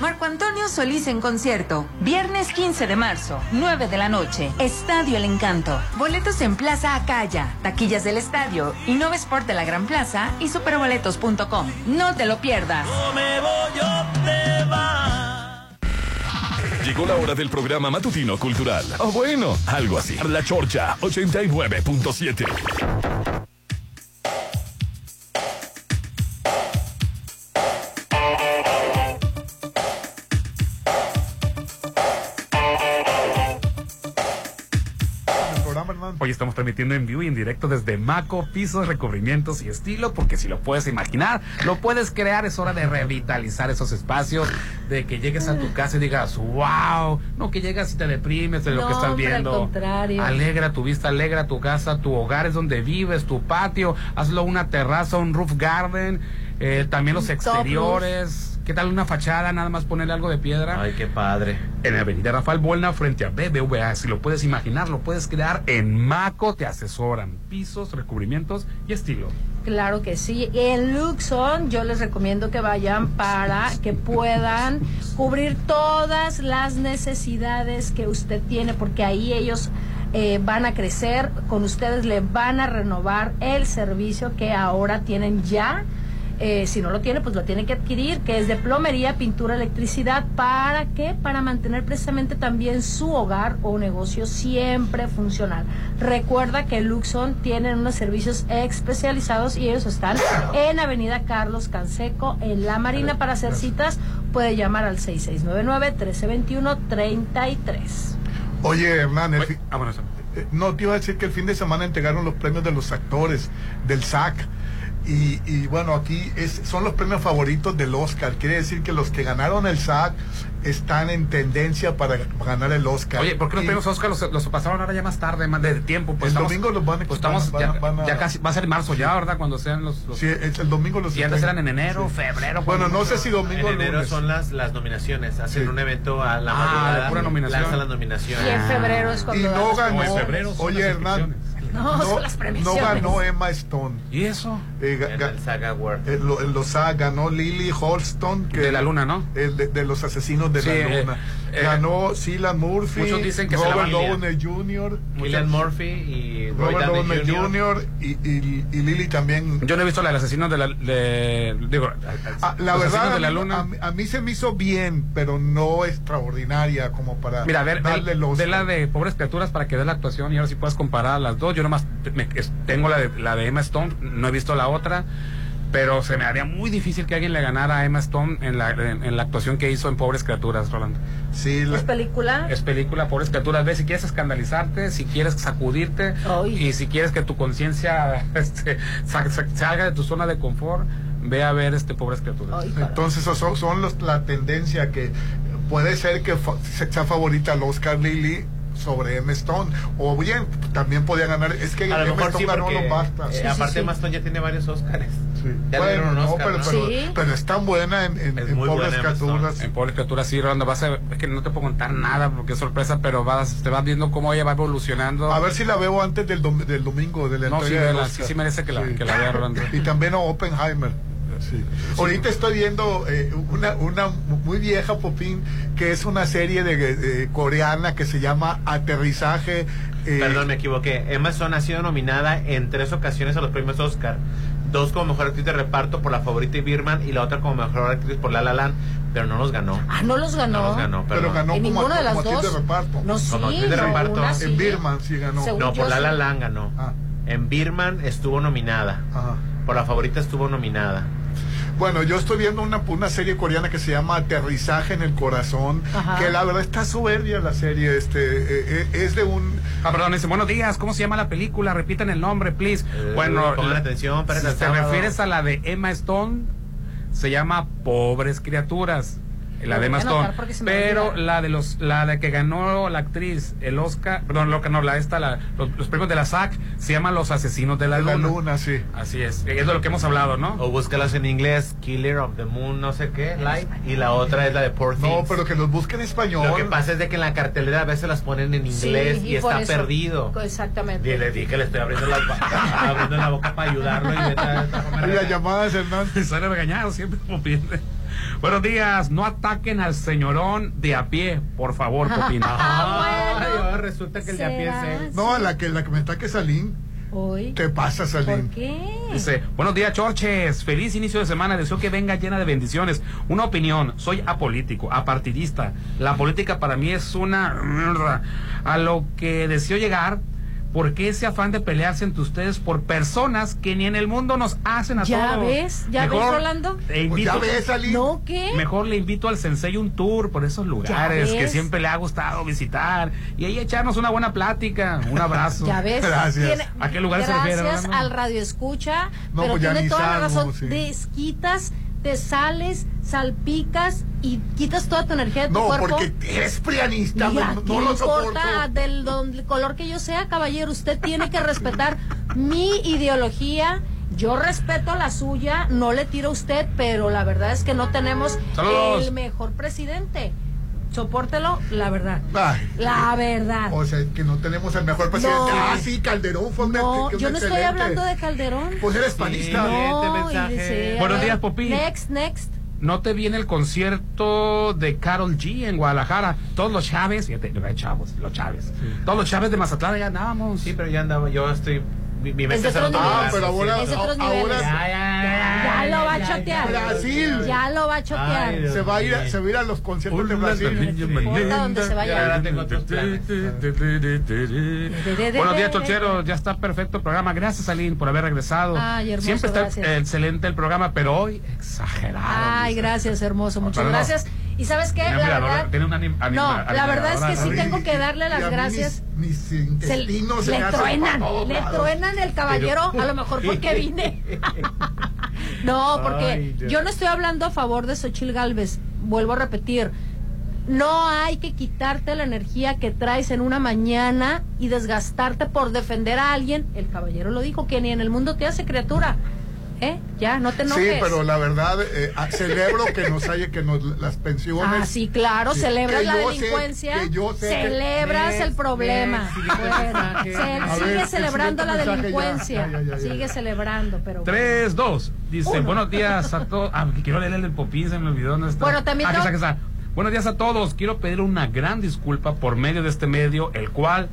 Marco Antonio Solís en concierto. Viernes 15 de marzo, 9 de la noche. Estadio El Encanto. Boletos en Plaza Acaya, taquillas del estadio, Innova Sport de la Gran Plaza y superboletos.com. No te lo pierdas. Llegó la hora del programa matutino cultural. O bueno, algo así. La Chorcha 89.7. Hoy estamos transmitiendo en vivo y en directo desde Maco, pisos, recubrimientos y estilo, porque si lo puedes imaginar, lo puedes crear, es hora de revitalizar esos espacios, de que llegues a tu casa y digas, wow, no que llegas y te deprimes de lo No, que estás al viendo. contrario. Alegra tu vista, alegra tu casa, tu hogar es donde vives, tu patio, hazlo una terraza, un roof garden, eh, también los exteriores. ¿Qué tal una fachada? Nada más ponerle algo de piedra. Ay, qué padre. En la avenida Rafael Buelna, frente a BBVA. Si lo puedes imaginar, lo puedes crear en Maco. Te asesoran pisos, recubrimientos y estilo. Claro que sí. En Luxon yo les recomiendo que vayan para que puedan cubrir todas las necesidades que usted tiene, porque ahí ellos eh, van a crecer, con ustedes le van a renovar el servicio que ahora tienen ya. Eh, si no lo tiene, pues lo tiene que adquirir, que es de plomería, pintura, electricidad. ¿Para qué? Para mantener precisamente también su hogar o negocio siempre funcional. Recuerda que Luxon tienen unos servicios especializados y ellos están en Avenida Carlos Canseco, en La Marina. Para hacer citas, puede llamar al 6699-1321-33. Oye, Hernán, el ah, eh, no te iba a decir que el fin de semana entregaron los premios de los actores del SAC. Y, y bueno, aquí es, son los premios favoritos del Oscar. Quiere decir que los que ganaron el SAC están en tendencia para ganar el Oscar. Oye, ¿por qué los Y- premios Oscar los, los pasaron ahora ya más tarde, más de tiempo? Pues El estamos, domingo los van a- pues estamos van ya, van a- ya casi, va a ser marzo ya, ¿verdad? Cuando sean los... los Sí, es el domingo los y antes eran en enero, Sí. febrero. Bueno, no sé si domingo o En enero lunes. son las, las nominaciones. Hacen Sí. un evento a la Ah, madrugada. de pura nominación. lanzan las nominaciones. Y en febrero es Y cuando dan no los ganó. Febrero Oye, Hernán. No, son las No ganó Emma Stone. ¿Y eso? Eh, En el Saga Award. En, lo- en los SAG ganó Lily Holston. Que De la luna, ¿no? el de, de los asesinos de Sí, la eh, luna. Eh, ganó Cillian Murphy. muchos dicen que se la Robert Downey Jr. Killian Murphy y Robert Downey Jr. Y, y- y Lily también. Yo no he visto la del asesino de la... De, digo, Ah, la verdad, de la luna... a, mí- a mí se me hizo bien, pero no extraordinaria como para Mira, a ver, darle los. ve la de Pobres Criaturas para que veas la actuación y ahora si puedas comparar las dos. Yo nomás me- tengo la de, la de Emma Stone, no he visto la otra, pero se me haría muy difícil que alguien le ganara a Emma Stone en la, en, en la actuación que hizo en Pobres Criaturas, Rolando. Sí, la- ¿Es película? Es película Pobres Criaturas. Ve si quieres escandalizarte, si quieres sacudirte Ay. y si quieres que tu conciencia [laughs] este, sa- sa- salga de tu zona de confort, ve a ver este Pobres Criaturas. Ay. Entonces, esos son, son los- la tendencia que puede ser que fa- sea favorita al Oscar Lily sobre Emma Stone. O bien, también podía ganar. Es que A lo Emma mejor Stone sí, ganó porque los BAFTA. eh, Sí, sí, aparte sí. Maston ya tiene varios Oscars. Sí. Ya le Bueno, dieron un no, Oscar, pero, ¿no? pero, Sí. pero es tan buena en, en, Es en muy Pobres buena. Criaturas. En Pobres Criaturas, sí, Rolando, vas a, es que no te puedo contar nada porque es sorpresa, pero vas, te vas viendo cómo ella va evolucionando. A ver si la veo antes del, dom- del domingo de la No, sí, vela, Oscar. sí, sí merece que la- que la vea, Rolando. Y también a Oppenheimer. Sí. Ahorita estoy viendo eh, una, una muy vieja popín que es una serie de, de coreana que se llama Aterrizaje. eh, Perdón, me equivoqué. Emma Stone ha sido nominada en tres ocasiones a los premios Oscar. Dos como mejor actriz de reparto por La Favorita y Birman y la otra como mejor actriz por La La Land, pero no los ganó. Ah, no los ganó. No los ganó, pero ganó En como, ninguna de las como actriz dos. de reparto. No, sí, Como actriz de no, reparto. sí. En Birman sí ganó. Según No, por La La. Land ganó. Ah, En Birman estuvo nominada. ajá. Por La Favorita estuvo nominada. Bueno, yo estoy viendo una, una serie coreana que se llama Aterrizaje en el Corazón, Ajá. que la verdad está soberbia la serie. Este eh, eh, es de un Ah, perdón, dice, buenos días, ¿cómo se llama la película? Repiten el nombre, please. Eh, bueno, pongan la- atención, para si te refieres a la de Emma Stone, se llama Pobres Criaturas. La de me Pero la de los, la de que ganó la actriz, el Oscar, perdón, lo que no, la esta, la, los, los premios de la SAC, se llama Los Asesinos de la, de la Luna. luna, sí. Así es, es de lo que hemos hablado, ¿no? O búscalas en inglés, Killer of the Moon, no sé qué, Light. Y la otra es la de Poor No, pero que los busquen en español. Lo que pasa es de que en la cartelera a veces las ponen en Sí, inglés y, está eso- perdido. Exactamente. Y le dije que le estoy abriendo la, [laughs] abriendo la boca para ayudarlo y vete a- a- Y las llamadas, Hernán. [laughs] Sale regañado siempre como pierde. Buenos días, no ataquen al señorón de a pie, por favor, Popín. [laughs] Ah, Ay, bueno. ahora resulta que el de a pie es él. No, la que, la que me está que Salín. Hoy. ¿Qué pasa, ¿Por Salín? qué? Dice, buenos días, Chorches. Feliz inicio de semana. Deseo que venga llena de bendiciones. Una opinión. Soy apolítico, apartidista. La política para mí es una... mierda. A lo que deseo llegar... ¿Por qué ese afán de pelearse entre ustedes por personas que ni en el mundo nos hacen a ¿Ya todos? ves? ¿Ya ves, Rolando? te Pues invito- ya ves, Salín. ¿No qué? Mejor le invito al Sensei un tour por esos lugares que siempre le ha gustado visitar y ahí echarnos una buena plática. Un [laughs] abrazo. Ya ves. Gracias. ¿A qué lugar se refiere, Gracias al radio escucha, No, pero pues ya tiene ni toda la razón. sí. Desquitas, te sales, salpicas y quitas toda tu energía de tu No, cuerpo. porque eres prianista, Mira, no, ¿qué no lo importa del, del color que yo sea, caballero? Usted tiene que respetar mi ideología. Yo respeto la suya, no le tiro a usted, pero la verdad es que no tenemos Saludos. el mejor presidente. Sopórtelo, la verdad. Ay, La verdad. O sea, que no tenemos el mejor presidente. No. Ah, sí, Calderón fue un No, que un yo no estoy hablando de Calderón. Pues eres panista. No, y dice, a Buenos días, Popín. Next, next. No te viene el concierto de Carol G en Guadalajara. Todos los Chávez, fíjate, los chavos, los Chávez. Todos los Chávez de Mazatlán ya andábamos. Sí, pero ya andaba, yo estoy. Mi, mi mente otro niveles. lugar, pero ahora- ahora- niveles. Ya, ya, ya, Ya ya, lo va a chotear. ya, Brasil. Ya lo va a chotear. Se va a ir, se va a ir a los conciertos de Brasil. importa dónde se vaya. Buenos días, Chochero. Ya está perfecto el programa. Gracias, Aline, por haber regresado. Ay, hermoso, Siempre está gracias. excelente el programa, pero hoy exagerado. Ay, gracias, hermoso. Muchas Pero no. ¿Y sabes qué? La verdad. tiene un anim- No, la verdad es que sí tengo que darle las gracias. Mis, mis Se, le truenan, le truenan el caballero, a lo mejor [laughs] porque vine. [laughs] no, porque Ay, yo no estoy hablando a favor de Xochil Galvez. Vuelvo a repetir. No hay que quitarte la energía que traes en una mañana y desgastarte por defender a alguien. El caballero lo dijo, que ni en el mundo te hace criatura. ¿Eh? Ya, no te Sí, enojes. pero la verdad, eh, ah, celebro que nos haya, que nos las pensiones. Ah, sí, claro, Sí, celebras que la yo sé- delincuencia, que yo sé que- celebras el problema. Bueno, se- sigue celebrando la delincuencia, ya, ya, ya, ya. sigue celebrando, pero bueno. 3, 2. Dice, Uno. buenos días a todos. Ah, que quiero leer el del Popín, se me olvidó está. Bueno, también Ah, aquí está. Buenos días a todos. Quiero pedir una gran disculpa por medio de este medio, el cual,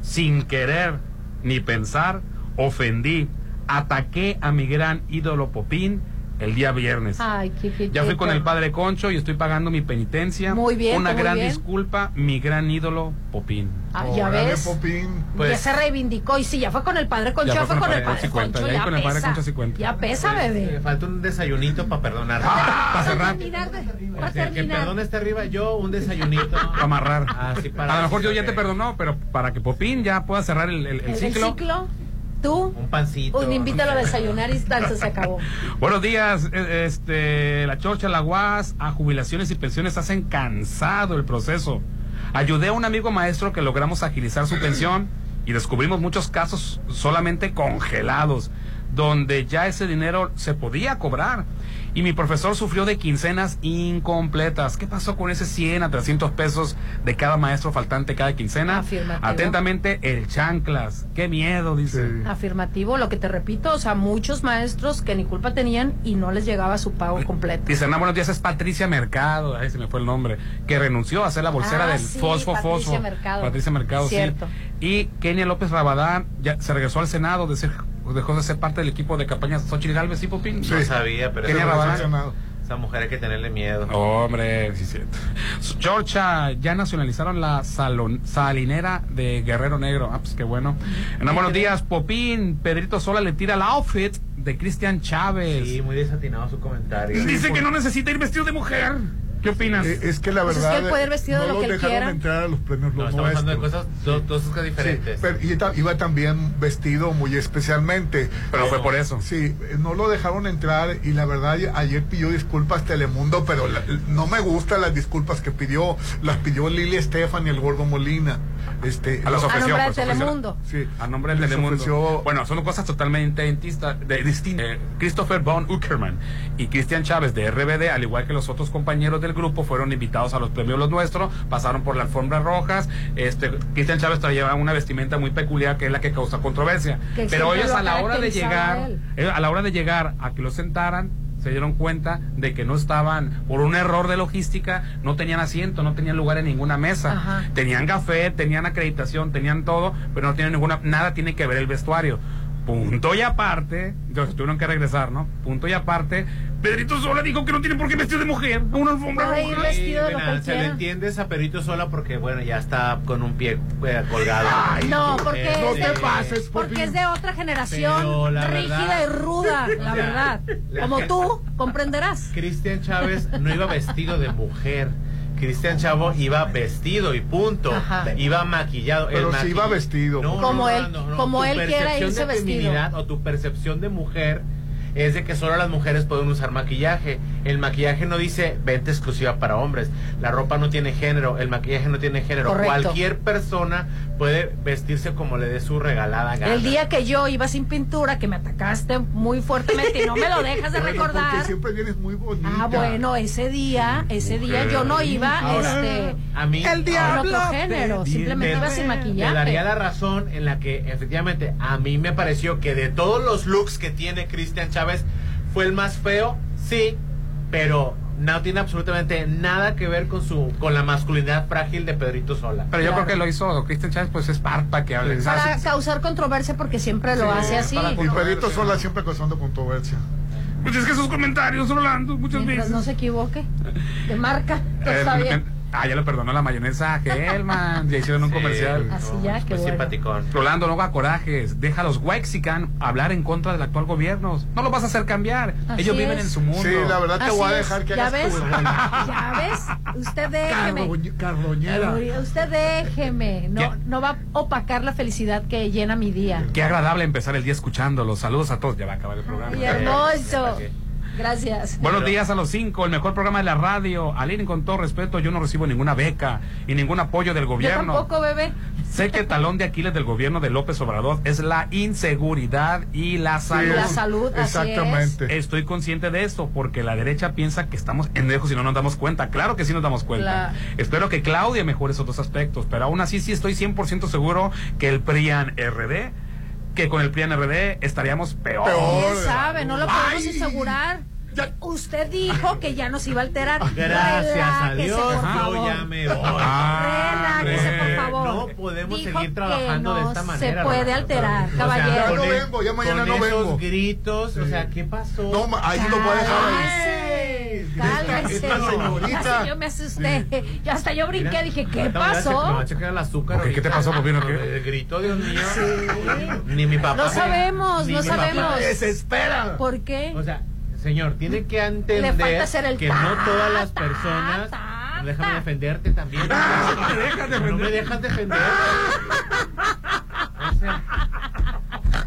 sin querer ni pensar, ofendí, ataqué a mi gran ídolo Popín el día viernes. Ay, qué, qué- Ya qué- fui con qué- el padre Concho y estoy pagando mi penitencia. Muy bien, Una muy gran bien. disculpa, mi gran ídolo Popín. Ah, ya Órale, ves, Popín. Pues- ya se reivindicó y sí, ya fue con el padre Concho, Ya fue con el padre Concho, ya con el padre pesa, Concho sí cuenta. ya pesa, Me bebé. falta un desayunito para perdonar. para cerrar. para que perdón esté arriba, yo un desayunito. [laughs] amarrar. Así para a lo mejor yo ya te perdonó, pero para que Popín ya pueda cerrar el, el- el El, el ciclo. Tú, Un pancito. un invítalo a desayunar y tal, se acabó. [laughs] Buenos días, eh, este, la Chorcha, la UAS, a jubilaciones y pensiones hacen cansado el proceso. Ayudé a un amigo maestro que logramos agilizar su pensión y descubrimos muchos casos solamente congelados, donde ya ese dinero se podía cobrar. Y mi profesor sufrió de quincenas incompletas. ¿Qué pasó con ese 100 a 300 pesos de cada maestro faltante cada quincena? Afirmativo. Atentamente, el chanclas. Qué miedo, dice. Sí. Afirmativo, lo que te repito, o sea, muchos maestros que ni culpa tenían y no les llegaba su pago completo. Dice, no, buenos días, es Patricia Mercado, ahí se me fue el nombre, que renunció a ser la bolsera Ah, del sí, Fosfo Patricia Fosfo. Mercado. Patricia Mercado, Cierto. sí. Y Kenia López Rabadán ya se regresó al Senado, de ser- dejó de ser parte del equipo de campaña Xochitl Galvez y Popín. No sabía, pero esa, mujer hay que tenerle miedo. Hombre, sí, cierto. Georgia, ya nacionalizaron la salon- salinera de Guerrero Negro. Ah, pues qué bueno. No, buenos días, Popín. Pedrito Sola le tira el outfit de Cristian Chávez. Sí, muy desatinado su comentario. Dice que no necesita ir vestido de mujer. ¿Qué opinas? Eh, es que la Pues es verdad. que él puede ir vestido no de lo los que él dejaron quiera. entrar a los premios No, los estamos hablando de cosas, dos, dos cosas diferentes. Sí, pero iba, iba también vestido muy especialmente. Pero fue por eso. Sí, no lo dejaron entrar y la verdad ayer pidió disculpas Telemundo, pero la- no me gustan las disculpas que pidió, las pidió Lili Estefan y el Gordo Molina. Este, A las lo- ofreció, nombre de pues, ofreció. Telemundo. Sí, A nombre de Telemundo. ofreció- Bueno, son cosas totalmente distintas. De, distin- eh, Christopher Von Uckerman y Cristian Chávez de RBD, al igual que los otros compañeros del grupo, fueron invitados a los premios Los Nuestros, pasaron por la alfombra rojas. Este, Cristian Chávez todavía lleva una vestimenta muy peculiar que es la que causa controversia. Que Pero ellos lo a la hora de llegar, a eh, a la hora de llegar a que lo sentaran, se dieron cuenta de que no estaban, por un error de logística, no tenían asiento, no tenían lugar en ninguna mesa. Ajá. Tenían café, tenían acreditación, tenían todo, pero no tienen ninguna, nada tiene que ver el vestuario. Punto y aparte, entonces tuvieron que regresar, ¿no? Punto y aparte, Pedrito Sola dijo que no tiene por qué vestir de mujer a una alfombra ir roja. vestido de lo Mira, se le quiera. entiende a Perito sola porque, bueno, ya está con un pie eh, colgado. No, porque es sí. de, pases, porque Popín. es de otra generación rígida verdad- y ruda, la [laughs] verdad. La- Como tú comprenderás. Cristian Chávez no iba vestido de mujer. Cristian Chavo iba vestido y punto. Ajá. Iba maquillado. Pero sí maqui- iba vestido. No, Como no, él- no, no, como Tu él quiera percepción irse de vestido. feminidad o tu percepción de mujer es de que solo las mujeres pueden usar maquillaje. El maquillaje no dice venta exclusiva para hombres. La ropa no tiene género, el maquillaje no tiene género. Correcto. Cualquier persona puede vestirse como le dé su regalada gana. El día que yo iba sin pintura, que me atacaste muy fuertemente y no me lo dejas de Bueno, recordar. Porque siempre vienes muy bonita. Ah, bueno, ese día, ese día yo no iba, Ahora, este, a mí con otro género, simplemente iba sin Te daría maquillaje. la razón en la que efectivamente a mí me pareció que de todos los looks que tiene Cristian Chávez fue el más feo, sí, pero no tiene absolutamente nada que ver con su con la masculinidad frágil de Pedrito Sola. Pero yo creo que lo hizo Cristian Chávez, pues es para que hable. Para causar controversia porque siempre lo hace así. Y Pedrito Sola siempre causando controversia. Pues es que sus comentarios, Rolando, muchas Mientras veces. no se equivoque. De marca, todo [laughs] Eh, está en- bien. en- ah, ya le perdonó la mayonesa a Gelman. ya hicieron un comercial. Así ya, qué Pues bueno. simpaticón. Rolando, no haga corajes. Deja a los Wexican hablar en contra del actual gobierno. No lo vas a hacer cambiar. Así Ellos viven es. en su mundo. Sí, la verdad te Así voy a es. dejar que ¿Ya hagas ves? tu ¿Ya ves? Usted déjeme. Carroñ- Carroñera. Usted déjeme. No, no va a opacar la felicidad que llena mi día. Qué agradable empezar el día escuchándolos. Saludos a todos. Ya va a acabar el programa. Muy hermoso. Gracias. Buenos días a los cinco, el mejor programa de la radio. Aline, con todo respeto, yo no recibo ninguna beca y ningún apoyo del Yo gobierno. tampoco, bebé. Sé que el talón de Aquiles del gobierno de López Obrador es la inseguridad y la salud. La salud, así Exactamente. Estoy consciente de esto porque la derecha piensa que estamos en lejos y no nos damos cuenta. Claro que sí nos damos cuenta. Espero que Claudia mejore esos dos aspectos, pero aún así sí estoy 100% seguro que el PRIAN RD, que con el PRIAN RD estaríamos peor. ¿Quién sabe? No lo podemos asegurar. Usted dijo que ya nos iba a alterar. Gracias a Relájese, Dios, por yo ya me voy. Relájese, por favor. No podemos Dijo seguir trabajando que de no esta se manera. puede Rolando. alterar, O sea, caballero. Ya con no vengo, ya mañana con no esos vengo. gritos, o sea, ¿qué pasó? No, ahí lo voy a dejar cálmese. Esta señorita. Hasta yo me asusté. Yo hasta yo brinqué, dije, ¿qué Ahorita me va a checar- Me va pasó? a checar el azúcar. ¿qué te pasó, Popino? ¿Qué? El grito, Dios mío. Ni mi papá. No sabemos, ni no sabemos. me desespera. ¿Por qué? O sea, señor, tiene que entender que ta, no todas las personas. ta, Déjame defenderte también. [laughs] Ah, no me dejas defender. [laughs] No. O sea,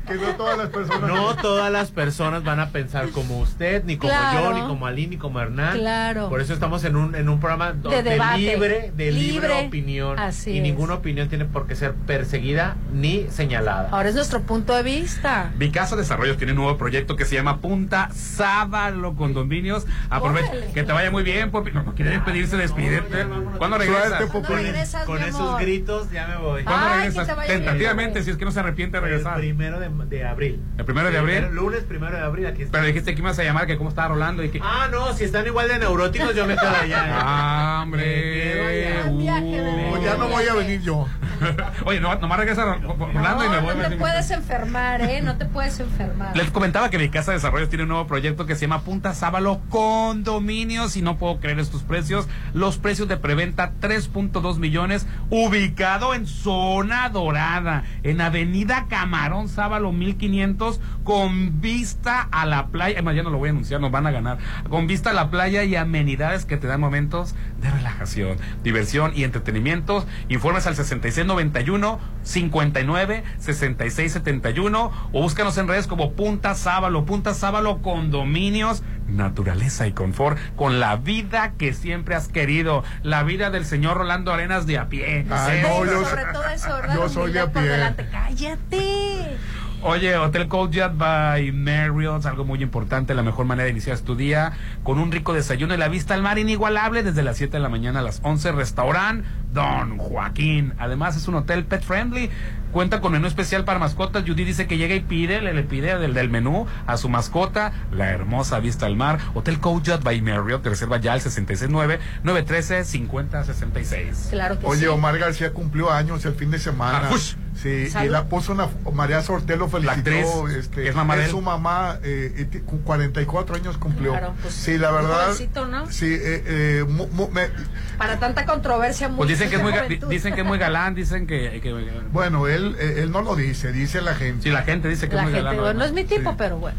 Que no todas las personas. no todas las personas van a pensar como usted, ni como Claro. yo, ni como Aline, ni como Hernán. Claro. Por eso estamos en un, en un programa De de, debate. libre, de libre, Libre. opinión. Así y es. ninguna opinión tiene por qué ser perseguida ni señalada. Ahora es nuestro punto de vista. Mi casa Desarrollos tiene un nuevo proyecto que se llama Punta Sábalo Condominios. Aprovecha. Órale. Que te vaya muy bien, Popi. No, no quiere despedirse, despídete. ¿Cuándo regresas? Suerte, ¿Cuándo Popín. regresas, Con esos gritos ya me voy. ¿Cuándo Ay, que regresas? te vaya bien, Tentativamente, si es que no se arrepiente de El regresar. primero de, de abril. ¿El primero de abril? El lunes primero de abril, aquí está. Pero dijiste que ibas a llamar, que cómo estaba rolando y que... Ah, no, si están igual de neuróticos, yo me quedo allá. Ah, Me quedo hombre. Pues ya no voy a venir yo. [laughs] Oye, no, nomás regresa Ro- Rolando y me No, voy. no te puedes enfermar, ¿eh? No te puedes enfermar. Les comentaba que mi casa de desarrollos tiene un nuevo proyecto que se llama Punta Sábalo Condominios y no puedo creer estos precios. Los precios de preventa 3.2 millones, ubicado en zona dorada, en Avenida Camarón Sábalo 1500, con vista a la playa. Además, ya no lo voy a anunciar, nos van a ganar. Con vista a la playa y amenidades que te dan momentos de relajación, diversión y entretenimientos. Informes al 6691 59 6671 o búscanos en redes como Punta Sábalo, Punta Sábalo Condominios, naturaleza y confort con la vida que siempre has querido, la vida del señor Rolando Arenas de a pie. Ay, no, yo- Sobre todo eso, ¿verdad? yo soy de a pie. Delante. Cállate. Oye, Hotel Cold Jet by Marriott, algo muy importante, la mejor manera de iniciar tu día, con un rico desayuno y la vista al mar inigualable desde las 7 de la mañana a las 11, restaurant Don Joaquín. Además es un hotel pet friendly, cuenta con menú especial para mascotas. Judy dice que llega y pide, le, le pide del, del menú a su mascota, la hermosa vista al mar. Hotel Jet by Marriott, te reserva ya al 669-913-5066. Claro que Oye, sí. Omar García cumplió años el fin de semana. Ah. Sí, y la puso una. María Sortelo felicitó. actriz, este, es mamá de su mamá, eh, y ti- con 44 años cumplió. Claro, pues, sí, la un verdad. jovencito, ¿no? Sí, eh, eh, mu- mu- me- Para tanta controversia, Pues dicen que es muy, juventud. dicen que es muy galán, dicen que, que- bueno, él, eh, él no lo dice, dice la gente. sí, la gente dice que La es muy gente, galán. bueno, no es mi tipo, Sí. pero bueno.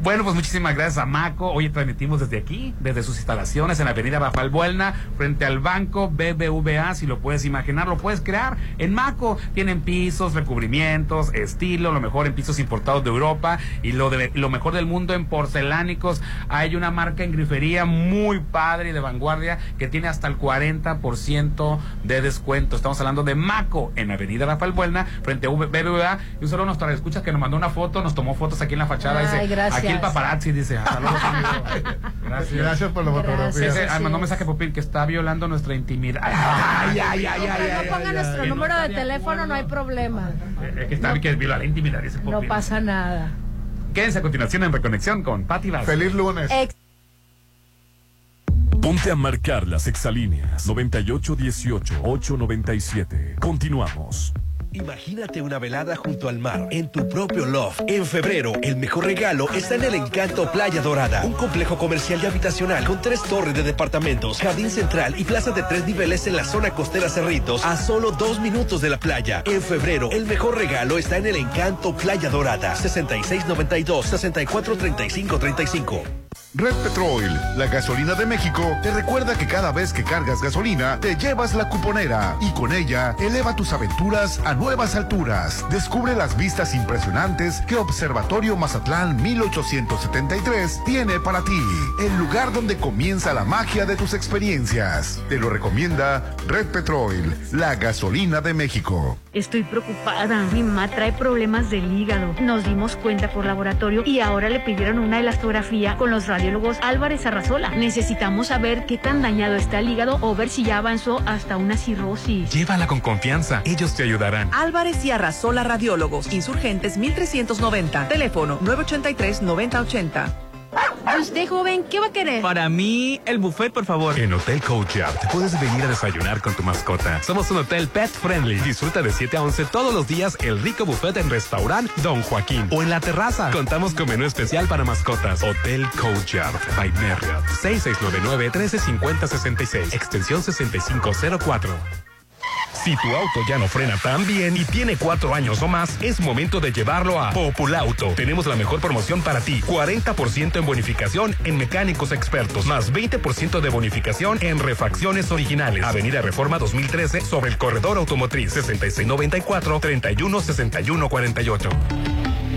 Bueno, pues muchísimas gracias a Maco. Hoy transmitimos desde aquí, desde sus instalaciones en la avenida Rafael Buelna, frente al banco BBVA, si lo puedes imaginar, lo puedes crear. En Maco tienen pisos, recubrimientos, estilo, lo mejor en pisos importados de Europa y lo, de, lo mejor del mundo en porcelánicos. Hay una marca en grifería muy padre y de vanguardia que tiene hasta el 40% de descuento. Estamos hablando de Maco en avenida Rafael Buelna, frente a BBVA. Y un solo nos escucha que nos mandó una foto, nos tomó fotos aquí en la fachada. Ay, dice, gracias. aquí el paparazzi dice, saludos [laughs] amigo. Gracias. Gracias por la fotografía. Ese, ah, mandó mensaje Popín que está violando nuestra intimidad. Ay, ay, ay, ay, ay, no ponga nuestro número de teléfono, no hay problema. Es que está que viola la intimidad, dice Popín. No pasa nada. Quédense a continuación en Reconexión con Pati Vázquez. Feliz lunes. Ex- Ponte a marcar las exalíneas 9818-897. Continuamos. Imagínate una velada junto al mar, en tu propio loft. En febrero, el mejor regalo está en el Encanto Playa Dorada, un complejo comercial y habitacional con tres torres de departamentos, jardín central y plaza de tres niveles en la zona costera Cerritos, a solo dos minutos de la playa. En febrero, el mejor regalo está en el Encanto Playa Dorada, 6692-643535. Red Petrol, la gasolina de México, te recuerda que cada vez que cargas gasolina, te llevas la cuponera y con ella eleva tus aventuras a nuevas alturas. Descubre las vistas impresionantes que Observatorio Mazatlán 1873 tiene para ti. El lugar donde comienza la magia de tus experiencias. Te lo recomienda Red Petrol, la gasolina de México. Estoy preocupada. Mi mamá trae problemas del hígado. Nos dimos cuenta por laboratorio y ahora le pidieron una elastografía con los radiólogos Álvarez Arrazola. Necesitamos saber qué tan dañado está el hígado o ver si ya avanzó hasta una cirrosis. Llévala con confianza, ellos te ayudarán. Álvarez y Arrasola Radiólogos, Insurgentes 1390, teléfono 983-9080. Usted, joven, ¿qué va a querer? Para mí, el buffet, por favor. En Hotel Courtyard puedes venir a desayunar con tu mascota. Somos un hotel pet friendly. Disfruta de 7 a 11 todos los días el rico buffet en restaurant Don Joaquín o en la terraza. Contamos con menú especial para mascotas. Hotel Courtyard by Marriott. 6699-135066. Extensión 6504. Si tu auto ya no frena tan bien y tiene cuatro años o más, es momento de llevarlo a Populauto. Tenemos la mejor promoción para ti. 40% en bonificación en mecánicos expertos, más 20% de bonificación en refacciones originales. Avenida Reforma 2013 sobre el corredor automotriz 6694-316148.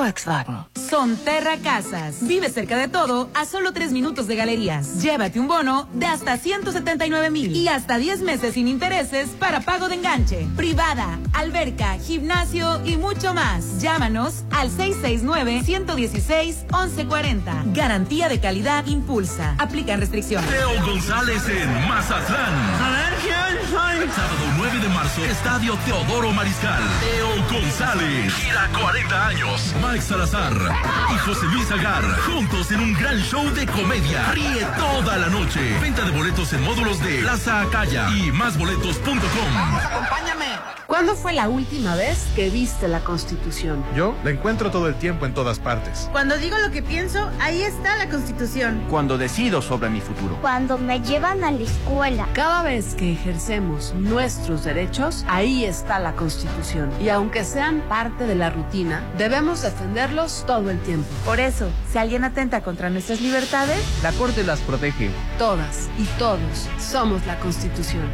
Volkswagen. Sonterra Casas. Vive cerca de todo a solo tres minutos de galerías. Llévate un bono de hasta 179 mil y hasta 10 meses sin intereses para pago de enganche. Privada, alberca, gimnasio y mucho más. Llámanos al 669-116-1140. Garantía de calidad impulsa. Aplican restricciones. Teo González en Mazatlán. Sábado 9 de marzo, Estadio Teodoro Mariscal. Teo González. Gira 40 años. Mike Salazar y José Luis Agar. Juntos en un gran show de comedia. Ríe toda la noche. Venta de boletos en módulos de Plaza Acaya y másboletos.com. Acompáñame. ¿Cuándo fue la última vez que viste la Constitución? Yo la encuentro todo el tiempo en todas partes. Cuando digo lo que pienso, ahí está la Constitución. Cuando decido sobre mi futuro. Cuando me llevan a la escuela. Cada vez que ejercemos nuestros derechos, ahí está la Constitución. Y aunque sean parte de la rutina, debemos defenderlos todo el tiempo. Por eso, si alguien atenta contra nuestras libertades, la Corte las protege. Todas y todos somos la Constitución.